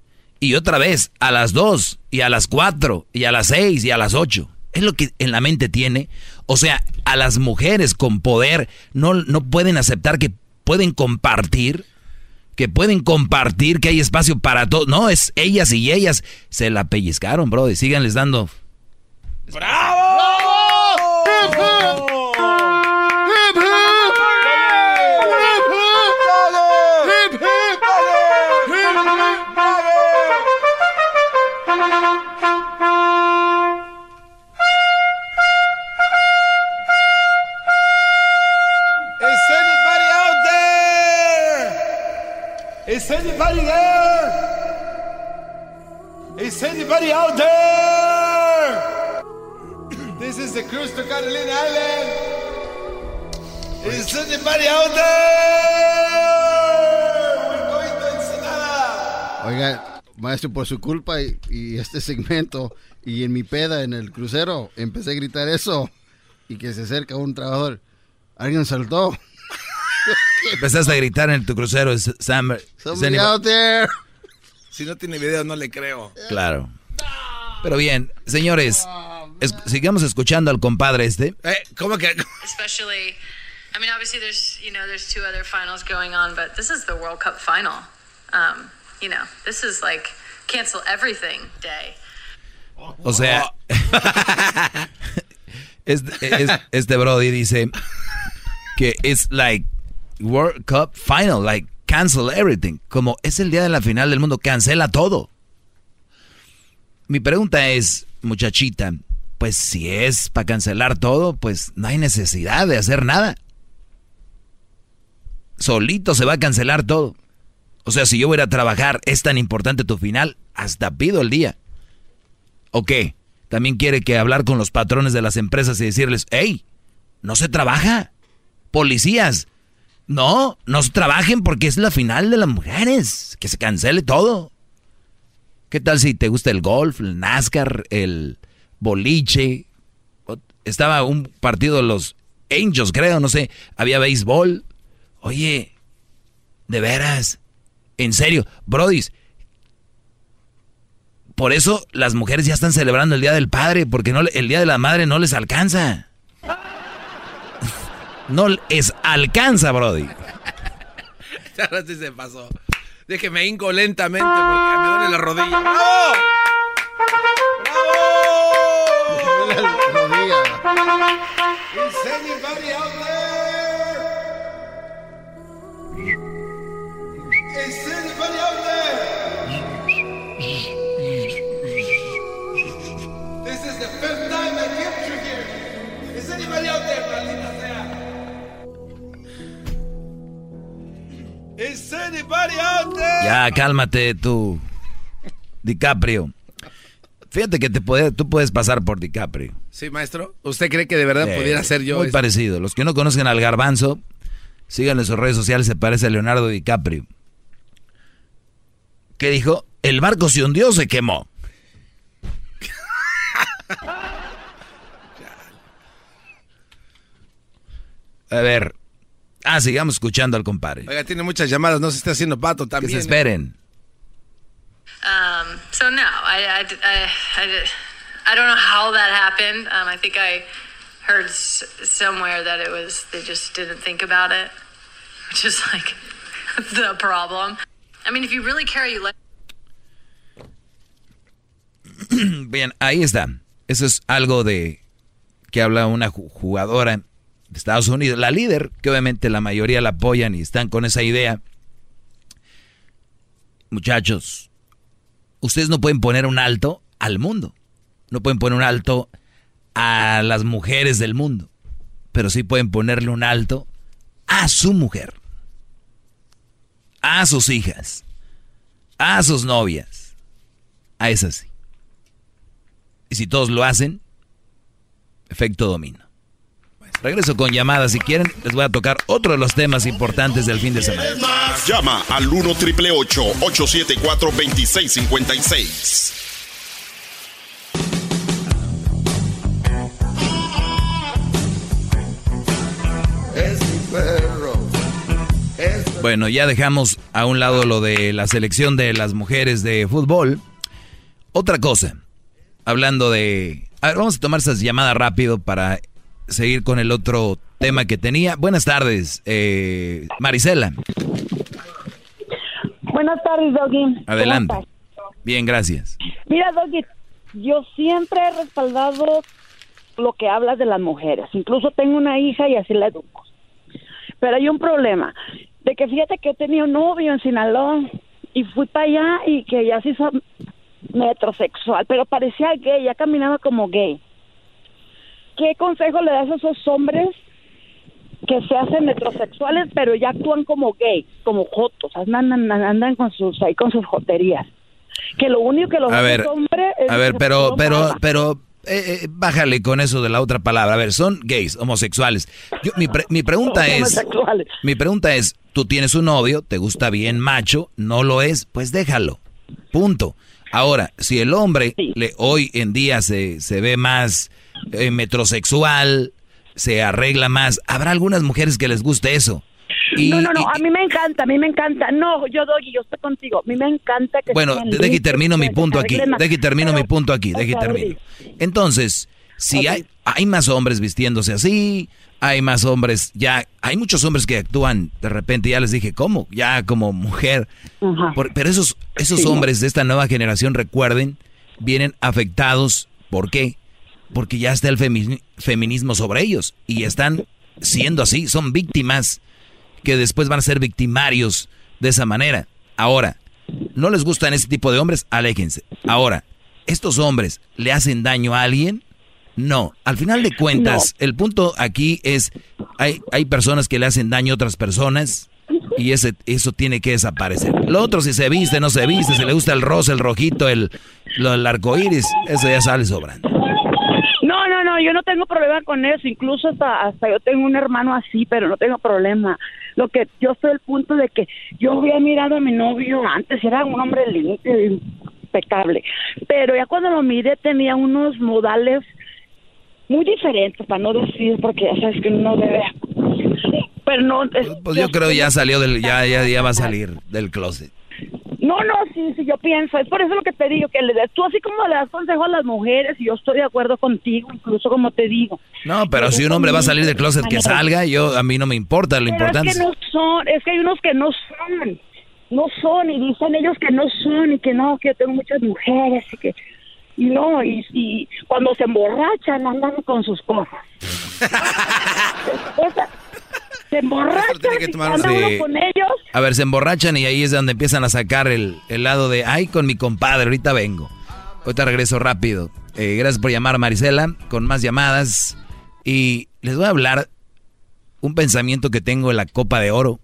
y otra vez a las 2 y a las 4 y a las 6 y a las 8. Es lo que en la mente tiene. O sea, a las mujeres con poder no, no pueden aceptar que pueden compartir, que pueden compartir, que hay espacio para todos. No, es ellas y ellas se la pellizcaron, bro, y síganles dando Is anybody there? Is anybody out there? This is the cruise to Catalina Island. Is anybody out there? We're going to Ensenada. Oiga, maestro, por su culpa y, y este segmento y en mi peda en el crucero empecé a gritar eso y que se acerca un trabajador. Alguien saltó. Empezaste a gritar en tu crucero, Sam. Somebody out there. Si no tiene video, no le creo. Claro. Pero bien, señores, es- sigamos escuchando al compadre este. Eh, ¿Cómo que? Especially, I mean, obviously there's you know there's two other finals going on, but this is the World Cup final. Um, you know, this is like cancel everything day. O sea, este, es- este Brody dice que es like World Cup final, like cancel everything. Como es el día de la final del mundo, cancela todo. Mi pregunta es, muchachita, pues si es para cancelar todo, pues no hay necesidad de hacer nada. Solito se va a cancelar todo. O sea, si yo voy a trabajar, es tan importante tu final, hasta pido el día. ¿O qué? También quiere que hablar con los patrones de las empresas y decirles, hey, no se trabaja. Policías, no, no se trabajen porque es la final de las mujeres. Que se cancele todo. ¿Qué tal si te gusta el golf, el NASCAR, el boliche? Estaba un partido de los Angels, creo, no sé. Había béisbol. Oye, de veras, en serio, Brodis, por eso las mujeres ya están celebrando el Día del Padre, porque no, el Día de la Madre no les alcanza. No les alcanza, Brody. Ahora sí se pasó. Déjeme hinco lentamente porque me duele la rodilla. ¡Bravo! Is anybody out there? Is anybody out there? This is the fifth Is anybody out there? Ya, cálmate tú, DiCaprio. Fíjate que te puede, tú puedes pasar por DiCaprio. Sí, maestro. ¿Usted cree que de verdad Sí, pudiera ser yo? Muy esto? parecido. Los que no conocen al garbanzo, síganle en sus redes sociales, se parece a Leonardo DiCaprio. ¿Qué dijo? El barco se hundió o se quemó. A ver. Ah, sigamos escuchando al compadre. Oiga, tiene muchas llamadas, no se está haciendo pato Que también. se esperen. Um, so no, I, I, I, I, I don't know how that happened. Um, I think I heard somewhere that it was they just didn't think about it, which is like the problem. I mean, if you really care, you let. Bien, ahí está. Eso es algo de que habla una ju- jugadora de Estados Unidos, la líder, que obviamente la mayoría la apoyan y están con esa idea. muchachos, ustedes no pueden poner un alto al mundo. No pueden poner un alto a las mujeres del mundo. Pero sí pueden ponerle un alto a su mujer. A sus hijas. A sus novias. A esas sí. Y si todos lo hacen, efecto domino. Regreso con llamadas si quieren. Les voy a tocar otro de los temas importantes del fin de semana. Llama al 1 triple 874 2656. Es mi perro. Bueno, ya dejamos a un lado lo de la selección de las mujeres de fútbol. Otra cosa, hablando de... A ver, vamos a tomar esas llamadas rápido para seguir con el otro tema que tenía. Buenas tardes, eh, Marisela. Buenas tardes, Doggy. Adelante. Bien, gracias. Mira, Doggy, yo siempre he respaldado lo que hablas de las mujeres. Incluso tengo una hija y así la educo. Pero hay un problema. De que fíjate que tenía un novio en Sinaloa y fui para allá y que ya se hizo metrosexual, pero parecía gay, ya caminaba como gay. ¿Qué consejo le das a esos hombres que se hacen metrosexuales, pero ya actúan como gay, como jotos, andan, con sus ahí con sus joterías? Que lo único que los A ver, hombre es a ver, pero, pero, pero, eh, eh, bájale con eso de la otra palabra. A ver, son gays, homosexuales. Yo- mi, pre- mi pregunta es, mi pregunta es, tú tienes un novio, te gusta bien macho, no lo es, pues déjalo. Punto. Ahora, si el hombre le, hoy en día se, se ve más eh, metrosexual, se arregla más, habrá algunas mujeres que les guste eso. Y- no, no, no, y- a mí me encanta, a mí me encanta. No, yo doy, yo estoy contigo. A mí me encanta que Bueno, deje y termino mi punto aquí. Deje y termino mi punto aquí. Deje y termino. Entonces, si hay, hay más hombres vistiéndose así, hay más hombres, ya, hay muchos hombres que actúan de repente, ya les dije, ¿cómo? Ya como mujer. Por- pero esos, esos Sí. hombres de esta nueva generación, recuerden, vienen afectados. ¿Por qué? Porque ya está el femi- feminismo sobre ellos y están siendo así, son víctimas que después van a ser victimarios de esa manera. Ahora, no les gustan ese tipo de hombres, aléjense. Ahora, ¿estos hombres le hacen daño a alguien? No. Al final de cuentas, el punto aquí es, hay, hay personas que le hacen daño a otras personas y ese, eso tiene que desaparecer. Lo otro, si se viste, no se viste, si le gusta el rosa, el rojito, el, lo, el arco iris, eso ya sale sobrando. No, no, no, yo no tengo problema con eso. Incluso hasta, hasta yo tengo un hermano así, pero no tengo problema. Lo que yo estoy al punto de que yo había mirado a mi novio antes, era un hombre limpio impecable. Pero ya cuando lo miré tenía unos modales muy diferentes, para no decir, porque ya sabes que uno debe... Pero no... es- Pues yo creo ya salió del, ya, ya, ya va a salir del closet. No, no, sí, sí, yo pienso. Es por eso lo que te digo, que le tú así como le das consejo a las mujeres, y yo estoy de acuerdo contigo, incluso como te digo. No, pero si un hombre va a salir del closet, que salga, yo a mí no me importa, lo importante es que no son, es que hay unos que no son, no son, y dicen ellos que no son, y que no, que yo tengo muchas mujeres, y que, y no, y, y cuando se emborrachan andan con sus cosas. Esa- se emborrachan y uno Sí. con ellos, A ver, se emborrachan y ahí es donde empiezan a sacar el, el lado de, ay, con mi compadre, ahorita vengo. Ahorita regreso rápido. Eh, gracias por llamar, Marisela, con más llamadas. Y les voy a hablar un pensamiento que tengo en la Copa de Oro.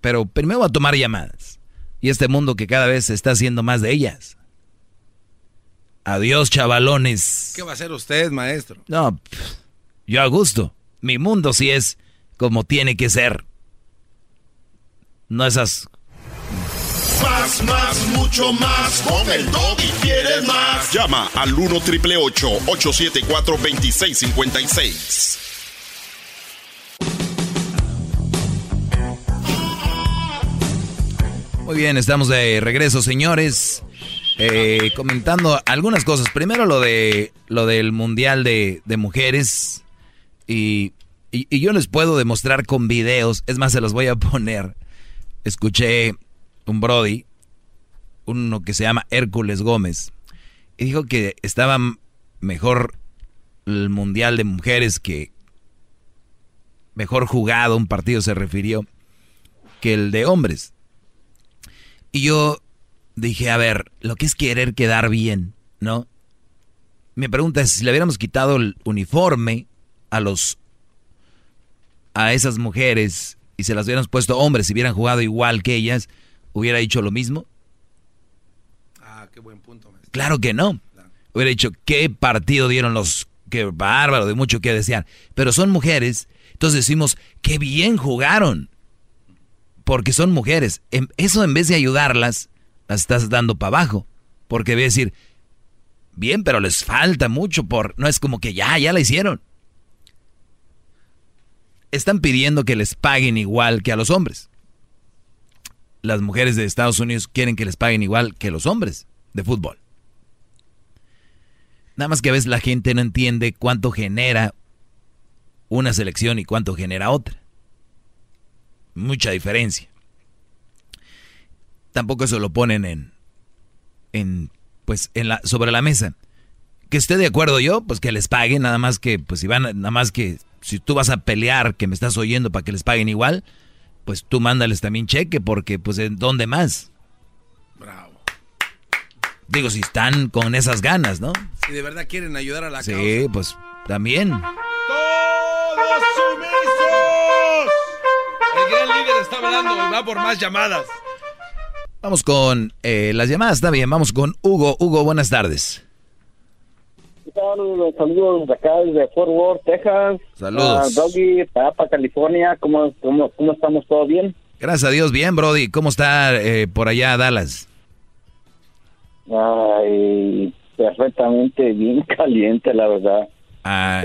Pero primero voy a tomar llamadas. Y este mundo que cada vez se está haciendo más de ellas. Adiós, chavalones. ¿Qué va a hacer usted, maestro? No, yo a gusto. Mi mundo sí es como tiene que ser. No esas... Más, más, mucho más. Con el y quieres más. Llama al 1 triple 874 2656. Muy bien, estamos de regreso, señores. Eh, comentando algunas cosas. Primero lo de lo del mundial de, de mujeres. Y, y- y yo les puedo demostrar con videos. Es más, se los voy a poner. Escuché un Brody, uno que se llama Hércules Gómez. Y dijo que estaba mejor el mundial de mujeres que mejor jugado, un partido se refirió, que el de hombres. Y yo dije, a ver, lo que es querer quedar bien, ¿no? Mi pregunta es, si le hubiéramos quitado el uniforme a los a esas mujeres y se las hubiéramos puesto hombres, si hubieran jugado igual que ellas, ¿hubiera dicho lo mismo? Ah, qué buen punto. Claro que no. Hubiera dicho, ¿qué partido dieron los... Qué bárbaro, de mucho que desear. Pero son mujeres, entonces decimos, qué bien jugaron. Porque son mujeres. Em, eso en vez de ayudarlas, las estás dando para abajo. Porque voy a decir, bien, pero les falta mucho por... No es como que ya, ya la hicieron. Están pidiendo que les paguen igual que a los hombres. Las mujeres de Estados Unidos quieren que les paguen igual que los hombres de fútbol. Nada más que a veces la gente no entiende cuánto genera una selección y cuánto genera otra. Mucha diferencia. Tampoco eso lo ponen en, en pues, en la, sobre la mesa. Que esté de acuerdo yo, pues que les paguen, nada más que, pues si van, nada más que, si tú vas a pelear, que me estás oyendo para que les paguen igual, pues tú mándales también cheque, porque, pues, ¿en dónde más? Digo, si están con esas ganas, ¿no? Si de verdad quieren ayudar a la Sí, pues también. ¡Todos sumisos! El gran líder está hablando y va por más llamadas. Vamos con eh, las llamadas, está bien, vamos con Hugo. Hugo, buenas tardes. ¿Qué tal? Saludos de acá desde Fort Worth, Texas. Saludos. Uh, Doggy, para California. ¿Cómo, cómo, ¿Cómo estamos? ¿Todo bien? Gracias a Dios, bien, Brody. ¿Cómo está eh, por allá Dallas? Ay, perfectamente bien caliente, la verdad. Ah,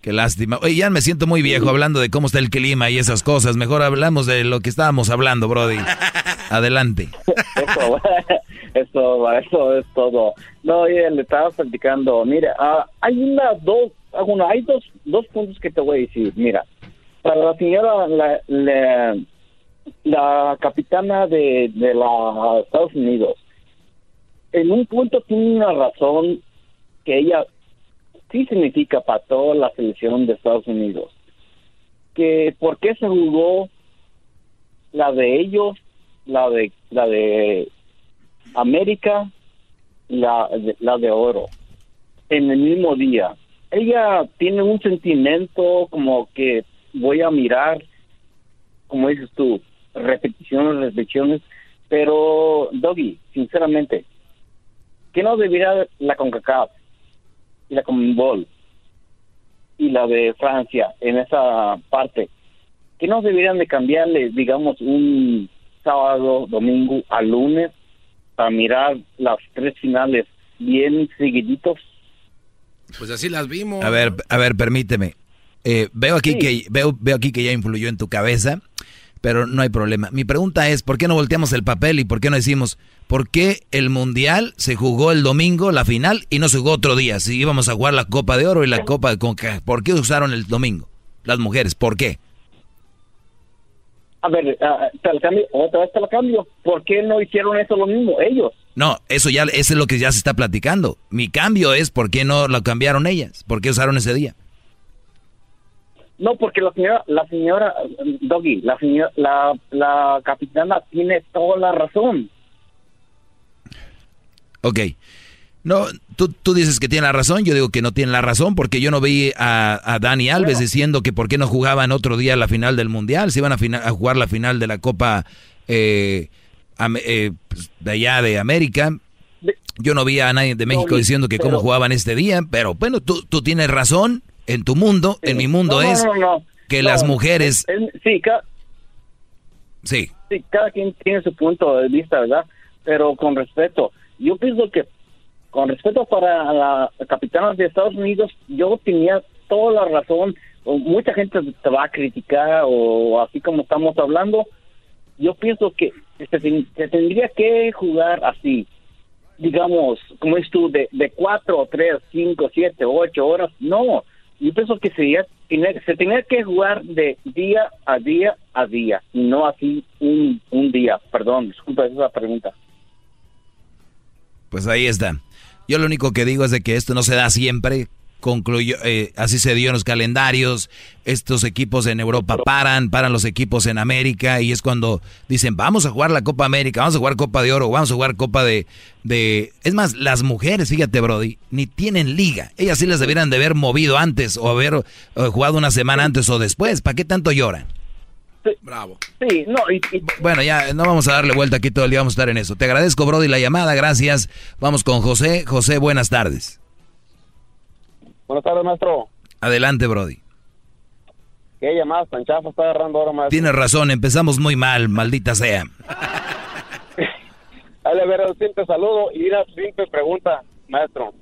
qué lástima. Oye, ya me siento muy viejo hablando de cómo está el clima y esas cosas. Mejor hablamos de lo que estábamos hablando, Brody. Adelante. Eso, eso, eso es todo. No, oye, le estaba platicando. Mira, ah, hay una, dos, ah, bueno, hay dos, dos puntos que te voy a decir. Mira, para la señora, la, la, la capitana de, de la Estados Unidos, en un punto tiene una razón que ella sí significa para toda la selección de Estados Unidos. Que por qué se jugó la de ellos, la de la de América, la la de oro en el mismo día. Ella tiene un sentimiento como que voy a mirar, como dices tú, repeticiones, repeticiones, pero Doggy, sinceramente, ¿Qué no debería la CONCACAF y la CONMEBOL y la de Francia en esa parte? ¿Qué no deberían de cambiarle, digamos, un sábado, domingo a lunes para mirar las tres finales bien seguiditos? Pues así las vimos. A ver, a ver, permíteme. Eh, veo aquí que veo, veo aquí que ya influyó en tu cabeza, pero no hay problema. Mi pregunta es, ¿por qué no volteamos el papel y por qué no decimos, ¿por qué el Mundial se jugó el domingo, la final, y no se jugó otro día? Si íbamos a jugar la Copa de Oro y la Copa de Conca, ¿por qué usaron el domingo? Las mujeres, ¿por qué? A ver, ah, te lo cambio, otra vez te lo cambio. ¿Por qué no hicieron eso lo mismo ellos? No, eso ya eso es lo que ya se está platicando. Mi cambio es por qué no lo cambiaron ellas, por qué usaron ese día. No, porque la señora, la señora Doggy, la señora, la, la capitana tiene toda la razón. Ok. No, tú, tú dices que tiene la razón, yo digo que no tiene la razón, porque yo no vi a, a Dani Alves diciendo que por qué no jugaban otro día la final del Mundial, si iban a, final, a jugar la final de la Copa eh, eh, pues, de allá de América. Yo no vi a nadie de México diciendo que cómo jugaban este día, pero bueno, tú, tú tienes razón en tu mundo, en mi mundo No, no, es no, no. que las mujeres... es- sí, ca- Sí, sí, cada quien tiene su punto de vista, ¿verdad? Pero con respeto, yo pienso que con respeto para la capitana de Estados Unidos, yo tenía toda la razón. Mucha gente te va a criticar o así como estamos hablando. Yo pienso que se tendría que jugar así, digamos, como es tú, de, de cuatro, tres, cinco, siete, ocho horas. No, yo pienso que sería, se tenía que jugar de día a día a día, y no así un, un día. Perdón, disculpa esa pregunta. pues ahí está. Yo lo único que digo es de que esto no se da siempre, concluyó, eh, así se dio en los calendarios, estos equipos en Europa paran, paran los equipos en América y es cuando dicen, vamos a jugar la Copa América, vamos a jugar Copa de Oro, vamos a jugar Copa de... de... Es más, las mujeres, fíjate Brody, ni tienen liga. Ellas sí las debieran de haber movido antes o haber eh, jugado una semana antes o después. ¿Para qué tanto lloran? Bravo. Sí, no, y, Bueno, ya no vamos a darle vuelta aquí todo el día, vamos a estar en eso. Te agradezco, Brody, la llamada, gracias. Vamos con José. José, buenas tardes. Buenas tardes, maestro. Adelante, Brody. ¿Qué llamadas tan está agarrando ahora, maestro? Tienes razón, empezamos muy mal, maldita sea. Dale, a ver, simple saludo y una simple pregunta, maestro.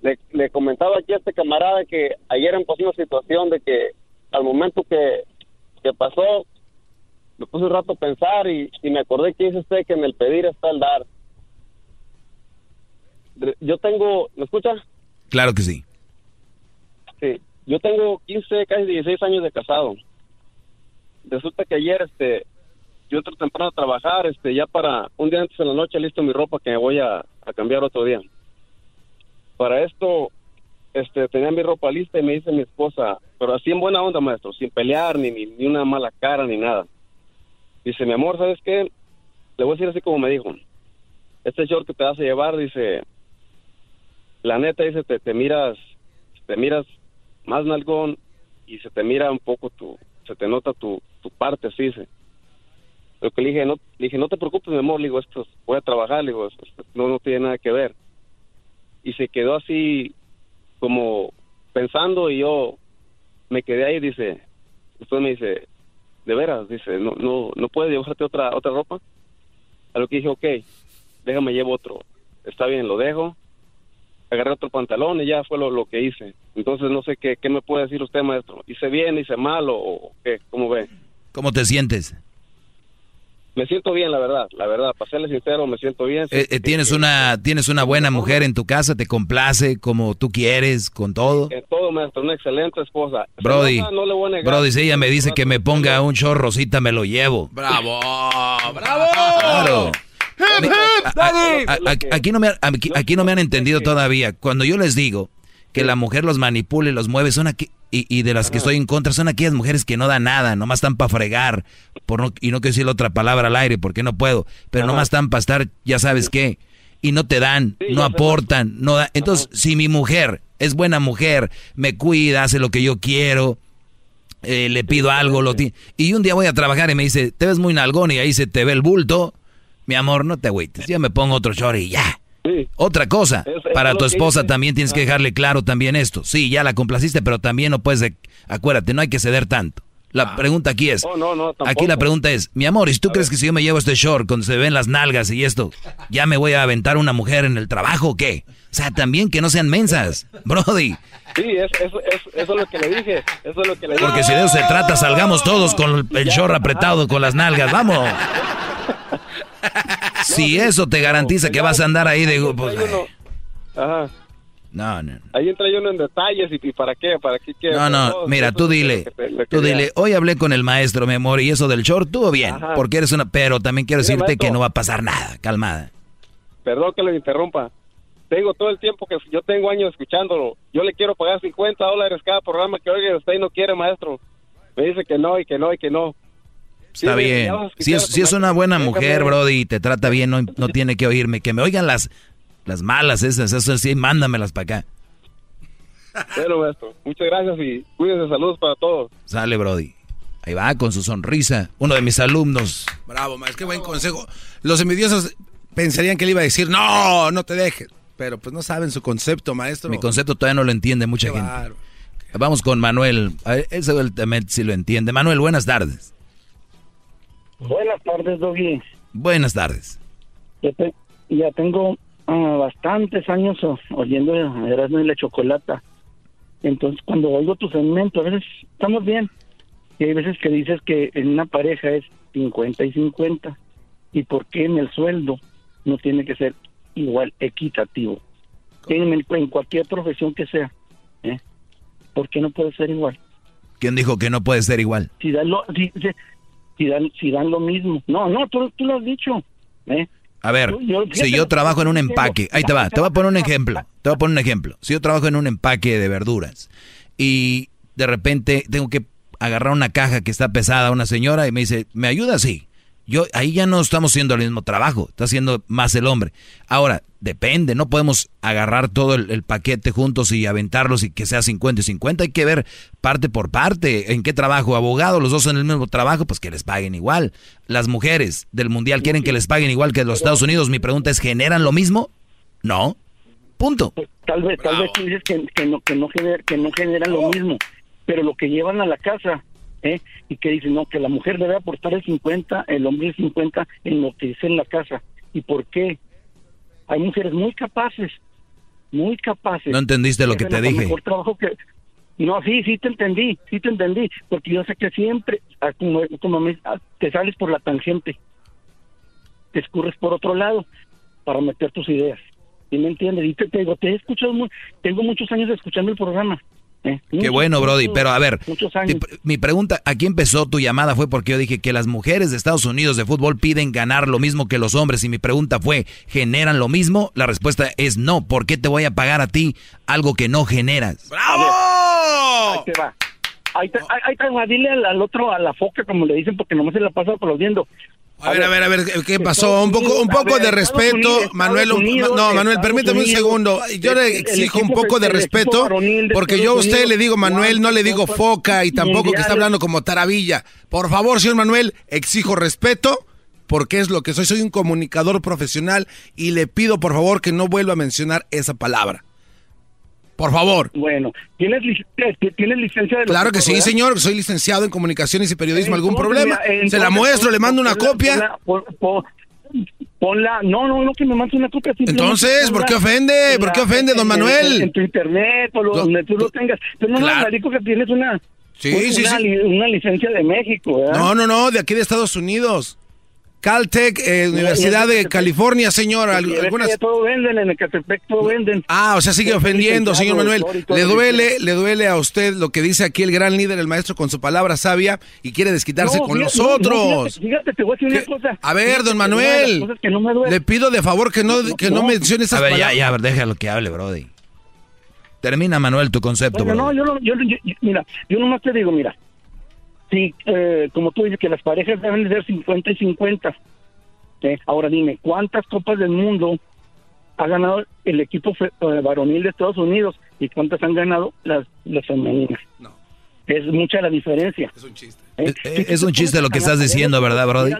Le, le comentaba aquí a este camarada que ayer me pasó una situación de que al momento que, que pasó, me puse un rato a pensar y, y me acordé que dice usted que en el pedir está el dar. Yo tengo, ¿me escucha? Claro que sí. Yo tengo 15, casi 16 años de casado. Resulta que ayer, este, yo entro temprano a trabajar, este, ya para un día antes de la noche listo mi ropa que me voy a, cambiar otro día. Para esto, este, tenía mi ropa lista y me dice mi esposa, pero así en buena onda, maestro, sin pelear, ni, ni, ni una mala cara, ni nada. Dice, mi amor, ¿sabes qué? Le voy a decir así como me dijo. Este short que te vas a llevar, dice, la neta, dice, te miras, te miras más nalgón y se te mira un poco tu, se te nota tu, tu parte, así dice. Lo que le dije, no, dije, no te preocupes, mi amor, le digo, esto, es- voy a trabajar, le digo, no, no tiene nada que ver. Y se quedó así como pensando y yo me quedé ahí, dice, después me dice, de veras, dice, no, no, no puedes llevarte otra, otra ropa. A lo que dije, ok, déjame llevo otro. Está bien, lo dejo. Agarré otro pantalón y ya fue lo, lo que hice. Entonces no sé qué, qué me puede decir usted, maestro. ¿Hice bien, hice mal o, o qué? ¿Cómo ve? ¿Cómo te sientes? Me siento bien, la verdad. La verdad, para serle sincero, me siento bien. Eh, eh, ¿Tienes una tienes una buena mujer en tu casa? ¿Te complace como tú quieres, con todo? En todo, maestro, una excelente esposa. Brody, no le voy a negar. Brody, si ella me dice que me ponga un short rosita, me lo llevo. Bravo, bravo. Claro. Aquí, no me, aquí, aquí no me han entendido todavía. Cuando yo les digo que la mujer los manipula y los mueve, son aquí, y, y de las que estoy en contra, son aquellas mujeres que no dan nada, nomás están para fregar, por no, y no quiero decir la otra palabra al aire porque no puedo, pero nomás están para estar, ya sabes qué, y no te dan, no aportan, no da- Entonces, si mi mujer es buena mujer, me cuida, hace lo que yo quiero, eh, le pido algo, lo y un día voy a trabajar y me dice, te ves muy nalgón y ahí se te ve el bulto, mi amor, no te agüites, yo me pongo otro short y ya. Otra cosa, para tu esposa dice. también tienes que dejarle claro también esto. Sí, ya la complaciste, pero también no puedes, de- acuérdate, no hay que ceder tanto. La pregunta aquí es, Oh, no, no, aquí la pregunta es, mi amor, ¿y si tú crees que si yo me llevo este short cuando se ven las nalgas y esto, ya me voy a aventar una mujer en el trabajo o qué? O sea, también que no sean mensas, Brody. Sí, es- eso es lo que le dije. Eso es lo que le dije. Porque si de eso se trata, salgamos todos con el short apretado con las nalgas, vamos. Si eso te garantiza que vas a andar ahí de... pues, Ajá. no, no. Ahí entra uno en detalles y, y para qué, para qué quiere. No, no, mira, tú dile, tú dile, hoy hablé con el maestro, mi amor, y eso del short estuvo bien, Ajá. porque eres una, pero también quiero Mira, decirte que no va a pasar nada, calmada. Perdón que le interrumpa. Tengo todo el tiempo que yo tengo años escuchándolo. Yo le quiero pagar 50 dólares cada programa que oiga y usted no quiere, maestro. Me dice que no y que no y que no. Está bien. Si es, si es una buena mujer, Brody, y te trata bien, no, no tiene que oírme. Que me oigan las, las malas esas, eso sí, mándamelas para acá. Bueno, maestro. Muchas gracias y cuídense. Saludos para todos. Sale, Brody. Ahí va, con su sonrisa. Uno de mis alumnos. Bravo, maestro, qué buen consejo. Los envidiosos pensarían que le iba a decir, no, no te dejes. Pero pues no saben su concepto, maestro. Mi concepto todavía no lo entiende mucha Qué gente. bárbaro. Vamos con Manuel. Ese él también sí lo entiende. Manuel, buenas tardes. Buenas tardes, Doggy. Buenas tardes. Ya, te- ya tengo ah, bastantes años oyendo Erasmo y la Chocolata. Entonces, cuando oigo tu segmento, a veces estamos bien. Y hay veces que dices que en una pareja es 50 y 50. ¿Y por qué en el sueldo no tiene que ser igual, equitativo? En, en cualquier profesión que sea. ¿eh? ¿Por qué no puede ser igual? ¿Quién dijo que no puede ser igual? si lo, si, si- dan, si dan lo mismo. No, no, tú, tú lo has dicho. ¿eh? A ver, Yo- si yo trabajo en un empaque, ahí te va, te voy a poner un ejemplo. Te voy a poner un ejemplo. Si yo trabajo en un empaque de verduras y de repente tengo que agarrar una caja que está pesada a una señora y me dice, ¿me ayuda? Sí. Yo, ahí ya no estamos haciendo el mismo trabajo, está haciendo más el hombre. Ahora, depende, no podemos agarrar todo el, el, paquete juntos y aventarlos y que sea 50 y 50, hay que ver parte por parte, en qué trabajo, abogado, los dos en el mismo trabajo, pues que les paguen igual. Las mujeres del mundial quieren que les paguen igual que los Estados Unidos, mi pregunta es, ¿generan lo mismo? No. Punto. Pues, tal vez, tal vez tú dices que, no, que, no que no generan lo mismo, pero lo que llevan a la casa ¿eh? y que dicen, no, que la mujer debe aportar el 50, el hombre el 50 en lo que dice en la casa. ¿Y por qué? Hay mujeres muy capaces, muy capaces. No entendiste lo que te dije. Mejor trabajo que... No, sí, sí te entendí, sí te entendí, porque yo sé que siempre, ah, como, como me, ah, te sales por la tangente, te escurres por otro lado para meter tus ideas. ¿Sí me entiendes? Y te, te digo, te he escuchado, muy, tengo muchos años escuchando el programa. ¿Eh? Qué Muchos, bueno, Brody. Pero a ver, muchos años. te- mi pregunta, aquí empezó tu llamada fue porque yo dije que las mujeres de Estados Unidos de fútbol piden ganar lo mismo que los hombres. Y mi pregunta fue, ¿generan lo mismo? La respuesta es no. ¿Por qué te voy a pagar a ti algo que no generas? Ahí te va. Ahí te, ahí, ahí te va, dile al, al otro, a la foca, como le dicen, porque nomás se la pasa aplaudiendo. A ver, a ver, a ver, ¿qué pasó? Un poco, un poco de respeto, Manuel. un- no, Manuel, permítame un segundo. Yo le exijo un poco de respeto, porque yo a usted le digo Manuel, no le digo foca y tampoco que está hablando como taravilla. Por favor, señor Manuel, exijo respeto, porque es lo que soy. Soy un comunicador profesional y le pido, por favor, que no vuelva a mencionar esa palabra. Por favor. Bueno, ¿tienes, lic- ¿tienes licencia de Claro que sí, verdad? señor. Soy licenciado en comunicaciones y periodismo. ¿Algún problema? entonces, Se la muestro, le mando una copia. ponla- pon- pon- Ponla, no, no, no, que me mandes una copia. Entonces, ¿por qué ofende? en ¿Por la- qué ofende, don Manuel? En, en tu internet o lo- donde tú lo tengas. Pero no, Claro. marico, que tienes una, Sí, una, sí, sí. li- una licencia de México, ¿verdad? No, no, no, de aquí de Estados Unidos. Caltech, eh, Universidad de California, señor. Algunas... ya todo venden, en Ecatepec todo venden. Ah, o sea, sigue ofendiendo, señor Manuel. Le duele, le duele a usted lo que dice aquí el gran líder, el maestro, con su palabra sabia y quiere desquitarse No, con fíjate, los no, otros. no, fíjate, fíjate, te voy a decir ¿Qué? una cosa. A ver, Fíjate don Manuel, cosas que no me duele- le pido de favor que no, que no, no. mencione esas A ver, ya, palabras. ya, a ver, déjalo que hable, Brody. Termina, Manuel, tu concepto, Bueno, Brody. no, yo, no- yo, yo- yo- mira, yo nomás te digo, mira, sí, eh, como tú dices que las parejas deben de ser 50 y 50. ¿eh? Ahora dime, ¿cuántas copas del mundo ha ganado el equipo eh, varonil de Estados Unidos y cuántas han ganado las, las femeninas? No. Es mucha la diferencia. Es un chiste. Es, es un chiste lo que estás diciendo, ¿verdad, Brody?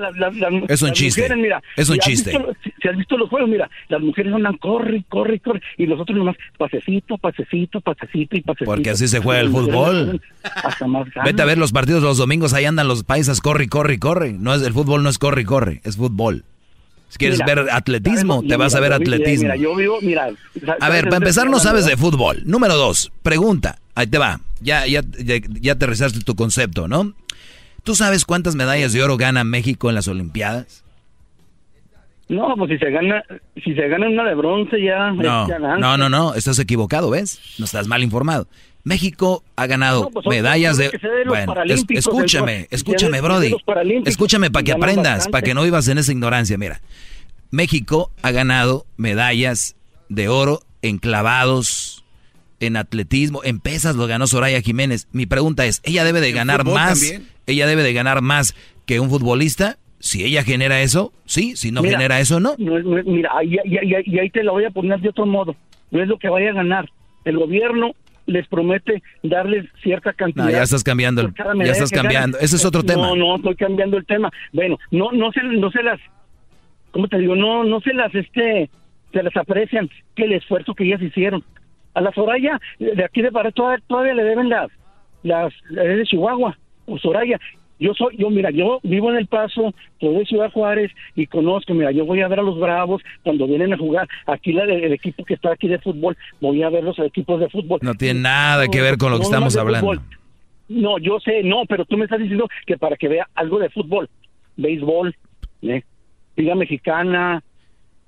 Es un chiste. mira, Es un chiste. si, has visto los juegos, mira, las mujeres andan corre, corre, corre, y los otros nomás pasecito, pasecito, pasecito y pasecito. Porque así se juega el fútbol. Hasta más. Vete a ver los partidos los domingos, ahí andan los paisas, corre, corre, corre. No es, el fútbol no es corre, y corre, es fútbol. Si quieres Mira, ver atletismo, te vas a ver atletismo. Mira, yo vivo, mira. A ver, para empezar no sabes de fútbol. Número dos, pregunta. Ahí te va. Ya, ya, ya, ya aterrizaste tu concepto, ¿no? ¿Tú sabes cuántas medallas de oro gana México en las Olimpiadas? No, pues si se gana, si se gana una de bronce ya. No, no, no, no, estás equivocado, ¿ves? No estás mal informado. México ha ganado No, pues, medallas de... los Bueno, es- escúchame, escúchame, Brody. Escúchame para que aprendas, para que no vivas en esa ignorancia. Mira, México ha ganado medallas de oro en clavados, en atletismo, en pesas lo ganó Soraya Jiménez. Mi pregunta es, ¿ella debe de ¿En ganar más? también? ¿Ella debe de ganar más que un futbolista? Si ella genera eso, sí. Si no Mira, genera eso, no. no no mira, ahí- ahí- ahí- y ahí te la voy a poner de otro modo. No es lo que vaya a ganar. El gobierno les promete darles cierta cantidad. No, ya estás cambiando, ya estás cambiando. Ese es otro No, tema. No, estoy cambiando el tema. Bueno, no, no se, no se las, ¿cómo te digo? No, no se las, este, se las aprecian que el esfuerzo que ellas hicieron. A la Soraya, de aquí de Pará, todavía, todavía le deben las, las, de Chihuahua, o Soraya. Yo soy, yo mira, yo vivo en El Paso, soy de Ciudad Juárez y conozco, mira, yo voy a ver a los Bravos cuando vienen a jugar. Aquí la, el equipo que está aquí de fútbol, voy a ver los equipos de fútbol. No tiene nada que ver con lo que No, estamos hablando. fútbol. No, yo sé, no, pero tú me estás diciendo que para que vea algo de fútbol, béisbol, ¿eh? Liga Mexicana,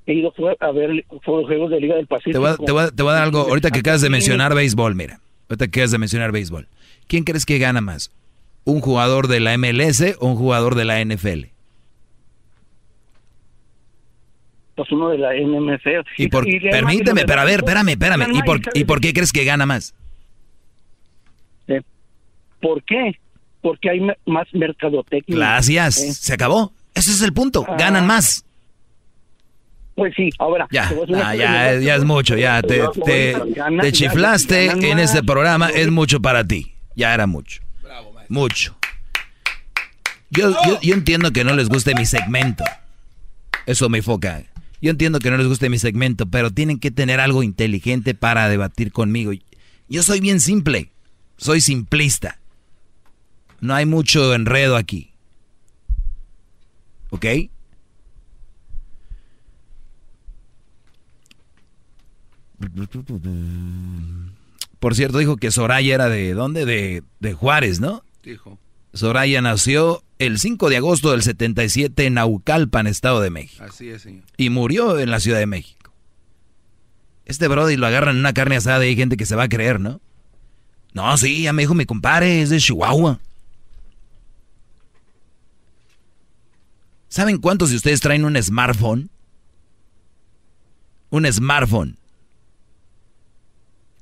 he ido a ver juegos de Liga del Te Pacífico. voy, a, te voy a- te voy a dar algo, ahorita que acabas de mencionar béisbol, mira, ahorita que acabas de mencionar béisbol. ¿Quién crees que gana más? ¿Un jugador de la MLS o un jugador de la NFL? pues uno de la NMC. Y por, y- permíteme, pero a ver, espérame, espérame. ¿Y por, ¿Y por qué crees que gana más? Eh, ¿Por qué? Porque hay más mercadotecnia. Gracias. Eh, Se acabó. Ese es el punto. Ganan más. Pues sí, ahora. Ya, ah, ya, es mucho. Ya te, te, Gana- te chiflaste en este programa. Es mucho para ti. Ya era mucho. Mucho. Yo, yo, yo entiendo que no les guste mi segmento. Eso me foca. Yo entiendo que no les guste mi segmento, pero tienen que tener algo inteligente para debatir conmigo. Yo soy bien simple. Soy simplista. No hay mucho enredo aquí. ¿Ok? Por cierto, dijo que Soraya era de dónde? De, de Juárez, ¿no? Dijo. Soraya nació el 5 de agosto del 77 en Naucalpan, Estado de México. Así es, señor. Y murió en la Ciudad de México. Este brody lo agarran en una carne asada y hay gente que se va a creer, ¿no? No, sí, ya me dijo mi compadre, es de Chihuahua. ¿Saben cuántos de ustedes traen un smartphone? Un smartphone.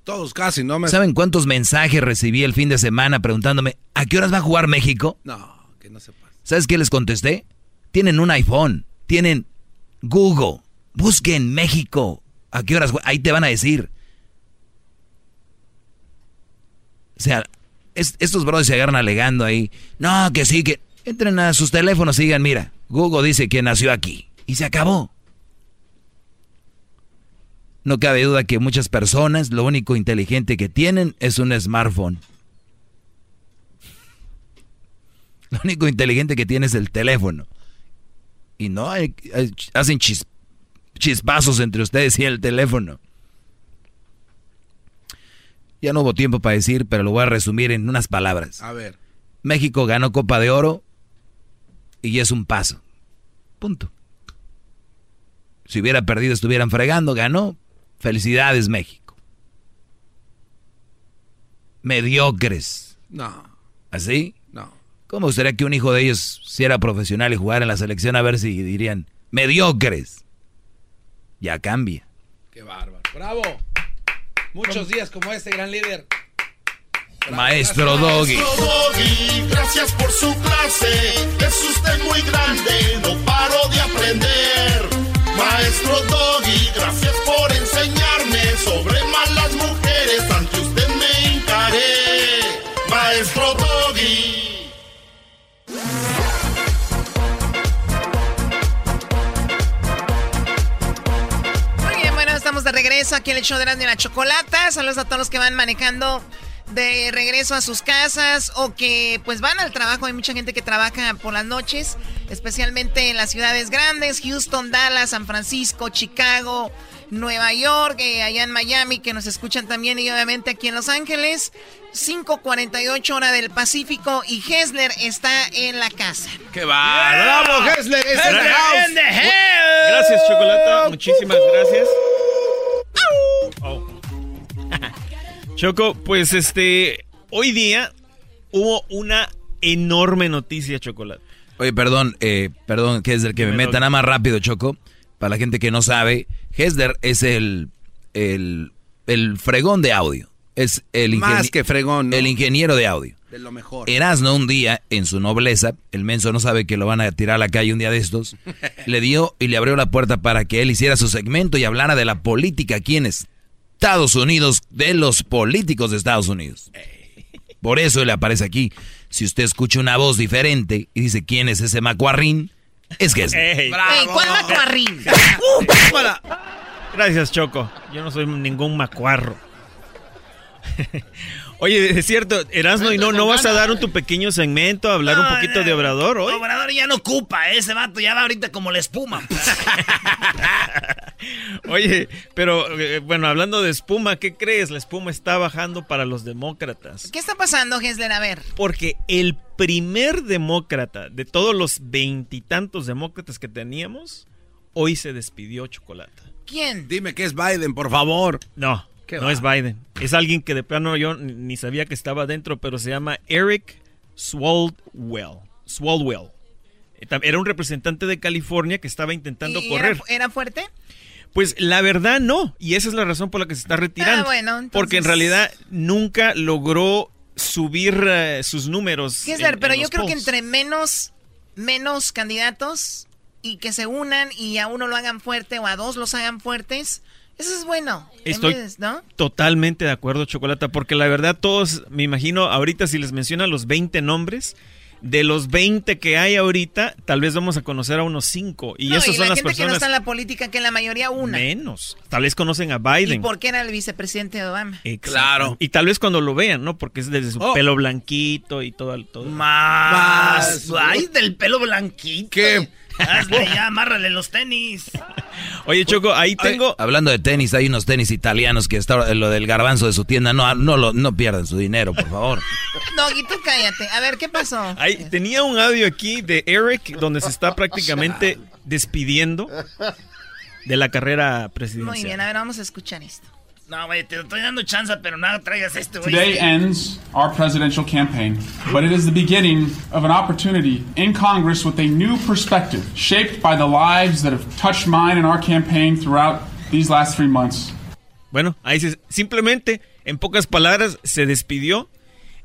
Todos casi, ¿no? Me... ¿Saben cuántos mensajes recibí el fin de semana preguntándome, ¿a qué horas va a jugar México? No, que no se. ¿Sabes qué les contesté? Tienen un iPhone, tienen Google, busquen México. ¿A qué horas? Ahí te van a decir. O sea, es- estos brothers se agarran alegando ahí. No, que sí, que entren a sus teléfonos y digan, mira, Google dice que nació aquí. Y se acabó. No cabe duda que muchas personas lo único inteligente que tienen es un smartphone. Lo único inteligente que tiene es el teléfono. Y no, hay- hay- hacen chis- chispazos entre ustedes y el teléfono. Ya no hubo tiempo para decir, pero lo voy a resumir en unas palabras. A ver. México ganó Copa de Oro y es un paso. Punto. Si hubiera perdido, estuvieran fregando, ganó. Felicidades, México. Mediocres. No, ¿Así? no. ¿Cómo gustaría que un hijo de ellos, si era profesional y jugara en la selección, a ver si dirían mediocres? Ya cambia. Qué bárbaro. ¡Bravo! Muchos días como este, gran líder. Maestro Doggy. Maestro Doggy, gracias por su clase. Es usted muy grande, no paro de aprender. Maestro Doggy, gracias por enseñarme sobre malas mujeres. Ante usted me hincaré. Maestro Doggy. Muy bien, bueno, estamos de regreso aquí en el show de Erasmo y la Chocolata. Saludos a todos los que van manejando de regreso a sus casas o que pues van al trabajo. Hay mucha gente que trabaja por las noches, especialmente en las ciudades grandes, Houston, Dallas, San Francisco, Chicago, Nueva York, eh, allá en Miami, que nos escuchan también y obviamente aquí en Los Ángeles. 5.48 hora del Pacífico y Hessler está en la casa. ¡Qué bárbaro! ¡Bravo, Hessler! ¡Es in the Hessler house! in the house. Gracias, Chocolata. Muchísimas gracias. Oh. Choco, pues este, hoy día hubo una enorme noticia, Chocolate. Oye, perdón, eh, perdón, Hesder, que me meta nada más rápido, Choco. Para la gente que no sabe, Hesder es el, el, el fregón de audio. Es el Más que fregón, ¿no? El ingeniero de audio. De lo mejor. Erasno un día, en su nobleza, el menso no sabe que lo van a tirar a la calle un día de estos, le dio y le abrió la puerta para que él hiciera su segmento y hablara de la política aquí en Estados Unidos, de los políticos de Estados Unidos. Por eso él aparece aquí. Si usted escucha una voz diferente y dice quién es ese macuarrín, es que es. Ey. Ey, ¿Cuál macuarrín? Gracias, Choco. Yo no soy ningún macuarro. Oye, es cierto, Erasmo, ¿y no, no vas a dar un tu pequeño segmento, a hablar un poquito de Obrador hoy? Obrador ya no ocupa, ese vato ya va ahorita como la espuma. Oye, pero eh, bueno, hablando de espuma, ¿qué crees? La espuma está bajando para los demócratas. ¿Qué está pasando, Hessler? A ver. Porque el primer demócrata de todos los veintitantos demócratas que teníamos, hoy se despidió Chocolata. ¿Quién? Dime que es Biden, por favor. No, ¿Qué no va? es Biden. Es alguien que de plano yo ni sabía que estaba dentro, pero se llama Eric Swaldwell. Swaldwell. Era un representante de California que estaba intentando ¿Y correr. Era, era fuerte? Pues la verdad no, y esa es la razón por la que se está retirando. Ah, bueno, entonces- Porque en realidad nunca logró subir eh, sus números. En- pero yo creo que entre menos, menos candidatos y que se unan y a uno lo hagan fuerte o a dos los hagan fuertes, eso es bueno. En Estoy vez, ¿no? totalmente de acuerdo, Chocolata, porque la verdad todos, me imagino, ahorita si les mencionan los 20 nombres, de los 20 que hay ahorita, tal vez vamos a conocer a unos 5. Y No, esas y son la las gente que no personas está en la política, que la mayoría una. menos. Tal vez conocen a ¿Y Biden. por qué era el vicepresidente de Obama? Claro. Y tal vez cuando lo vean, ¿no? Porque es desde su Oh. pelo blanquito y todo. el- todo. Más. Ay, del pelo blanquito. ¿Qué? Hazle ya, amárrale los tenis. Oye, Choco, ahí tengo... Hablando de tenis, hay unos tenis italianos que está lo del garbanzo de su tienda. No, no, lo- no pierdan su dinero, por favor. Doggy, tú cállate. A ver, ¿qué pasó? Ahí, tenía un audio aquí de Eric donde se está prácticamente despidiendo de la carrera presidencial. Muy bien, a ver, vamos a escuchar esto. No, güey, te estoy dando chance, pero nada traigas este, güey. Today ends our presidential campaign, but it is the beginning of an opportunity in Congress with a new perspective shaped by the lives that have touched mine and our campaign throughout these last three months. Bueno, ahí se, simplemente, en pocas palabras, se despidió.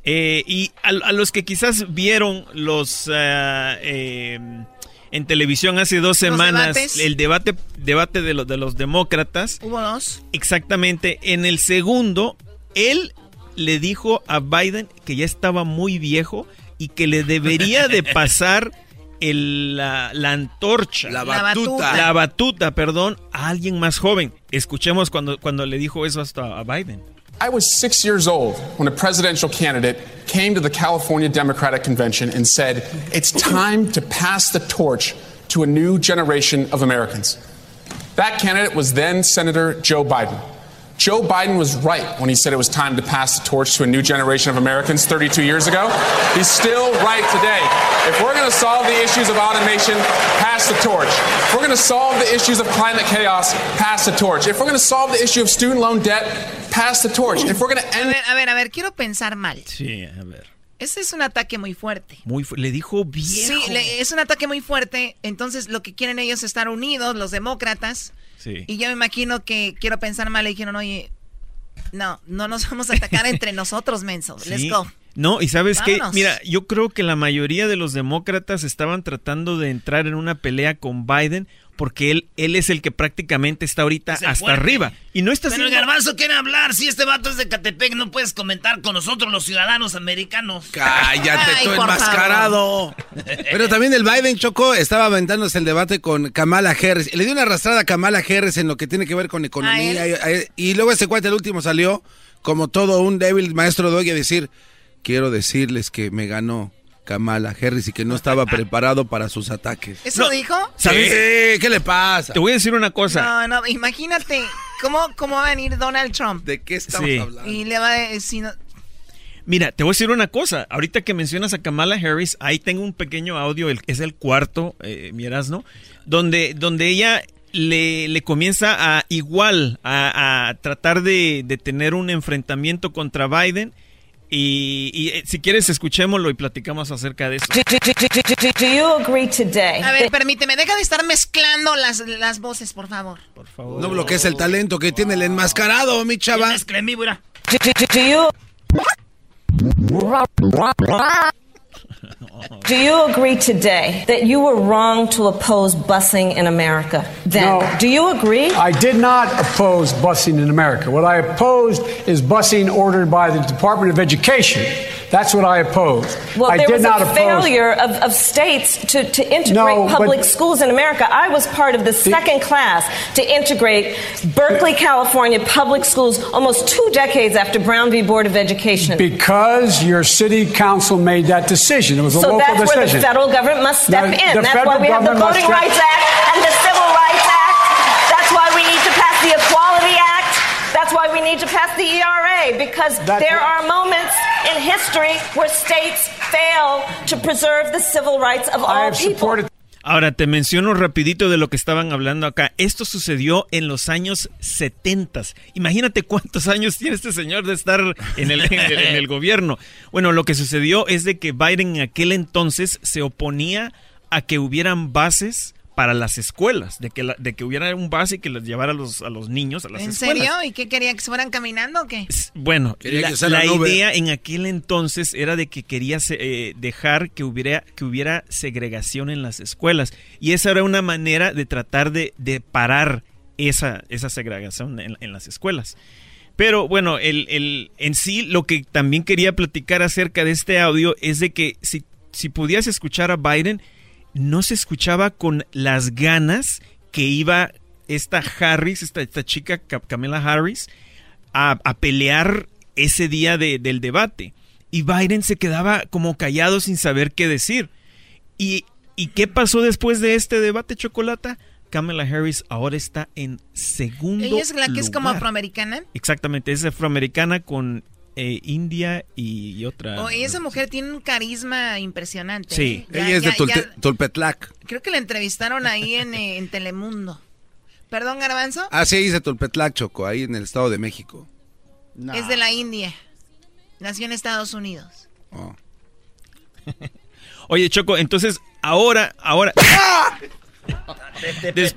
Eh, y a, a los que quizás vieron los ah, eh, en televisión hace dos semanas debates? el debate debate de los de los demócratas Hubo dos. exactamente en el segundo él le dijo a Biden que ya estaba muy viejo y que le debería de pasar el, la, la antorcha La batuta. la batuta perdón a alguien más joven escuchemos cuando cuando le dijo eso hasta a Biden I was six years old when a presidential candidate came to the California Democratic Convention and said, It's time to pass the torch to a new generation of Americans. That candidate was then Senator Joe Biden. Joe Biden was right when he said it was time to pass the torch to a new generation of Americans 32 years ago. He's still right today. If we're going to solve the issues of automation, pass the torch. If we're going to solve the issues of climate chaos, pass the torch. If we're going to solve the issue of student loan debt, pass the torch. If we're going to A Eh. ver, a ver, a ver, quiero pensar mal. sí a ver Ese es un ataque muy fuerte. muy fu- le dijo viejo Sí, le- es un ataque muy fuerte. Entonces, lo que quieren ellos es estar unidos, los demócratas. Sí. Y yo me imagino que quiero pensar mal. Le dijeron, oye, no, no nos vamos a atacar entre nosotros, menso. Let's go. No, y sabes qué, mira, yo creo que la mayoría de los demócratas estaban tratando de entrar en una pelea con Biden porque él, él es el que prácticamente está ahorita hasta fuerte. arriba. Y no está Pero el garbanzo quiere hablar. Si este vato es de Catepec, no puedes comentar con nosotros, los ciudadanos americanos. Cállate, Ay, tú por enmascarado. Pero también el Biden Choco estaba aventándose el debate con Kamala Harris. Le dio una arrastrada a Kamala Harris en lo que tiene que ver con economía. ¿A Y, y luego ese cuate, el último, salió como todo un débil maestro Doggy a decir: Quiero decirles que me ganó Kamala Harris y que no estaba preparado para sus ataques. ¿Eso dijo? ¿Sabes? Sí, ¿qué le pasa? Te voy a decir una cosa. No, no, imagínate cómo, cómo va a venir Donald Trump. ¿De qué estamos Sí. hablando? Y le va a decir, no- Mira, te voy a decir una cosa. Ahorita que mencionas a Kamala Harris, ahí tengo un pequeño audio, el, es el cuarto, eh, miras, ¿no? Donde, donde ella le, le comienza a igual a, a tratar de, de tener un enfrentamiento contra Biden. Y, y, eh, si quieres, escuchémoslo y platicamos acerca de eso. Do you agree today? A ver, permíteme, deja de estar mezclando las, las voces, por favor. Por favor. No bloquees el talento que tiene el enmascarado, mi chava. Mezclé mi, mira. Do you agree today that you were wrong to oppose busing in America? Then, No. do you agree? I did not oppose busing in America. What I opposed is busing ordered by the Department of Education. That's what I opposed. Well, I there was a failure of, of states to, to integrate No, public schools in America. I was part of the second class to integrate Berkeley, California public schools almost two decades after Brown v. Board of Education. Because your city council made that decision. It was a so local that's where decision. the federal government must step in. That's why we have the Voting Rights Act and the Civil Rights Act. That's why we need to pass the Equality Act. That's why we need to pass the ERA because That's there are moments in history where states fail to preserve the civil rights of I all have people. supported Ahora te menciono rapidito de lo que estaban hablando acá. Esto sucedió en los años 70. Imagínate cuántos años tiene este señor de estar en el, en el- en el gobierno. Bueno, lo que sucedió es de que Biden en aquel entonces se oponía a que hubieran bases para las escuelas, de que, la- de que hubiera un base que les llevara a los, a los niños a las ¿En escuelas. serio? ¿Y qué quería? ¿Que se fueran caminando o qué? Bueno, Quería la, que usara la nube. idea en aquel entonces era de que quería eh, dejar que hubiera, que hubiera segregación en las escuelas. Y esa era una manera de tratar de, de parar esa, esa segregación en, en las escuelas. Pero bueno, el, el- en sí lo que también quería platicar acerca de este audio es de que si, si pudieras escuchar a Biden, no se escuchaba con las ganas que iba esta Harris, esta, esta chica Ca- Kamala Harris, a, a pelear ese día de- del debate. Y Biden se quedaba como callado sin saber qué decir. ¿Y, ¿Y qué pasó después de este debate, Chocolata? Kamala Harris ahora está en segundo Ella es la que es como lugar. afroamericana. Exactamente, es afroamericana con eh, India y, y otra. Oh, y esa mujer tiene un carisma impresionante. Sí. ¿eh? Ya- Ella es de ya- ya- Tulpetlac. creo que la entrevistaron ahí en, eh, en Telemundo. ¿Perdón, Garbanzo? Ah, sí, dice Tulpetlac, Choco, ahí en el Estado de México. Es de la India. Nació en Estados Unidos. Oye, Choco, entonces ahora, ahora. Des- des-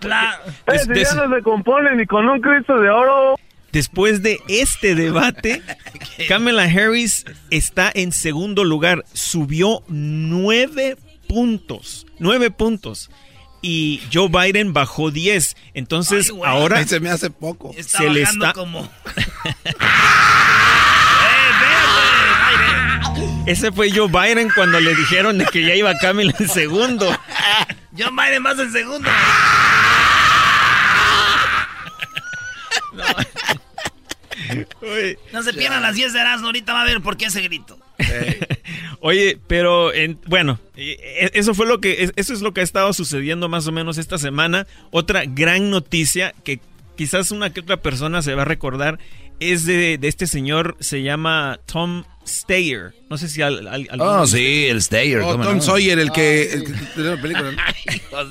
des- se compone ni con un Cristo de oro. Después de este debate, Kamala Harris está en segundo lugar. Subió nueve puntos. Nueve puntos. Y Joe Biden bajó 10. Entonces, ahora. Ahí se me hace poco. se le está. como... Ese fue Joe Biden cuando le dijeron de que ya iba Kamala en segundo. John Biden más en segundo. No se pierdan las 10 de Erasmo, ahorita va a ver por qué ese grito. Oye, pero en- bueno, eh, eso fue lo que es- eso es lo que ha estado sucediendo más o menos esta semana. Otra gran noticia que quizás una que otra persona se va a recordar es de, de este señor se llama Tom Steyer. No sé si al, Oh, de sí, el Stayer. Oh, ¿cómo Tom no? Sawyer, el que... ¿no?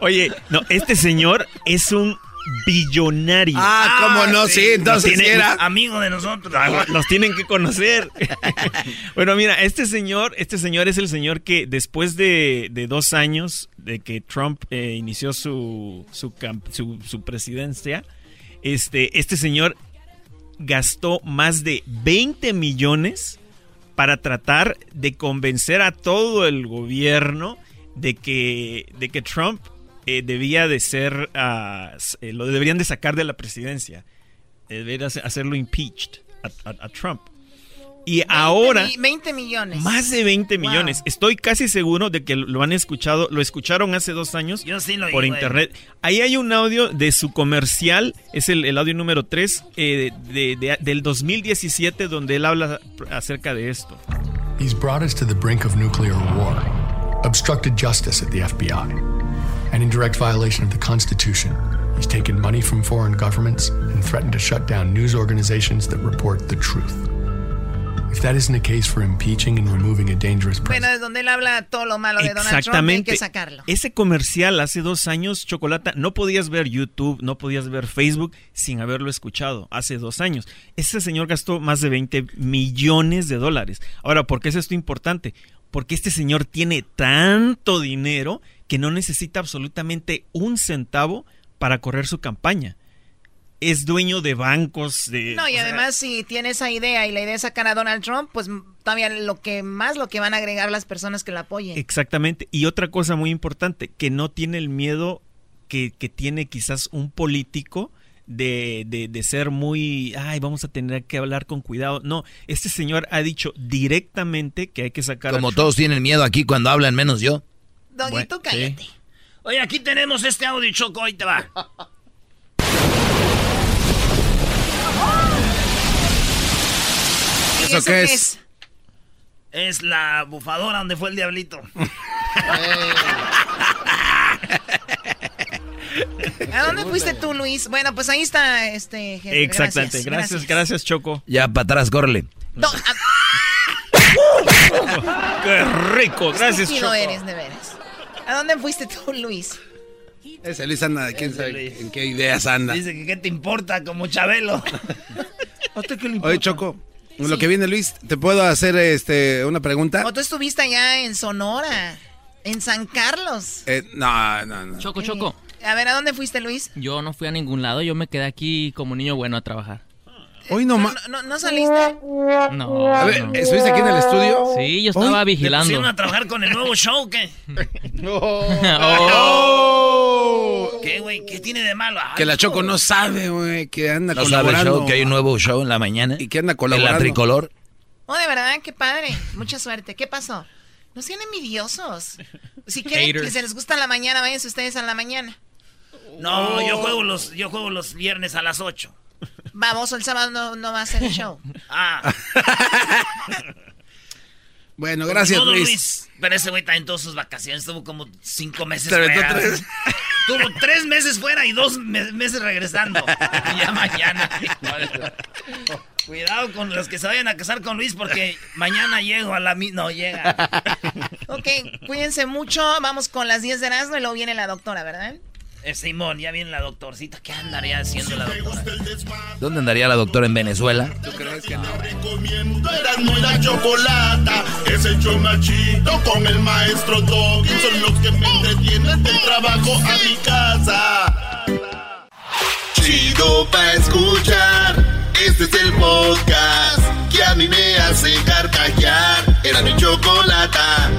Oye, no, este señor es un billonario. Ah, cómo no, sí, entonces Tiene- sí era. Amigo de nosotros. Ah, Los tienen que conocer. bueno, mira, este señor, este señor es el señor que después de, de dos años de que Trump eh, inició su, su, su, su presidencia, este, este señor gastó más de 20 millones para tratar de convencer a todo el gobierno de que, de que Trump eh, debía de ser, s- eh, lo deberían de sacar de la presidencia. Eh, Debería hacer- hacerlo impeached a, a- a Trump. Y ahora, mi- 20 millones. más de 20 Wow. millones. Estoy casi seguro de que lo han escuchado, lo escucharon hace dos años Yo sí lo por güey. internet. Ahí hay un audio de su comercial, es el, el audio número 3 de, de- del 2017, donde él habla acerca de esto. He's brought us to the brink of nuclear war, obstructed justice at the FBI, and in direct violation of the Constitution, he's taken money from foreign governments and threatened to shut down news organizations that report the truth. If that isn't a case for impeaching and removing a dangerous president, Bueno, es donde él habla todo lo malo de Donald Trump. Hay que sacarlo. Ese comercial hace dos años, Chocolata, no podías ver YouTube, no podías ver Facebook sin haberlo escuchado hace dos años. Ese señor gastó más de 20 millones de dólares. Ahora, ¿por qué es esto importante? Porque este señor tiene tanto dinero que no necesita absolutamente un centavo para correr su campaña. Es dueño de bancos, de... No, y sea, además si tiene esa idea y la idea es sacar a Donald Trump, pues todavía lo que más lo que van a agregar las personas que la apoyen. Exactamente. Y otra cosa muy importante, que no tiene el miedo que, que tiene quizás un político de, de- de ser muy, ay, vamos a tener que hablar con cuidado. No, este señor ha dicho directamente que hay que sacar... a Como Trump. todos tienen miedo aquí cuando hablan, menos yo. Doguito, cállate. Oye, aquí tenemos este audio, Choco, ahí te va. ¿Y ¿Eso eso qué es? es? Es la bufadora donde fue el diablito. ¿A dónde fuiste tú, Luis? Bueno, pues ahí está este jefe. Exactamente. Gracias, gracias, Choco. Ya para atrás, a- Qué rico. Gracias, Choco. eres, de veras. ¿A dónde fuiste tú, Luis? Ese Luis anda, quién sabe en qué ideas anda. Dice que qué te importa, como Chabelo. Oye, Choco, lo que viene Luis, ¿te puedo hacer este una pregunta? ¿O tú estuviste allá en Sonora? En San Carlos. Eh, no, no, no. Choco, choco. A ver, ¿a dónde fuiste, Luis? Yo no fui a ningún lado, yo me quedé aquí como niño bueno a trabajar. Hoy no más. ¿No, no, saliste? No. A ver, no. ¿estuviste aquí en el estudio? Sí, yo estaba ¿Te vigilando. pusieron a trabajar con el nuevo show qué? Oh. ¿Qué, güey? ¿Qué tiene de malo? Ay, Que la Choco no sabe, güey, que anda ¿No sabe el colaborando. show que hay un nuevo show en la mañana? Y que anda En colaborando. la tricolor. Oh, de verdad, qué padre. Mucha suerte. ¿Qué pasó? No sean envidiosos. Si quieren Haters. que se les gusta en la mañana, váyanse ustedes a la mañana. No, yo juego los, yo juego los viernes a las 8. Vamos, el sábado no, no va a ser el show. Ah. Bueno, gracias, modo, Luis. Pero ese güey todas sus vacaciones estuvo como cinco meses fuera. tres. Tuvo tres meses fuera y dos me- meses regresando. Y ya mañana. Cuidado con los que se vayan a casar con Luis porque mañana llego a la mi... No, llega. Ok, cuídense mucho. Vamos con las 10 de Erasmo y luego viene la doctora, ¿verdad? Eh, Simón, ya viene la doctorcita. ¿Qué andaría haciendo la doctora? ¿Dónde andaría la doctora en Venezuela? ¿Tú crees que no? Erasmo y la chocolata, es el chido con el maestro Doggy. Son los que me entretienen del trabajo a mi casa. Chido pa' escuchar, este es el podcast que a mí me hace carcajear. Era mi chocolata.